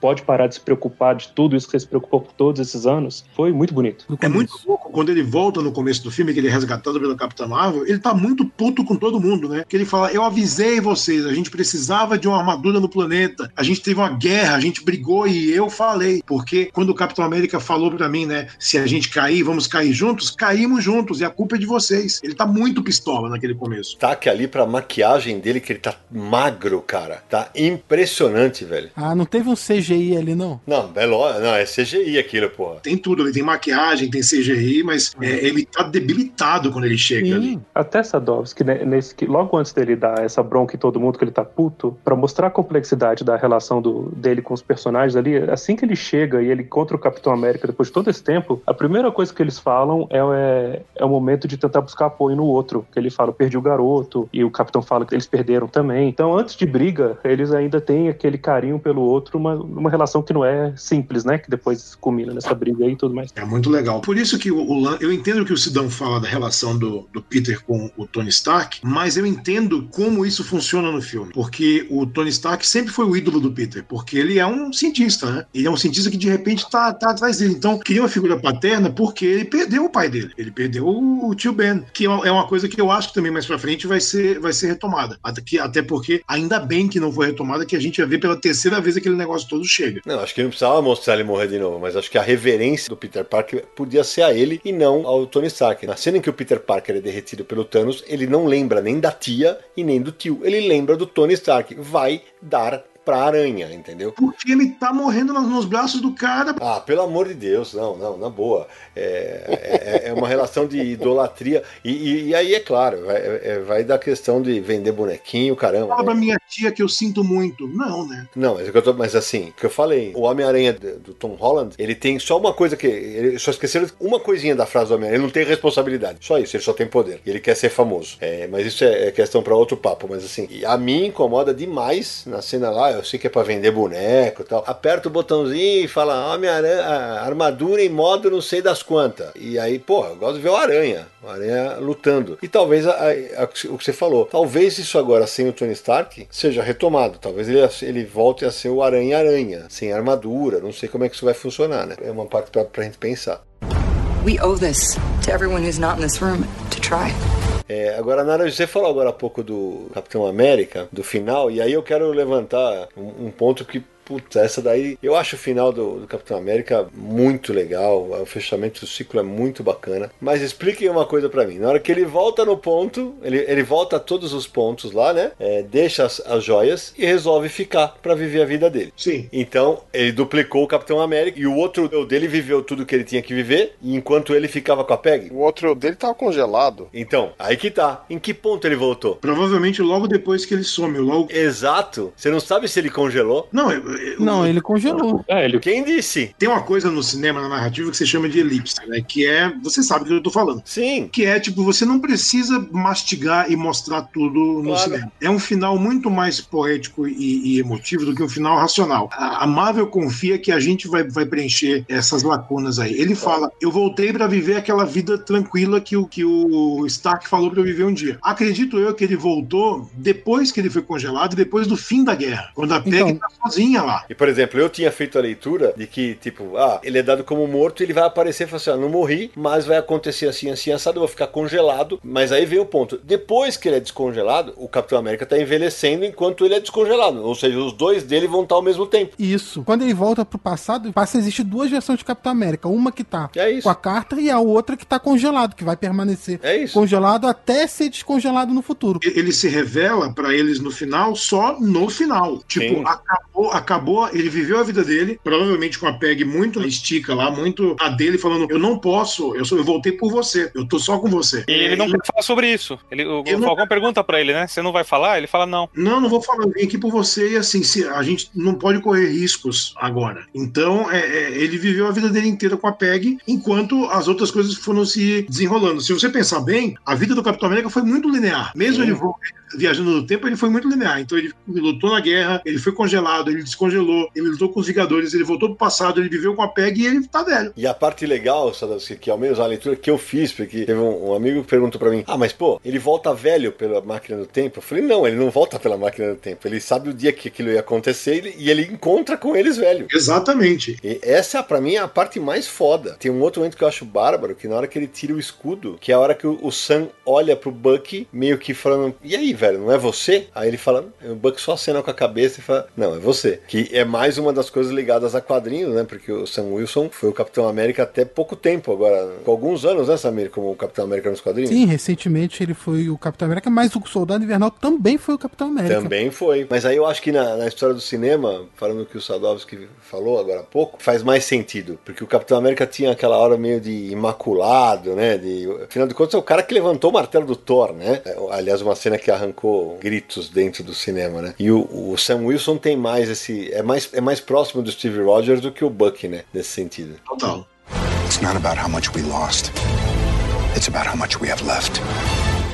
pode parar de se preocupar de tudo isso que você se preocupou por todos esses anos. Foi muito bonito. É começo. muito louco quando ele volta no começo do filme, que ele é resgatado pela Capitã Marvel, ele tá muito puto com todo mundo, né? Que ele fala: Eu avisei vocês, a gente precisava de uma armadura no planeta, a gente teve uma guerra, a gente brigou e eu falei. Porque quando o Capitão América falou pra mim, né? Se a gente cair, vamos cair juntos, caímos juntos, e a culpa é de vocês. Ele tá muito pistola naquele começo. Destaque ali pra maquiagem dele, que ele tá magro, cara. Tá impressionante, velho. Ah, não teve um CGI ali, não? Não, é lógico, não, é CGI aquilo, porra. Tem tudo, ele tem maquiagem, tem CGI, mas é, ele tá debilitado quando ele chega ali. Sim. Até Sadovski, né, nesse, que logo antes dele dar essa bronca em todo mundo que ele tá puto, pra mostrar a complexidade da relação do, dele com os personagens ali, assim que ele chega e ele encontra o Capitão América depois de todo esse tempo, a primeira coisa que eles falam é, é, é o momento de tentar buscar apoio no outro. Que ele fala, perdi o garoto, e o Capitão fala que eles perderam também. Então, antes de briga, eles ainda têm aquele carinho pelo outro, uma, uma relação que não é simples, né? Que depois culmina nessa briga aí e tudo mais. É muito legal. Por isso que o, o eu entendo que o Sidão fala da relação do, do Peter com o Tony Stark, mas eu entendo como isso funciona no filme. Porque o Tony Stark sempre foi o ídolo do Peter, porque ele é um cientista, né? Ele é um cientista que de repente tá, tá atrás dele. Então, queria uma figura paterna porque ele perdeu o pai dele. Ele perdeu o, o tio Ben, que é uma- é coisa que eu acho que também mais pra frente vai ser, vai ser retomada. Até, que, até porque, ainda bem que não foi retomada, que a gente vai ver pela terceira vez aquele negócio todo chega. Não, acho que não precisava mostrar ele morrer de novo, mas acho que a reverência do Peter Parker podia ser a ele e não ao Tony Stark. Na cena em que o Peter Parker é derretido pelo Thanos, ele não lembra nem da tia e nem do tio. Ele lembra do Tony Stark. Vai dar pra aranha, entendeu? Porque ele tá morrendo nos, braços do cara. Ah, pelo amor de Deus, não, não, na boa. É, é, é uma relação de idolatria. E, e- e aí, é claro, vai, é- vai da questão de vender bonequinho, caramba. Fala né? pra minha tia que eu sinto muito. Não, né? Não, mas, é tô- mas assim, o que eu falei, o Homem-Aranha do, Tom Holland, ele tem só uma coisa que. Ele só esqueceram uma coisinha da frase do Homem-Aranha. Ele não tem responsabilidade. Só isso, ele só tem poder. E ele quer ser famoso. É, mas isso é, é questão pra outro papo. Mas assim, a mim incomoda demais na cena lá. Eu sei que é pra vender boneco e tal. Aperta o botãozinho e fala Homem-Aranha, a armadura em modo não sei das quantas. E aí, porra, eu gosto de ver o Aranha. O Aranha lutando. E talvez a- a- a- o que você falou, talvez isso agora sem o Tony Stark seja retomado. Talvez ele, ele volte a ser o Aranha-Aranha, sem armadura. Não sei como é que isso vai funcionar, né? É uma parte pra, pra gente pensar. We owe this to everyone who's not in this room to try. É, agora, Nara, você falou agora há pouco do Capitão América, do final, e aí eu quero levantar um, um ponto que, putz, essa daí, eu acho o final do, do Capitão América muito legal, o fechamento do ciclo é muito bacana, mas expliquem uma coisa pra mim, na hora que ele volta no ponto, ele, ele volta a todos os pontos lá, né, é, deixa as, as joias e resolve ficar pra viver a vida dele. Sim. Então, ele duplicou o Capitão América e o outro o dele viveu tudo que ele tinha que viver, e enquanto ele ficava com a Peg. O outro dele tava congelado. Então, aí que tá. Em que ponto ele voltou? Provavelmente logo depois que ele some. Logo... Exato. Você não sabe se ele congelou? Não, eu- Não, ele congelou. É, ele... Quem disse? Tem uma coisa no cinema, na narrativa, que se chama de elipse, né? Que é. Você sabe do que eu tô falando. Sim. Que é, tipo, você não precisa mastigar e mostrar tudo no Claro. cinema. É um final muito mais poético e, e emotivo do que um final racional. A, a Marvel confia que a gente vai, vai preencher essas lacunas aí. Ele fala: Eu voltei pra viver aquela vida tranquila que o, que o Stark falou pra eu viver um dia. Acredito eu que ele voltou depois que ele foi congelado e depois do fim da guerra. Quando a Peggy Então- tá sozinha lá. E, por exemplo, eu tinha feito a leitura de que, tipo, ah, ele é dado como morto, ele vai aparecer e falar assim, ah, não morri, mas vai acontecer assim, assim, assado, eu vou ficar congelado. Mas aí vem o ponto. Depois que ele é descongelado, o Capitão América tá envelhecendo enquanto ele é descongelado. Ou seja, os dois dele vão estar ao mesmo tempo. Isso. Quando ele volta pro passado, passa existe duas versões de Capitão América. Uma que tá É isso. com a carta e a outra que tá congelado, que vai permanecer É isso. congelado até ser descongelado no futuro. ele se revela pra eles no final só no final. Tipo, Sim. acabou, acabou, ele viveu a vida dele, provavelmente com a PEG muito na estica lá, muito a dele falando: "Eu não posso, eu, sou, eu voltei por você, eu tô só com você". E ele não E- quer falar sobre isso. Ele, o Eu não- Falcão pergunta pra ele, né? Você não vai falar? Ele fala não. Não, não vou falar, eu vim aqui por você e assim, se, a gente não pode correr riscos agora. Então, é, é, ele viveu a vida dele inteira com a PEG, enquanto as outras coisas foram se desenrolando. Se você pensar bem, a vida do Capitão América foi muito linear. Mesmo ele vo- viajando no tempo, ele foi muito linear. Então, ele lutou na guerra, ele foi congelado, ele descongelou, ele lutou com os Vingadores, ele voltou pro passado, ele viveu com a PEG e ele tá velho. E a parte legal, Sadowski, que ao menos a leitura que eu fiz, porque teve um, um amigo que perguntou pra mim: Ah, mas pô, ele volta velho pela máquina do tempo? Eu falei: Não, ele não volta pela máquina do tempo. Ele sabe o dia que aquilo ia acontecer e ele encontra com eles velho. Exatamente. E essa, pra mim, é a parte mais foda. Tem um outro momento que eu acho bárbaro, que na hora que ele tira o escudo, que é a hora que o, o Sam olha pro Bucky, meio que falando, e aí, velho, não é você? Aí ele fala, o Bucky só acena com a cabeça e fala, não, é você. Que é mais uma das coisas ligadas a quadrinhos, né? Porque o Sam Wilson foi o Capitão América até pouco tempo agora, com alguns anos, né, Samir, como o Capitão América nos quadrinhos? Sim, recentemente ele foi o Capitão América, mas o Soldado Invernal também foi o Capitão América. Também foi. Mas aí eu acho que na, na história do cinema, falando o que o Sadowski falou agora há pouco, faz mais sentido. Porque o Capitão América tinha aquela hora meio de imaculado, né? De, afinal de contas, é o cara que levantou o martelo do Thor, né? É, Aliás, uma cena que arrancou gritos dentro do cinema, né? E o, o Sam Wilson tem mais esse. É mais, é mais próximo do Steve Rogers do que o Bucky, né? Nesse sentido. Total. It's not about how much we lost. It's about how much we have left.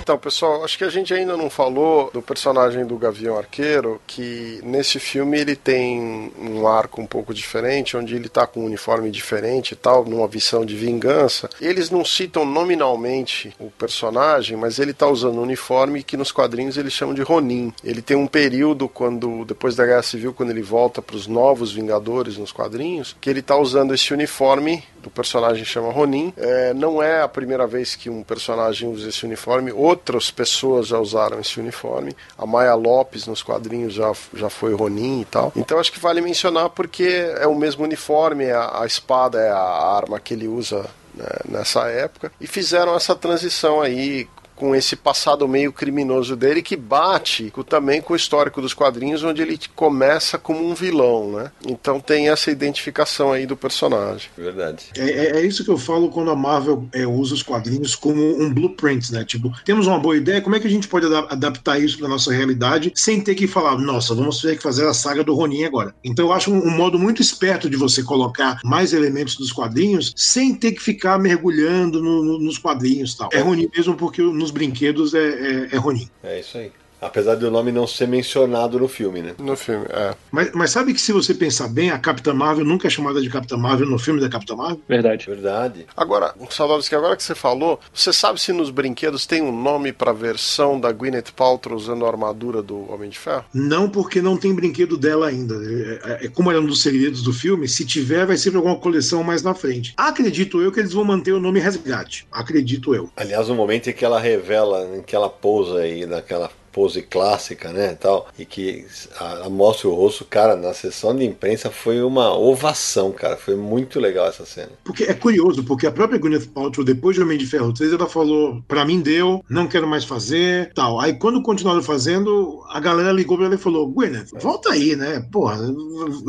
Então, pessoal, acho que a gente ainda não falou do personagem do Gavião Arqueiro, que nesse filme ele tem um arco um pouco diferente, onde ele tá com um uniforme diferente e tal, numa visão de vingança. Eles não citam nominalmente o personagem, mas ele tá usando um uniforme que nos quadrinhos eles chamam de Ronin. Ele tem um período quando depois da Guerra Civil, quando ele volta para os novos Vingadores nos quadrinhos, que ele tá usando esse uniforme do personagem chama Ronin. É, não é a primeira vez que um personagem usa esse uniforme, outras pessoas já usaram esse uniforme. A Maya Lopes nos quadrinhos já, já foi Ronin e tal. Então acho que vale mencionar porque é o mesmo uniforme, a, a espada é a arma que ele usa né, nessa época. E fizeram essa transição aí com esse passado meio criminoso dele que bate com- também com o histórico dos quadrinhos, onde ele começa como um vilão, né? Então tem essa identificação aí do personagem. Verdade. É, é- é isso que eu falo quando a Marvel é, usa os quadrinhos como um blueprint, né? Tipo, temos uma boa ideia, como é que a gente pode ada- adaptar isso para nossa realidade sem ter que falar, nossa, vamos ter que fazer a saga do Ronin agora. Então eu acho um, um modo muito esperto de você colocar mais elementos dos quadrinhos sem ter que ficar mergulhando no- no- nos quadrinhos e tal. É Ronin mesmo porque nos brinquedos é, é, é Ronin. É isso aí. Apesar do nome não ser mencionado no filme, né? No filme, é. Mas, mas sabe que se você pensar bem, a Capitã Marvel nunca é chamada de Capitã Marvel no filme da Capitã Marvel? Verdade. Verdade. Agora, Sadowski, agora que você falou, você sabe se nos brinquedos tem um nome pra versão da Gwyneth Paltrow usando a armadura do Homem de Ferro? Não, porque não tem brinquedo dela ainda. É, é- é como era um dos segredos do filme, se tiver, vai ser pra alguma coleção mais na frente. Acredito eu que eles vão manter o nome Resgate. Acredito eu. Aliás, o momento em que ela revela, em que ela pousa aí naquela pose clássica, né, tal, e que a- ela mostra o rosto, cara, na sessão de imprensa foi uma ovação, cara, foi muito legal essa cena. Porque é curioso, porque a própria Gwyneth Paltrow, depois de Homem de Ferro 3, ela falou: pra mim deu, não quero mais fazer, tal. Aí quando continuaram fazendo, a galera ligou pra ela e falou: Gwyneth, volta aí, né? Porra,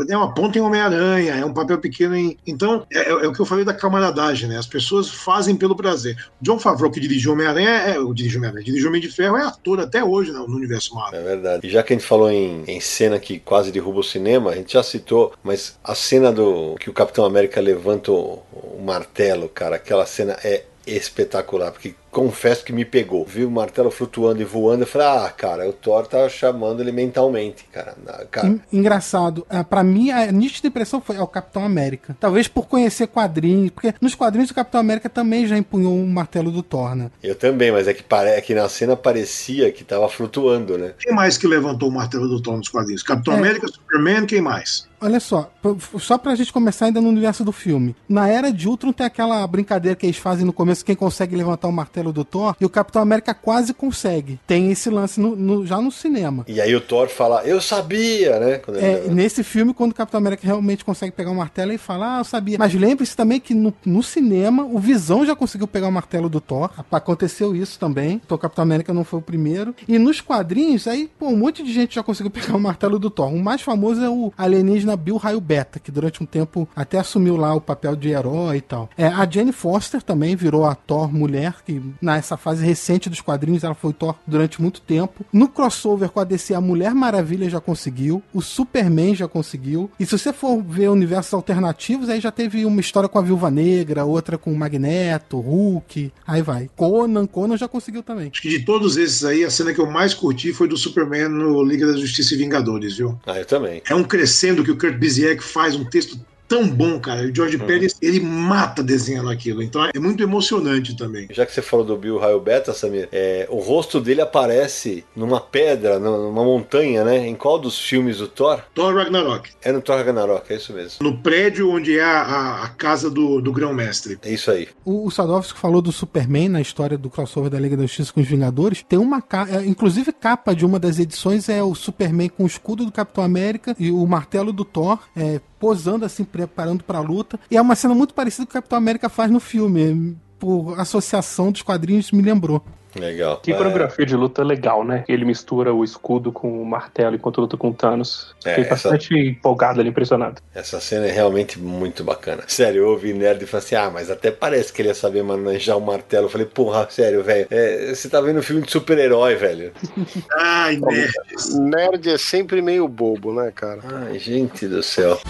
é uma ponta em Homem-Aranha, é um papel pequeno em. Então, é, é o que eu falei da camaradagem, né? As pessoas fazem pelo prazer. John Favreau, que dirigiu Homem-Aranha, é, dirigiu Homem-Aranha, dirigiu Homem de Ferro, é ator até hoje no, universo Marvel. É verdade. E já que a gente falou em, em cena que quase derruba o cinema, a gente já citou, mas a cena do que o Capitão América levanta o, o martelo, cara, aquela cena é espetacular, porque confesso que me pegou. Vi o martelo flutuando e voando, eu falei, ah, cara, o Thor tá chamando ele mentalmente, cara. cara. Engraçado, é, para mim a nítida impressão foi ao Capitão América. Talvez por conhecer quadrinhos, porque nos quadrinhos o Capitão América também já empunhou um martelo do Thor, né? Eu também, mas é que, pare... é que na cena parecia que tava flutuando, né? Quem mais que levantou o martelo do Thor nos quadrinhos? Capitão é. América, Superman, quem mais? Olha só, só pra gente começar ainda no universo do filme. Na era de Ultron tem aquela brincadeira que eles fazem no começo, quem consegue levantar o martelo do Thor, e o Capitão América quase consegue. Tem esse lance no, no, já no cinema. E aí o Thor fala, eu sabia, né? É, nesse filme, quando o Capitão América realmente consegue pegar o martelo, ele fala, ah, eu sabia. Mas lembre-se também que no, no, cinema, o Visão já conseguiu pegar o martelo do Thor. Aconteceu isso também. Então o Capitão América não foi o primeiro. E nos quadrinhos, aí, pô, um monte de gente já conseguiu pegar o martelo do Thor. O mais famoso é o alienígena Bill Raio Beta, que durante um tempo até assumiu lá o papel de herói e tal. É, a Jane Foster também virou a Thor mulher, que nessa fase recente dos quadrinhos ela foi Thor durante muito tempo. No crossover com a DC, a Mulher Maravilha já conseguiu, o Superman já conseguiu. E se você for ver universos alternativos, aí já teve uma história com a Viúva Negra, outra com o Magneto, Hulk, aí vai. Conan, Conan já conseguiu também. Acho que de todos esses aí, a cena que eu mais curti foi do Superman no Liga da Justiça e Vingadores, viu? Ah, eu também. É um crescendo que o Kurt Busiek faz um texto tão bom, cara. O George uhum. Pérez, ele mata desenhando aquilo. Então é muito emocionante também. Já que você falou do Bill Raio Beta, Samir, é, o rosto dele aparece numa pedra, numa montanha, né? Em qual dos filmes do Thor? Thor Ragnarok. É no Thor Ragnarok, é isso mesmo. No prédio onde é a, a, a casa do, do grão-mestre. É isso aí. O, o Sadovski falou do Superman na história do crossover da Liga da Justiça com os Vingadores. Tem uma capa, é, inclusive capa de uma das edições é o Superman com o escudo do Capitão América e o martelo do Thor. É, posando assim, preparando para a luta. E é uma cena muito parecida com o Capitão América faz no filme. Por associação dos quadrinhos me lembrou. Legal. Que coreografia de luta legal, né? Ele mistura o escudo com o martelo enquanto luta com o Thanos. É, Fiquei essa... bastante empolgado ali, impressionado. Essa cena é realmente muito bacana. Sério, eu ouvi nerd e falei assim: ah, mas até parece que ele ia saber manejar o martelo. Eu falei, porra, sério, velho. É, você tá vendo um filme de super-herói, velho. Ai, nerd. Nerd é sempre meio bobo, né, cara? Ai, gente do céu.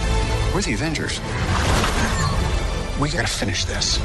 We're the Avengers. We gotta finish this.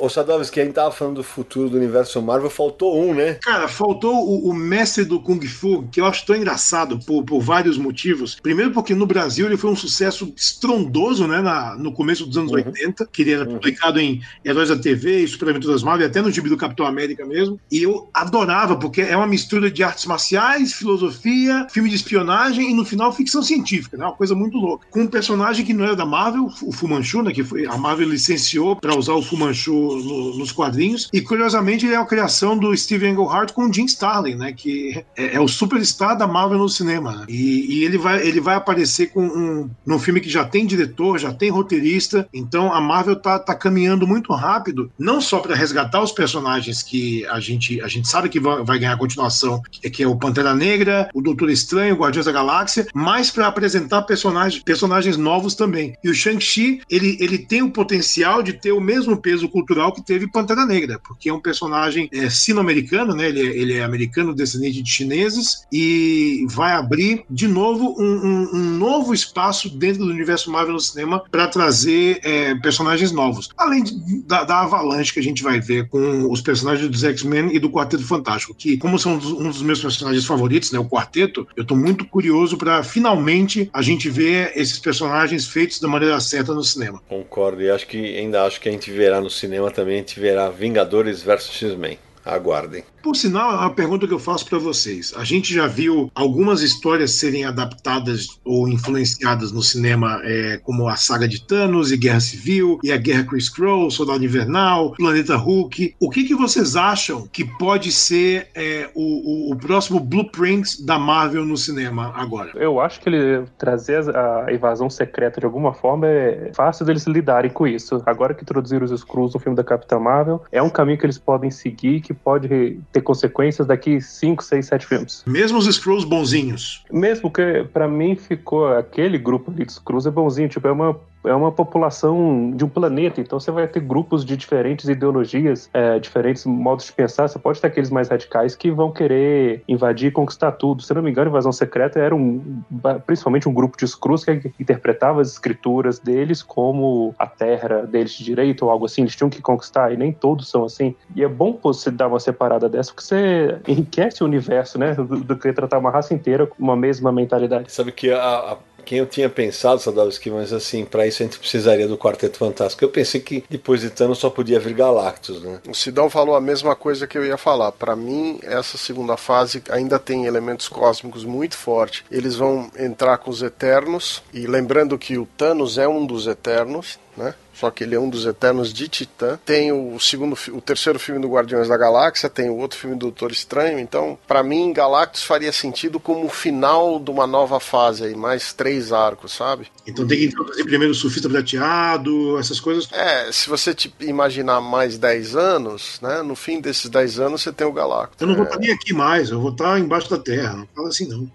Ô Sadovski, a gente tava falando do futuro do universo Marvel, faltou um, né? Cara, faltou o, o mestre do Kung Fu, que eu acho tão engraçado por, por, vários motivos. Primeiro porque no Brasil ele foi um sucesso estrondoso, né, na, no começo dos anos uhum. 80, que ele era uhum. publicado em Heróis da TV Super Aventuras Marvel, até no gibi do Capitão América mesmo. E eu adorava, porque é uma mistura de artes marciais, filosofia, filme de espionagem e no final ficção científica, né? Uma coisa muito louca. Com um personagem que não era da Marvel, o Fu Manchu, né, que foi, a Marvel licenciou para usar o Fu Manchu no, nos quadrinhos. E curiosamente ele é a criação do Steve Englehart com o Jim Starlin, né? Que é, é o superstar da Marvel no cinema. Né? E, e, ele, vai, ele vai aparecer com um, num filme que já tem diretor, já tem roteirista. Então a Marvel tá, tá caminhando muito rápido, não só para resgatar os personagens que a gente, a gente sabe que vai, ganhar continuação, que é o Pantera Negra, o Doutor Estranho, o Guardiões da Galáxia, mas para apresentar personagens, personagens novos também. E o Shang-Chi, ele, ele tem o potencial de ter o mesmo peso cultural que teve Pantera Negra, porque é um personagem é, sino-americano, né? Ele é, ele é, americano, descendente de chineses, e vai abrir de novo um, um, um novo espaço dentro do universo Marvel no cinema para trazer é, personagens novos. Além de, da, da, avalanche que a gente vai ver com os personagens dos X-Men e do Quarteto Fantástico, que, como são um dos meus personagens favoritos, né? O Quarteto, eu tô muito curioso para finalmente a gente ver esses personagens feitos da maneira certa no cinema. Concordo, e acho que ainda acho que a gente verá no cinema também a gente verá Vingadores vs X-Men. Aguardem. Por sinal, uma pergunta que eu faço para vocês. A gente já viu algumas histórias serem adaptadas ou influenciadas no cinema, é, como a saga de Thanos e Guerra Civil, e a Guerra Chris Crow, Soldado Invernal, Planeta Hulk. O que, que vocês acham que pode ser é, o, o, o, próximo blueprint da Marvel no cinema agora? Eu acho que ele trazer a invasão secreta de alguma forma é fácil deles lidarem com isso. Agora que introduziram os Skrulls no filme da Capitã Marvel, é um caminho que eles podem seguir que pode ter consequências daqui 5, 6, 7 filmes. Mesmo os Skrulls bonzinhos. Mesmo que, para mim, ficou aquele grupo ali de Skrulls é bonzinho, tipo, é uma é uma população de um planeta, então você vai ter grupos de diferentes ideologias, é, diferentes modos de pensar. Você pode ter aqueles mais radicais que vão querer invadir e conquistar tudo. Se não me engano, Invasão Secreta era um, principalmente um grupo de Skrulls que interpretava as escrituras deles como a terra deles de direito ou algo assim. Eles tinham que conquistar e nem todos são assim. E é bom você dar uma separada dessa porque você enriquece o universo, né, do, do que tratar uma raça inteira com uma mesma mentalidade. Sabe que a, a quem eu tinha pensado, Sadowski, mas assim, para isso a gente precisaria do Quarteto Fantástico. Eu pensei que depois de Thanos só podia vir Galactus, né? O Sidão falou a mesma coisa que eu ia falar. Para mim, essa segunda fase ainda tem elementos cósmicos muito fortes. Eles vão entrar com os Eternos, e lembrando que o Thanos é um dos Eternos, né? Só que ele é um dos Eternos de Titã. Tem o segundo, o terceiro filme do Guardiões da Galáxia, tem o outro filme do Doutor Estranho. Então, para mim, Galactus faria sentido como o final de uma nova fase aí, mais três arcos, sabe? Então tem que introduzir primeiro o surfista prateado, essas coisas. É, se você tipo, imaginar mais 10 anos, né? No fim desses 10 anos você tem o Galactus. Eu não é. vou estar nem aqui mais, eu vou estar embaixo da terra. Não fala assim, não.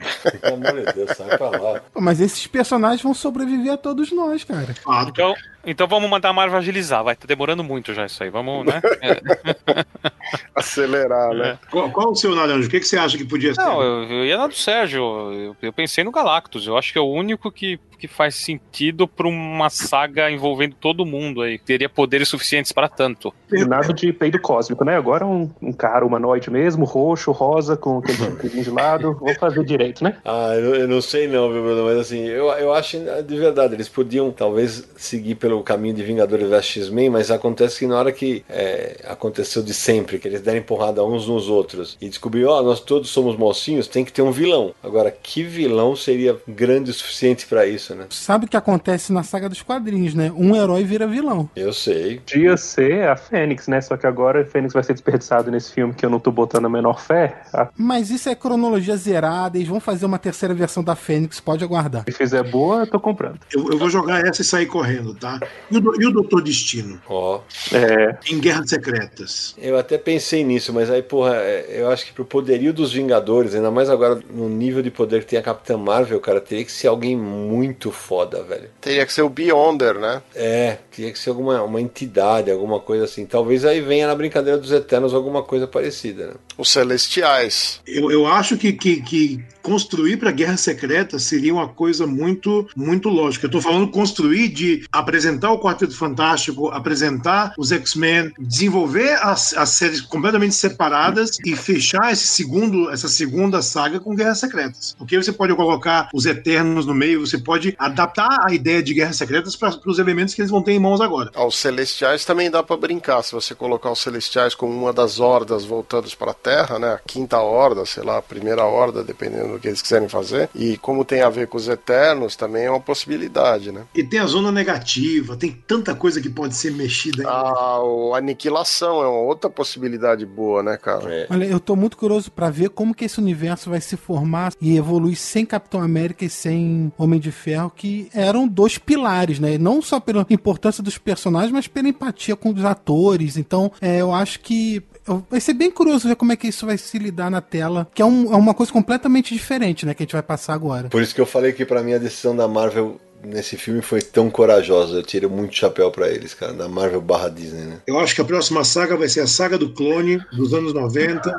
Pelo amor de Deus, sai pra lá. Mas esses personagens vão sobreviver a todos nós, cara. Ah, Então, então vamos mandar a Marvel agilizar. Vai, tá demorando muito já isso aí. Vamos, né? É. Acelerar, né? Qual, qual o seu Naranjo? O que, que você acha que podia ser? Não, eu, eu ia na do Sérgio. Eu, eu pensei no Galactus. Eu acho que é o único que, que faz sentido pra uma saga envolvendo todo mundo aí. Teria poderes suficientes pra tanto. Nada de peido cósmico, né? Agora um, um cara humanoide mesmo, roxo, rosa, com aquele de lado. Vou fazer direito, né? Ah, eu, eu não sei não, viu, Bruno? Mas assim, eu, eu acho de verdade, eles podiam talvez seguir pelo caminho de Vingadores vs X-Men, mas acontece que na hora que é, aconteceu de sempre, que eles derem porrada uns nos outros e descobriram, ó, nós todos somos mocinhos, tem que ter um vilão. Agora, que vilão seria grande o suficiente pra isso, né? Sabe o que acontece na saga dos quadrinhos, né? Um herói vira vilão. Eu sei. Podia ser a Fênix, né? Só que agora a Fênix vai ser desperdiçado nesse filme que eu não tô botando a menor fé. Mas isso é cronologia zerada, eles vão fazer uma terceira versão da Fênix, pode aguardar. se fizer boa, eu tô comprando. Eu, eu vou jogar essa e sair correndo, tá? E o, do- e o Doutor Destino? Ó, É, Em Guerras Secretas. eu até pensei nisso, mas aí, porra, é, eu acho que pro poderio dos Vingadores, ainda mais agora no nível de poder que tem a Capitã Marvel, cara, teria que ser alguém muito foda, velho. Teria que ser o Beyonder, né? É, teria que ser alguma uma entidade, alguma coisa assim. Talvez aí venha na brincadeira dos Eternos alguma coisa parecida, né? Os Celestiais. Eu, eu acho que, que, que construir para Guerra Secreta seria uma coisa muito muito lógica. Eu tô falando construir de apresentar o Quarteto Fantástico, apresentar os X-Men, desenvolver as, as séries completamente separadas e fechar esse segundo, essa segunda saga com Guerras Secretas. Porque você pode colocar os Eternos no meio, você pode adaptar a ideia de Guerras Secretas para os elementos que eles vão ter em mãos agora. Ah, Os Celestiais também dá pra brincar. Se você colocar os Celestiais como uma das hordas voltadas para a Terra, né? A quinta horda, sei lá, a primeira horda, dependendo do que eles quiserem fazer. E como tem a ver com os Eternos, também é uma possibilidade, né? E tem a zona negativa, tem tanta coisa que pode ser mexida aí. A, o Aniquilação é uma outra possibilidade boa, né, cara? É. Olha, eu tô muito curioso pra ver como que esse universo vai se formar e evoluir sem Capitão América e sem Homem de Ferro, que eram dois pilares, né? Não só pela importância dos personagens, mas pela empatia com os atores. Então, é, eu acho que vai ser bem curioso ver como é que isso vai se lidar na tela, que é, um- é uma coisa completamente diferente, né? Que a gente vai passar agora. Por isso que eu falei que pra mim a decisão da Marvel nesse filme foi tão corajosa. Eu tiro muito chapéu pra eles, cara, da Marvel barra Disney, né? Eu acho que a próxima saga vai ser a saga do clone dos anos 90,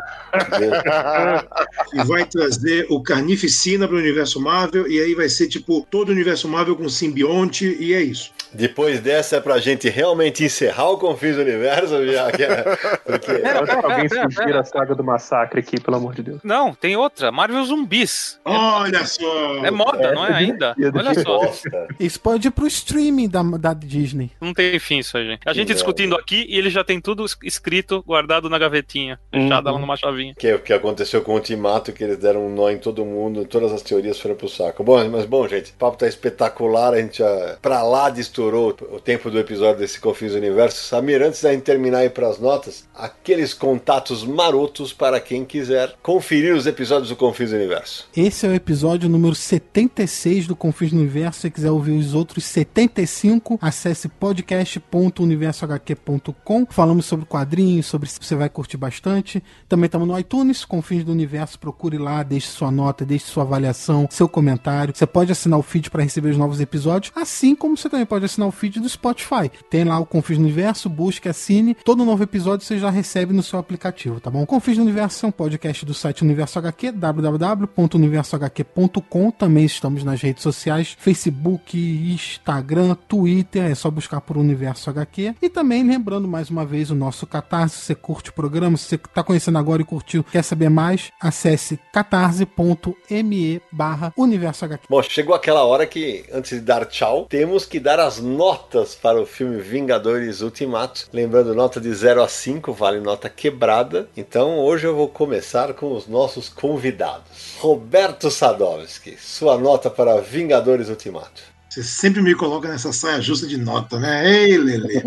que vai trazer o Carnificina para o universo Marvel, e aí vai ser tipo todo o universo Marvel com simbionte, e é isso. Depois dessa é pra gente realmente encerrar o Confins do Universo, já que é- porque pode alguém sugerir a saga do massacre aqui, pelo amor de Deus. Não, tem outra. Marvel Zumbis. Olha só! É moda, não é ainda? Olha só. bosta. Isso pode ir pro streaming da, da Disney. Não tem fim isso aí, gente. A gente Não. discutindo aqui e ele já tem tudo es- escrito, guardado na gavetinha, fechado lá numa chavinha. Que é o que aconteceu com o Ultimato, que eles deram um nó em todo mundo, todas as teorias foram pro saco. Bom, mas bom, gente, o papo tá espetacular, a gente já pra lá de estourou o tempo do episódio desse Confins Universo. Samir, antes da gente terminar aí pras notas, aqueles contatos marotos para quem quiser conferir os episódios do Confins Universo. Esse é o episódio número 76 do Confins Universo. Se quiser ouvir os outros 75, acesse podcast.universohq.com. Falamos sobre quadrinhos, sobre se você vai curtir bastante. Também estamos no iTunes, Confins do Universo. Procure lá, deixe sua nota, deixe sua avaliação, seu comentário. Você pode assinar o feed para receber os novos episódios, assim como você também pode assinar o feed do Spotify. Tem lá o Confins do Universo, busque, assine. Todo novo episódio você já recebe no seu aplicativo, tá bom? Confins do Universo é um podcast do site Universo HQ, www.universohq.com. Também estamos nas redes sociais, Facebook, Instagram, Twitter, é só buscar por Universo HQ. E também lembrando mais uma vez o nosso Catarse, se você curte o programa, se você está conhecendo agora e curtiu, quer saber mais, acesse catarse.me barra Universo HQ. Bom, chegou aquela hora que, antes de dar tchau, temos que dar as notas para o filme Vingadores Ultimato. Lembrando, nota de 0 a 5 vale nota quebrada. Então hoje eu vou começar com os nossos convidados. Roberto Sadowski, sua nota para Vingadores Ultimato. Você sempre me coloca nessa saia justa de nota, né? Ei, Lele.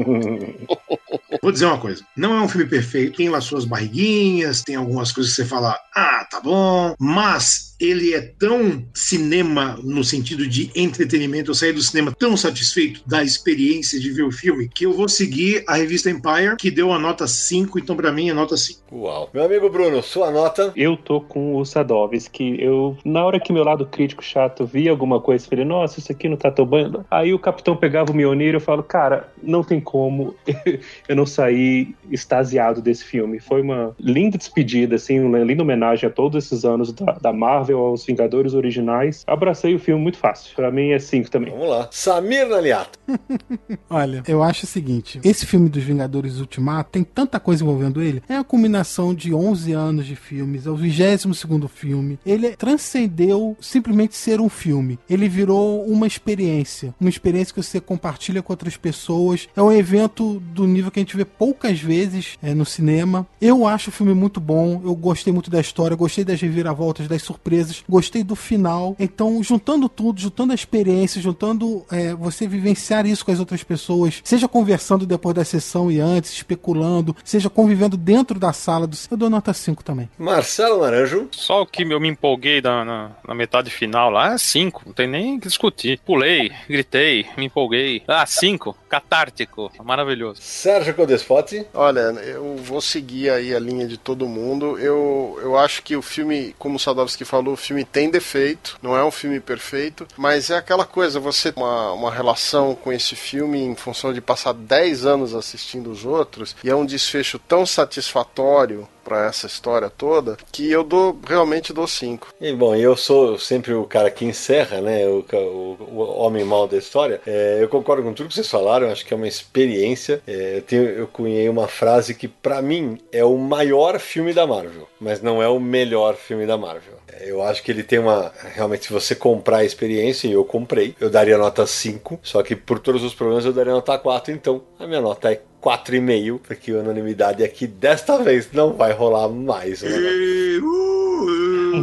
Vou dizer uma coisa: não é um filme perfeito, tem lá suas barriguinhas, tem algumas coisas que você fala, ah, tá bom, mas ele é tão cinema no sentido de entretenimento, eu saí do cinema tão satisfeito da experiência de ver o filme, que eu vou seguir a revista Empire, que deu a nota 5, então para mim é nota 5. Uau. Meu amigo Bruno, sua nota? Eu tô com o Sadovski. Eu, na hora que meu lado crítico chato via alguma coisa, falei, nossa, isso aqui não tá tão bom. Aí o capitão pegava o Mionir e eu falo, cara, não tem como eu não sair extasiado desse filme. Foi uma linda despedida, assim, uma linda homenagem a todos esses anos da, da Marvel, aos Vingadores originais. Abracei o filme muito fácil. Pra mim é 5 também. Vamos lá. Samir Naliato. Olha, eu acho o seguinte: esse filme dos Vingadores Ultimato tem tanta coisa envolvendo ele. É a combinação de 11 anos de filmes, é o 22 filme. Ele transcendeu simplesmente ser um filme. Ele virou uma experiência. Uma experiência que você compartilha com outras pessoas. É um evento do nível que a gente vê poucas vezes é, no cinema. Eu acho o filme muito bom. Eu gostei muito da história, gostei das reviravoltas, das surpresas, gostei do final. Então, juntando tudo, juntando a experiência, juntando é, você vivenciar isso com as outras pessoas, seja conversando depois da sessão e antes, especulando, seja convivendo dentro da sala do. Eu dou nota 5 também. Marcelo Naranjo. Só o que eu me empolguei na, na, na metade final lá é 5, não tem nem o que discutir. Pulei, gritei, me empolguei. Ah, 5, catártico, maravilhoso. Sérgio Codespotti. Olha, eu vou seguir aí a linha de todo mundo. Eu, eu acho que o filme, como o Sadowski falou, o filme tem defeito, não é um filme perfeito, mas é aquela coisa, você uma, uma relação com esse filme em função de passar 10 anos assistindo os outros, e é um desfecho tão satisfatório para essa história toda que eu dou realmente dou cinco. E bom, eu sou sempre o cara que encerra, né? O, o, o homem mal da história. É, eu concordo com tudo que vocês falaram, acho que é uma experiência. É, eu, tenho, eu cunhei uma frase que para mim é o maior filme da Marvel, mas não é o melhor filme da Marvel. É, eu acho que ele tem uma. Realmente, se você comprar a experiência, e eu comprei, eu daria nota 5. Só que por todos os problemas eu daria nota 4. Então a minha nota é 4,5, porque a unanimidade aqui desta vez não vai rolar mais. Né?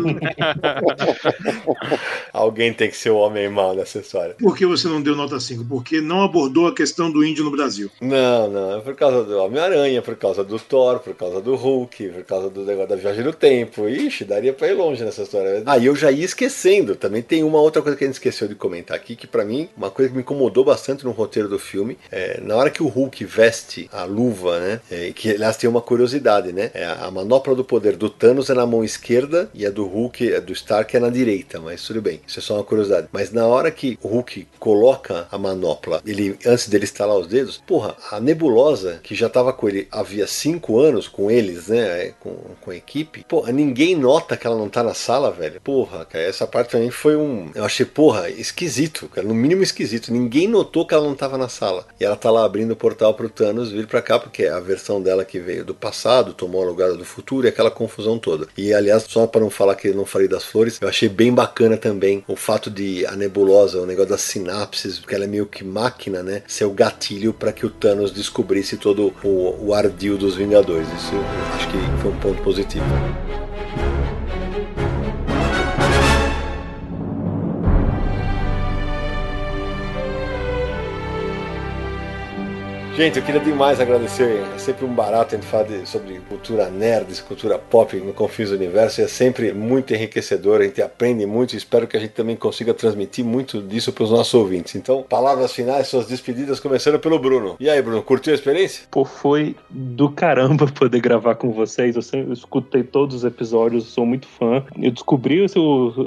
Alguém tem que ser o homem mau nessa história. Por que você não deu nota 5? Porque não abordou a questão do índio no Brasil. Não, não. É por causa do Homem-Aranha, por causa do Thor, por causa do Hulk, por causa do negócio da viagem no tempo. Ixi, daria pra ir longe nessa história. Ah, e eu já ia esquecendo. Também tem uma outra coisa que a gente esqueceu de comentar aqui, que para mim, uma coisa que me incomodou bastante no roteiro do filme, é na hora que o Hulk veste a luva, né? É, que aliás tem uma curiosidade, né? É, a manopla do poder do Thanos é na mão esquerda e a do Hulk, a do Stark é na direita, mas tudo bem. Isso é só uma curiosidade. Mas na hora que o Hulk coloca a manopla, ele antes dele estalar os dedos, porra, a nebulosa que já tava com ele havia cinco anos com eles, né? Com, com a equipe, porra, ninguém nota que ela não tá na sala, velho. Porra, cara, essa parte também foi um. Eu achei, porra, esquisito, cara. No mínimo esquisito. Ninguém notou que ela não tava na sala. E ela tá lá abrindo o portal pro Thanos vir pra cá, porque é a versão dela que veio do passado, tomou o lugar do futuro e aquela confusão toda. E aliás, só para não falar que eu não falei das flores, eu achei bem bacana também o fato de a nebulosa, o negócio das sinapses, porque ela é meio que máquina, né? Ser o gatilho para que o Thanos descobrisse todo o, o ardil dos Vingadores. Isso acho que foi um ponto positivo. Gente, eu queria demais agradecer. É sempre um barato a gente falar de, sobre cultura nerd, cultura pop no Confins do Universo. É sempre muito enriquecedor, a gente aprende muito e espero que a gente também consiga transmitir muito disso para os nossos ouvintes. Então, palavras finais, suas despedidas, começando pelo Bruno. E aí, Bruno, curtiu a experiência? Pô, foi do caramba poder gravar com vocês. Eu, sempre, eu escutei todos os episódios, sou muito fã. Eu descobri esse,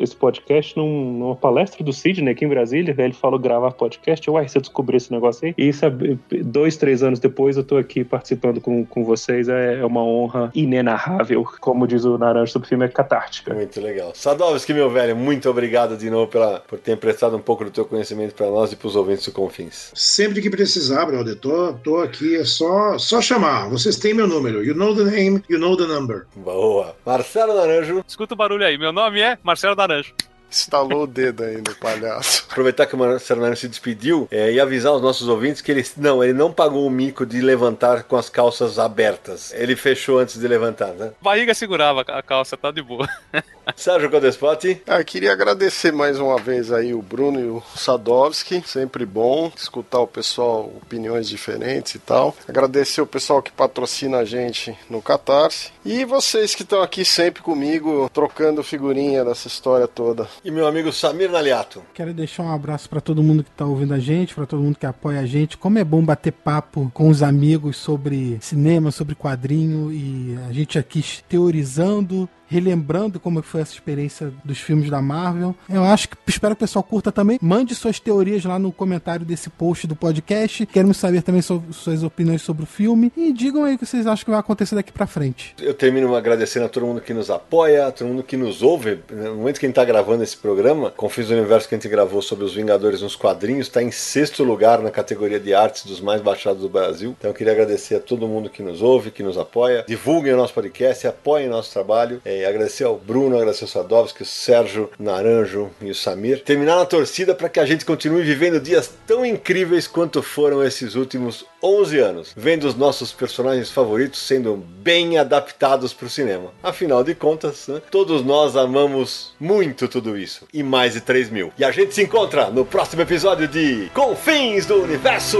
esse podcast num, numa palestra do Sidney aqui em Brasília. Ele falou gravar podcast. Uai, você descobriu esse negócio aí? E sabe, dois, três anos depois eu tô aqui participando com, com vocês. É, é uma honra inenarrável. Como diz o Naranja sobre o filme, é catártica. Muito legal. Sadovski, meu velho, muito obrigado de novo pela, por ter emprestado um pouco do teu conhecimento para nós e para os ouvintes do Confins. Sempre que precisar, brother, tô, tô aqui, é só, só chamar. Vocês têm meu número. You know the name, you know the number. Boa. Marcelo Naranjo. Escuta o barulho aí. Meu nome é Marcelo Naranjo. Estalou o dedo aí no palhaço. Aproveitar que o Marcelo Naranjo se despediu é, e avisar os nossos ouvintes que ele não, ele não pagou o mico de levantar com as calças abertas. Ele fechou antes de levantar, né? Barriga segurava a calça, tá de boa. Sérgio Codespot. Ah, queria agradecer mais uma vez aí o Bruno e o Sadovski, sempre bom escutar o pessoal, opiniões diferentes e tal. Agradecer o pessoal que patrocina a gente no Catarse e vocês que estão aqui sempre comigo, trocando figurinha dessa história toda. E meu amigo Samir Naliato. Quero deixar um abraço para todo mundo que tá ouvindo a gente, para todo mundo que apoia a gente. Como é bom bater papo com os amigos sobre cinema, sobre quadrinho e a gente aqui teorizando relembrando como foi essa experiência dos filmes da Marvel. Eu acho que espero que o pessoal curta também. Mande suas teorias lá no comentário desse post do podcast. Queremos saber também sobre suas opiniões sobre o filme e digam aí o que vocês acham que vai acontecer daqui para frente. Eu termino agradecendo a todo mundo que nos apoia, a todo mundo que nos ouve. No momento que a gente está gravando esse programa, Confis do Universo que a gente gravou sobre os Vingadores nos quadrinhos, está em sexto lugar na categoria de artes dos mais baixados do Brasil. Então eu queria agradecer a todo mundo que nos ouve, que nos apoia. Divulguem o nosso podcast, apoiem o nosso trabalho. É, agradecer ao Bruno, agradecer ao Sadovski, o Sérgio Naranjo e o Samir. Terminar na torcida para que a gente continue vivendo dias tão incríveis quanto foram esses últimos 11 anos, vendo os nossos personagens favoritos sendo bem adaptados para o cinema. Afinal de contas, né, todos nós amamos muito tudo isso e mais de 3 mil. E a gente se encontra no próximo episódio de Confins do Universo!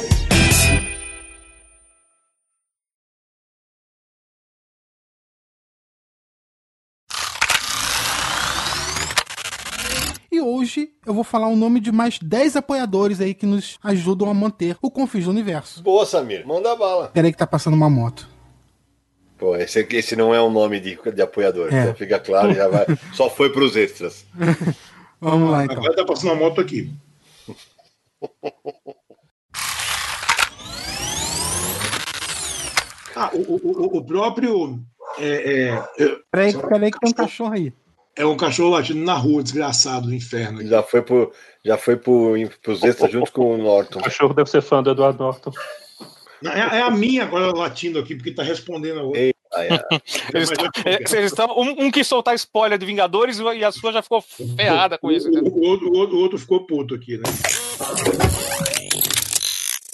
Hoje eu vou falar o nome de mais 10 apoiadores aí que nos ajudam a manter o Confis do Universo. Boa, Samir. Manda bala. Peraí que tá passando uma moto. Pô, esse, esse não é um nome de, de apoiador. É. Já fica claro, já vai. Só foi pros extras. Vamos lá então. Agora tá passando uma moto aqui. Ah, o, o, o próprio. É, é, Peraí, peraí que tem um cachorro aí. É um cachorro latindo na rua, desgraçado do inferno. Já foi, pro, já foi pro, pros extras junto com o Norton. O cachorro deve ser fã do Edward Norton. Não, É, é a minha agora latindo aqui, porque tá respondendo a outra. Ei, ai, ai. Eles estão- é, eles estão- um, um quis soltar spoiler de Vingadores e a sua já ficou ferrada com isso. O, o o o outro ficou puto aqui, né?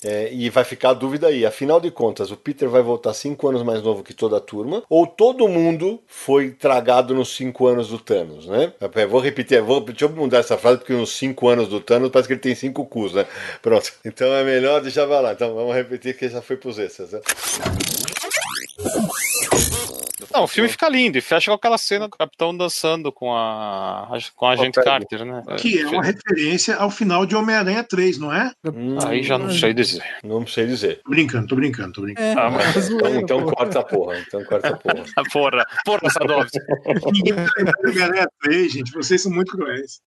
É, e vai ficar a dúvida aí. Afinal de contas, o Peter vai voltar cinco anos mais novo que toda a turma, ou todo mundo foi tragado nos cinco anos do Thanos, né? Eu vou repetir, vou, deixa eu mudar essa frase, porque nos cinco anos do Thanos parece que ele tem cinco cus, né? Pronto. Então é melhor deixar vai lá. Então vamos repetir que já foi pros extras, né? Não, o filme fica lindo e fecha com aquela cena do Capitão dançando com a, com a agente Carter, né? Que é uma referência ao final de Homem-Aranha 3, não é? Aí já não sei dizer. Não sei dizer. Tô brincando, tô brincando, tô brincando. É, Ah, mas- é zoeira, Então, então corta a porra. Então corta a porra. Porra, porra, Sadovski. Ninguém tá lembrando de Homem-Aranha 3, gente. Vocês são muito cruéis.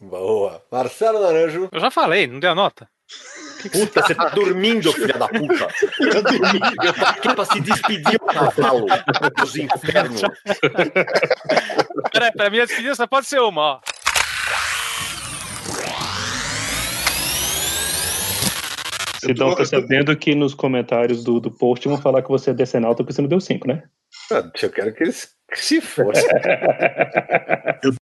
Boa. Marcelo Naranjo. Eu já falei, não deu a nota? Puta, você tá dormindo, filha da puta. Tá dormindo. Eu tô aqui pra se despedir, o cavalo dos infernos. Peraí, pra minha despedida só pode ser uma, ó. Então, tô sabendo que nos comentários do, do post vão falar que você é decenalta porque você não deu 5, né? Ah, Eu quero que eles que se fosse.